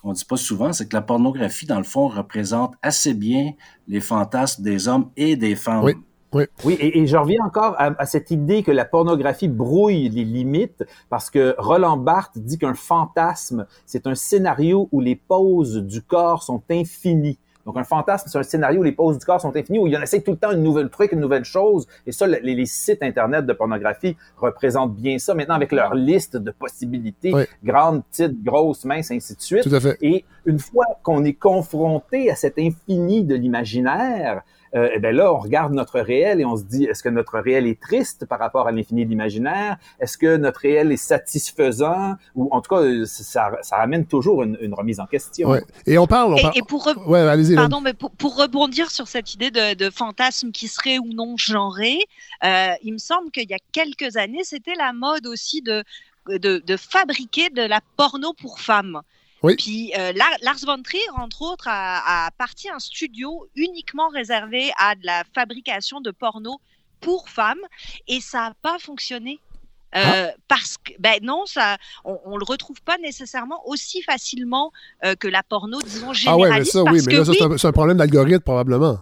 qu'on dit pas souvent, c'est que la pornographie, dans le fond, représente assez bien les fantasmes des hommes et des femmes. Oui. Oui. Oui, et, et je reviens encore à, à cette idée que la pornographie brouille les limites, parce que Roland Barthes dit qu'un fantasme, c'est un scénario où les poses du corps sont infinies. Donc, un fantasme, c'est un scénario où les poses du corps sont infinies, où il y en essaie tout le temps une nouvelle truc, une nouvelle chose. Et ça, les, les sites Internet de pornographie représentent bien ça. Maintenant, avec leur liste de possibilités, Oui. grandes, petites, grosses, minces, ainsi de suite. Tout à fait. Et une fois qu'on est confronté à cet infini de l'imaginaire, euh, eh ben là, on regarde notre réel et on se dit, est-ce que notre réel est triste par rapport à l'infini de l'imaginaire? Est-ce que notre réel est satisfaisant? Ou en tout cas, euh, ça, ça amène toujours une, une remise en question. Ouais. Et on parle. On Et, parle... et pour, re- Ouais, allez-y. Hélène. Pardon, mais pour, pour rebondir sur cette idée de, de fantasme qui serait ou non genré, euh, il me semble qu'il y a quelques années, c'était la mode aussi de, de, de fabriquer de la porno pour femmes. Oui. Puis euh, Lar- Lars von Trier, entre autres, a, a parti un studio uniquement réservé à de la fabrication de porno pour femmes et ça n'a pas fonctionné. Euh, Parce que ben non, ça, on, on le retrouve pas nécessairement aussi facilement euh, que la porno, disons Ah généraliste. ouais, mais ça, oui, mais que là, ça, c'est un, c'est un problème d'algorithme, probablement.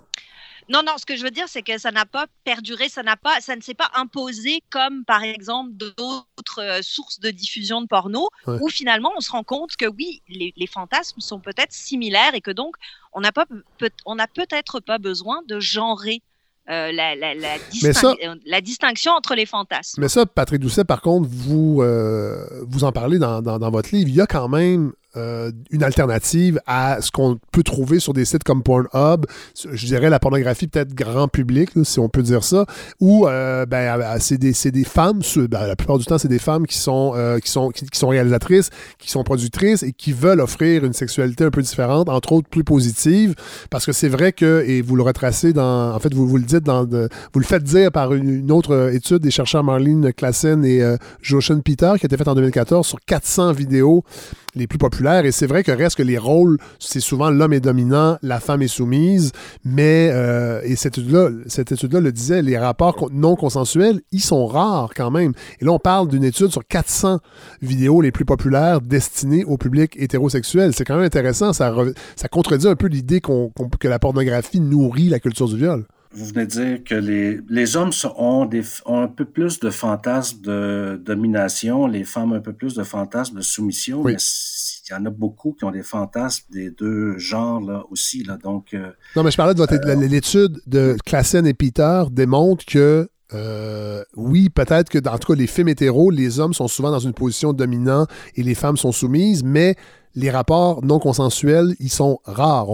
Non, non, ce que je veux dire, c'est que ça n'a pas perduré, ça n'a pas, ça ne s'est pas imposé comme, par exemple, d'autres euh, sources de diffusion de porno, Ouais. où finalement on se rend compte que oui, les, les fantasmes sont peut-être similaires et que donc on n'a peut-être pas besoin de genrer euh, la, la, la, Mais ça- distinc- euh, la distinction entre les fantasmes. Mais ça, Patrick Doucet, par contre, vous, euh, vous en parlez dans, dans- dans votre livre. Il y a quand même euh, une alternative à ce qu'on peut trouver sur des sites comme Pornhub. Je dirais la pornographie peut-être grand public, si on peut dire ça. Ou euh, ben, euh, c'est des, des femmes, ben, la plupart du temps, c'est des femmes qui sont, euh, qui, sont, qui, sont réalisatrices, qui sont productrices et qui veulent offrir une sexualité un peu différente, entre autres plus positive. Parce que c'est vrai que, et vous le retracez dans, en fait, vous, vous le dites dans, vous le faites dire par une, autre étude des chercheurs Marlene Klassen et euh, Joshen Peter qui a été faite en 2014 sur 400 vidéos les plus populaires. Et c'est vrai que reste que les rôles, c'est souvent l'homme est dominant, la femme est soumise, mais, euh, et cette étude-là, cette étude-là le disait, les rapports non consensuels, ils sont rares quand même. Et là, on parle d'une étude sur 400 vidéos les plus populaires destinées au public hétérosexuel. C'est quand même intéressant, ça, re- ça contredit un peu l'idée qu'on- que la pornographie nourrit la culture du viol. Vous venez de dire que les, les hommes sont- ont, des, ont un peu plus de fantasmes de domination, les femmes un peu plus de fantasmes de soumission, Oui. mais il y en a beaucoup qui ont des fantasmes des deux genres là aussi. Là, donc, euh, Non, mais je parlais de votre l'étude de Klassen et Peter démontre que euh, oui, peut-être que dans tout cas les films hétéros, les hommes sont souvent dans une position dominante et les femmes sont soumises, mais les rapports non consensuels, ils sont rares.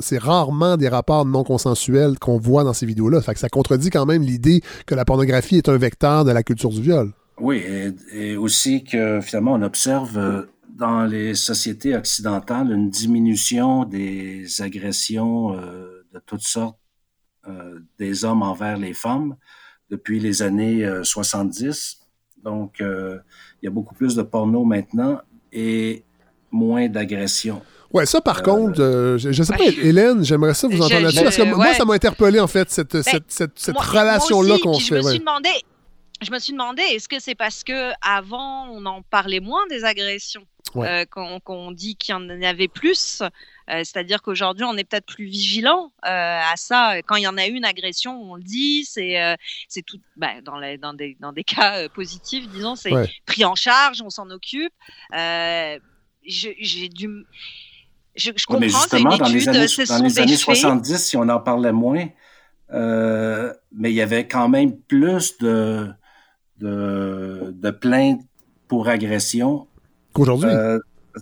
C'est rarement des rapports non consensuels qu'on voit dans ces vidéos-là. Ça contredit quand même l'idée que la pornographie est un vecteur de la culture du viol. Oui, et, aussi que finalement, on observe euh, dans les sociétés occidentales une diminution des agressions euh, de toutes sortes des hommes envers les femmes depuis les années euh, 70. Donc, euh, il y a beaucoup plus de porno maintenant et moins d'agressions. Ouais, ça par contre, euh, je, je sais pas, Hélène, j'aimerais ça vous Je- entendre là-dessus parce que moi, ça m'a interpellé en fait, cette, Ben, cette, cette, relation-là qu'on Je me fait. ouais. suis demandé, je me suis demandé, est-ce que c'est parce que avant on en parlait moins des agressions, Ouais. euh, qu'on qu'on dit qu'il y en avait plus, euh, c'est-à-dire qu'aujourd'hui on est peut-être plus vigilant euh, à ça. Quand il y en a une agression, on le dit, c'est euh, c'est tout, ben, dans, les, dans des dans des cas euh, positifs, disons, c'est Ouais. pris en charge, on s'en occupe. Euh, je- J'ai dû je, je Oui, comprends, mais c'est justement, une dans les étude, années, ce dans sont les des années faits. 70, si on en parlait moins, euh, mais il y avait quand même plus de, de, de plaintes pour agression Qu'aujourd'hui. euh,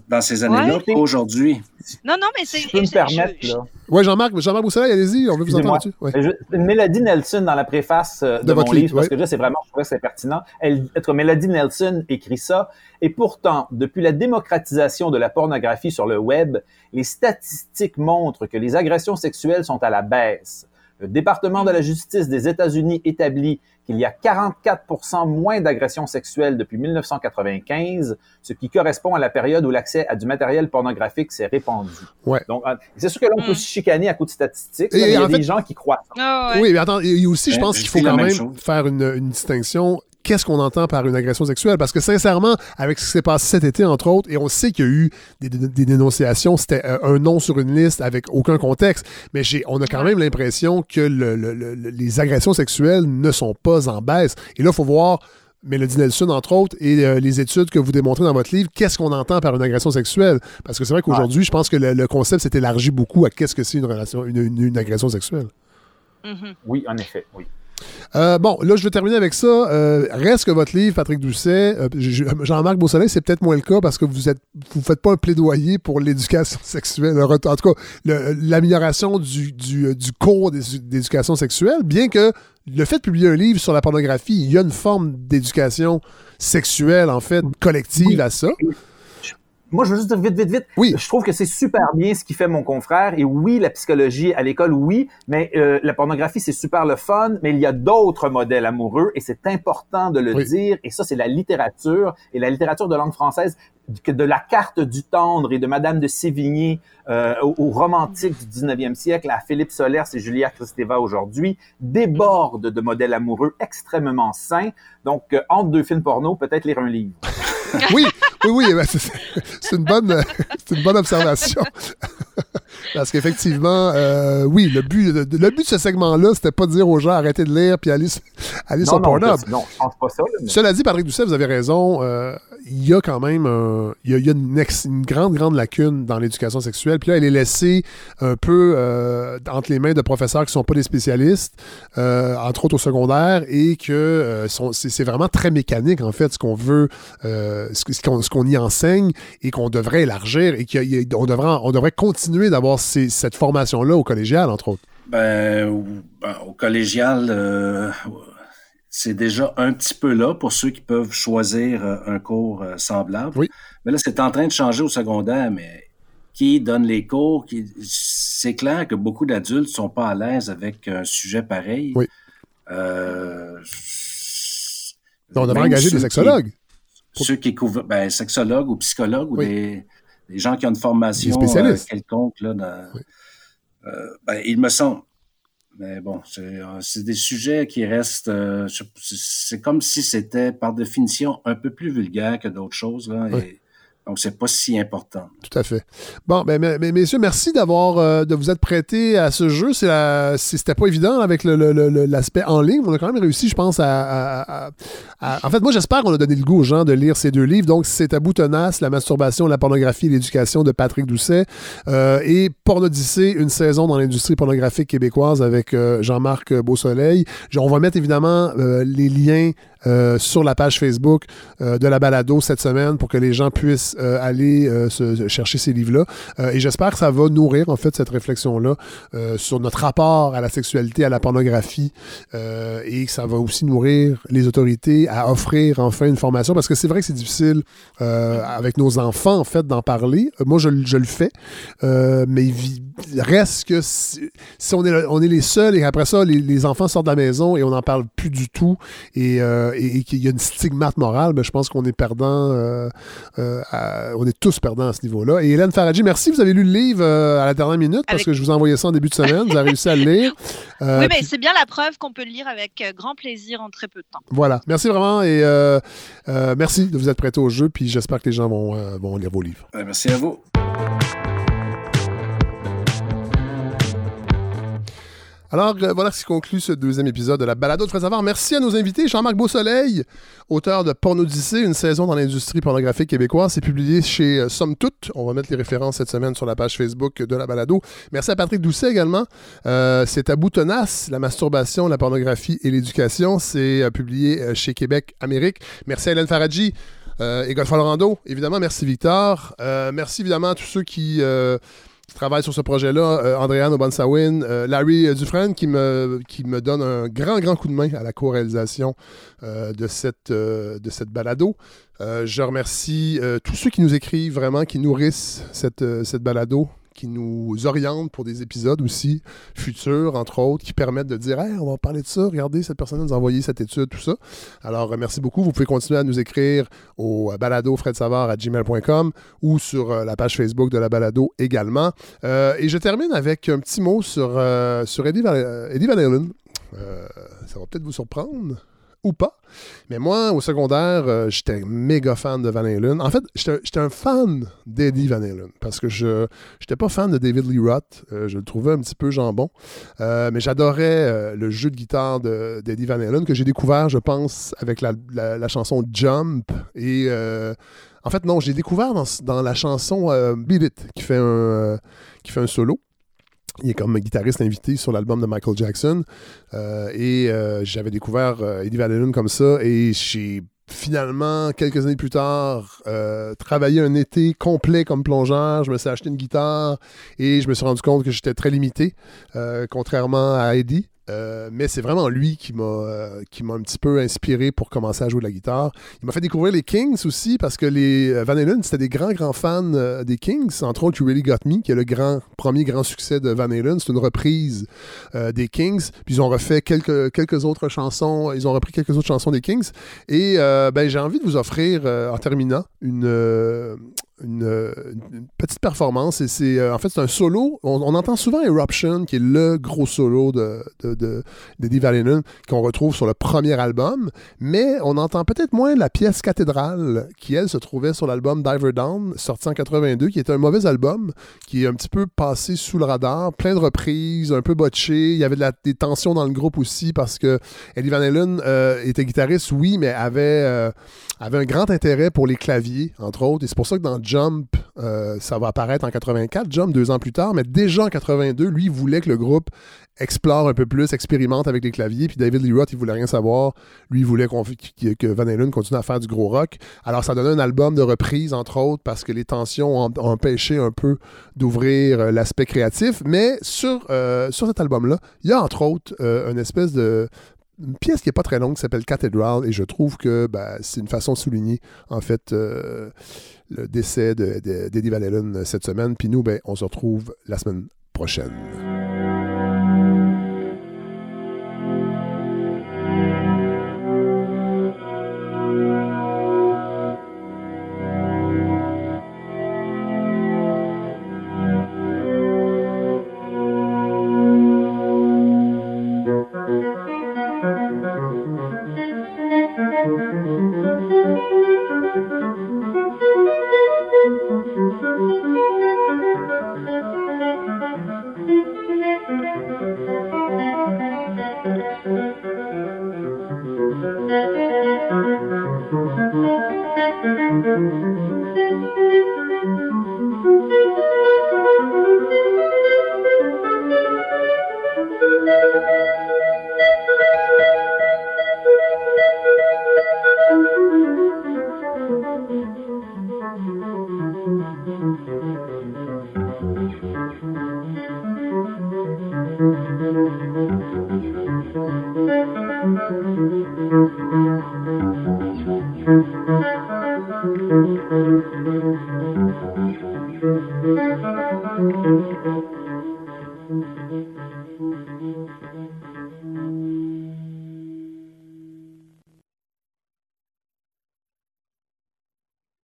dans ces années-là Ouais. qu'aujourd'hui. Non, non, mais c'est. Je peux me permettre, je- là. Ouais, Jean-Marc, Jean-Marc Boussalet, allez-y, on veut vous entendre. Ouais. Je- Mélodie Nelson, dans la préface euh, de, De mon votre livre, livre, parce que là, c'est vraiment, je trouvais que c'est pertinent. Elle, être Mélodie Nelson écrit ça. Et pourtant, depuis la démocratisation de la pornographie sur le web, les statistiques montrent que les agressions sexuelles sont à la baisse. Le département de la justice des États-Unis établit qu'il y a 44% moins d'agressions sexuelles depuis 1995, ce qui correspond à la période où l'accès à du matériel pornographique s'est répandu. Ouais. Donc, euh, c'est sûr que là, on peut se chicaner à coup de statistiques, Et là, mais il y a des gens qui croient. ça. Oui, mais attends, et aussi, je Ben, pense qu'il faut quand même faire une, une distinction. Qu'est-ce qu'on entend par une agression sexuelle? Parce que sincèrement, avec ce qui s'est passé cet été, entre autres, et on sait qu'il y a eu des, des- des dénonciations, c'était euh, un nom sur une liste avec aucun contexte, mais j'ai, on a quand même l'impression que le- le- le- le- les agressions sexuelles ne sont pas en baisse. Et là, il faut voir Mélodie Nelson, entre autres, et euh, les études que vous démontrez dans votre livre, qu'est-ce qu'on entend par une agression sexuelle? Parce que c'est vrai qu'aujourd'hui, je pense que le, le concept s'est élargi beaucoup à qu'est-ce que c'est une, relation, une- une- une agression sexuelle. Oui, en effet, oui. Euh, bon, là, je vais terminer avec ça. Euh, reste que votre livre, Patrick Doucet, euh, je- je- Jean-Marc Beausoleil, c'est peut-être moins le cas parce que vous êtes, vous faites pas un plaidoyer pour l'éducation sexuelle. En tout cas, l'amélioration du, du, du cours d'é- d'éducation sexuelle, bien que le fait de publier un livre sur la pornographie, il y a une forme d'éducation sexuelle, en fait, collective à ça. Moi, je veux juste dire vite, vite, vite. Oui. Je trouve que c'est super bien ce qui fait mon confrère. Et oui, la psychologie à l'école, oui, mais euh, la pornographie, c'est super le fun, mais il y a d'autres modèles amoureux et c'est important de le Oui. dire. Et ça, c'est la littérature et la littérature de langue française que de la carte du tendre et de Madame de Sévigné euh, au, au romantique du 19e siècle à Philippe Solers et Julia Kristeva aujourd'hui déborde de modèles amoureux extrêmement sains. Donc, euh, entre deux films porno, peut-être lire un livre. Oui, oui, oui, c'est une bonne, euh, c'est une bonne observation. Parce qu'effectivement, euh, oui, le but, le, le but de ce segment-là, c'était pas de dire aux gens arrêtez de lire puis allez, allez Non, sur non, Pornhub. je- non, je pense pas ça. mais- Cela dit, Patrick Doucet, vous avez raison. euh, il y a quand même un- il y a, il y a une, une grande, grande lacune dans l'éducation sexuelle. Puis là, elle est laissée un peu euh, entre les mains de professeurs qui ne sont pas des spécialistes, euh, entre autres au secondaire, et que euh, c'est vraiment très mécanique, en fait, ce qu'on veut, euh, ce ce qu'on ce qu'on y enseigne et qu'on devrait élargir et qu'on devrait, on devrait continuer d'avoir cette formation-là au collégial, entre autres. Ben, au, ben, au collégial, euh, c'est déjà un petit peu là pour ceux qui peuvent choisir euh, un cours semblable. Oui. Mais là, c'est en train de changer au secondaire, mais qui donne les cours? Qui... C'est clair que beaucoup d'adultes sont pas à l'aise avec un sujet pareil. Oui. Euh, On devrait engager des qui- Ceux qui couvrent, ben, sexologues ou psychologues ou des, des gens qui ont une formation euh, quelconque là, dans, euh, ben, il me semble. Mais bon, c'est euh, des sujets qui restent. euh, c'est comme si c'était par définition un peu plus vulgaire que d'autres choses. Là, Oui. et Donc, c'est pas si important. Tout à fait. Bon, ben, mais, messieurs, merci d'avoir euh, de vous être prêtés à ce jeu. C'est c'était pas évident avec l'aspect en ligne. On a quand même réussi, je pense, à, En fait, moi, j'espère qu'on a donné le goût aux gens de lire ces deux livres. Donc, c'est à bout tenace, la masturbation, la pornographie l'éducation de Patrick Doucet euh, et Pornodyssée, une saison dans l'industrie pornographique québécoise avec euh, Jean-Marc Beausoleil. On va mettre évidemment euh, les liens euh, sur la page Facebook euh, de la balado cette semaine pour que les gens puissent euh, aller se, chercher ces livres-là. et j'espère que ça va nourrir en fait cette réflexion-là sur notre rapport à la sexualité, à la pornographie et que ça va aussi nourrir les autorités à offrir enfin une formation parce que c'est vrai que c'est difficile avec nos enfants en fait d'en parler. moi, je, le fais, mais reste que si, on, est, on est les seuls et après ça, les, les, enfants sortent de la maison et on n'en parle plus du tout et et, qu'il y a une stigmate morale, ben, je pense qu'on est perdant. Euh, euh, on est tous perdants à ce niveau-là. Et Hélène Faradji, merci. Vous avez lu le livre euh, à la dernière minute parce que je vous ai envoyé ça en début de semaine. vous avez réussi à le lire. oui, mais c'est bien la preuve qu'on peut le lire avec grand plaisir en très peu de temps. Voilà. Merci vraiment et merci de vous être prêté au jeu. Puis j'espère que les gens vont, vont lire vos livres. merci à vous. Alors, euh, voilà ce qui conclut ce deuxième épisode de la balado de Savard. Merci à nos invités. Jean-Marc Beausoleil, auteur de Pornodyssée, une saison dans l'industrie pornographique québécoise. C'est publié chez euh, Somme Toute. On va mettre les références cette semaine sur la page Facebook de la balado. Merci à Patrick Doucet également. Euh, c'est à tenace, la masturbation, la pornographie et l'éducation. C'est publié chez Québec Amérique. Merci à Hélène Faradji. et Godfrey Lorando, évidemment, merci Victor. merci évidemment à tous ceux qui qui travaille sur ce projet-là, euh, Andréane Obansawin, euh, Larry Dufresne, qui me, donne un grand, grand coup de main à la co-réalisation euh, de, cette, de balado. je remercie tous ceux qui nous écrivent vraiment, qui nourrissent cette, cette balado, qui nous orientent pour des épisodes aussi futurs, entre autres, qui permettent de dire hey, on va parler de ça, regardez, cette personne nous a envoyé cette étude, tout ça. Alors, euh, merci beaucoup. Vous pouvez continuer à nous écrire au euh, balado à gmail.com ou sur euh, la page Facebook de la balado également. et je termine avec un petit mot sur, sur Eddie, Van, Eddie Van Halen. ça va peut-être vous surprendre pas. Mais moi, au secondaire, euh, j'étais méga fan de Van Halen. En fait, j'étais un fan d'Eddie Van Halen parce que je n'étais pas fan de David Lee Roth. Euh, je le trouvais un petit peu jambon. Euh, mais j'adorais le jeu de guitare d'Eddie Van Halen que j'ai découvert, je pense, avec la, chanson Jump. Et en fait, non, j'ai découvert dans, la chanson Beat It qui fait un, qui fait un solo. Il est comme guitariste invité sur l'album de Michael Jackson. Euh, et euh, j'avais découvert euh, Eddie Van comme ça. Et j'ai finalement, quelques années plus tard, travaillé un été complet comme plongeur. Je me suis acheté une guitare et je me suis rendu compte que j'étais très limité, contrairement à Eddie. Euh, mais c'est vraiment lui qui m'a euh, qui m'a un petit peu inspiré pour commencer à jouer de la guitare. Il m'a fait découvrir les Kings aussi parce que les euh, Van Halen c'était des grands grands fans des Kings, entre autres You Really Got Me qui est le grand premier grand succès de Van Halen, c'est une reprise des Kings. Puis ils ont refait quelques quelques autres chansons, ils ont repris quelques autres chansons des Kings et ben j'ai envie de vous offrir en terminant une une, petite performance. Et c'est euh, en fait c'est un solo. On, entend souvent Eruption, qui est le gros solo de, de, de, qu'on retrouve sur le premier album, mais on entend peut-être moins la pièce cathédrale qui, elle, se trouvait sur l'album Diver Down, sorti en 82, qui est un mauvais album, qui est un petit peu passé sous le radar, plein de reprises, un peu botché. Il y avait des tensions dans le groupe aussi parce que Eddie Van Halen euh, était guitariste, oui, mais avait, euh, avait un grand intérêt pour les claviers, entre autres. Et c'est pour ça que dans Jump, euh, ça va apparaître en 84, Jump deux ans plus tard, mais déjà en 82, lui, voulait que le groupe explore un peu plus, expérimente avec les claviers, puis David Lee Roth, il voulait rien savoir. Lui, voulait que Van Halen continue à faire du gros rock. Alors, ça donnait un album de reprise, entre autres, parce que les tensions ont, empêché un peu d'ouvrir euh, l'aspect créatif. Mais sur, euh, sur cet album-là, il y a, entre autres, une espèce de une pièce qui n'est pas très longue qui s'appelle Cathedral et je trouve que ben, c'est une façon de souligner en fait euh, le décès d'Eddie Van Halen cette semaine. Puis nous, ben, on se retrouve la semaine prochaine.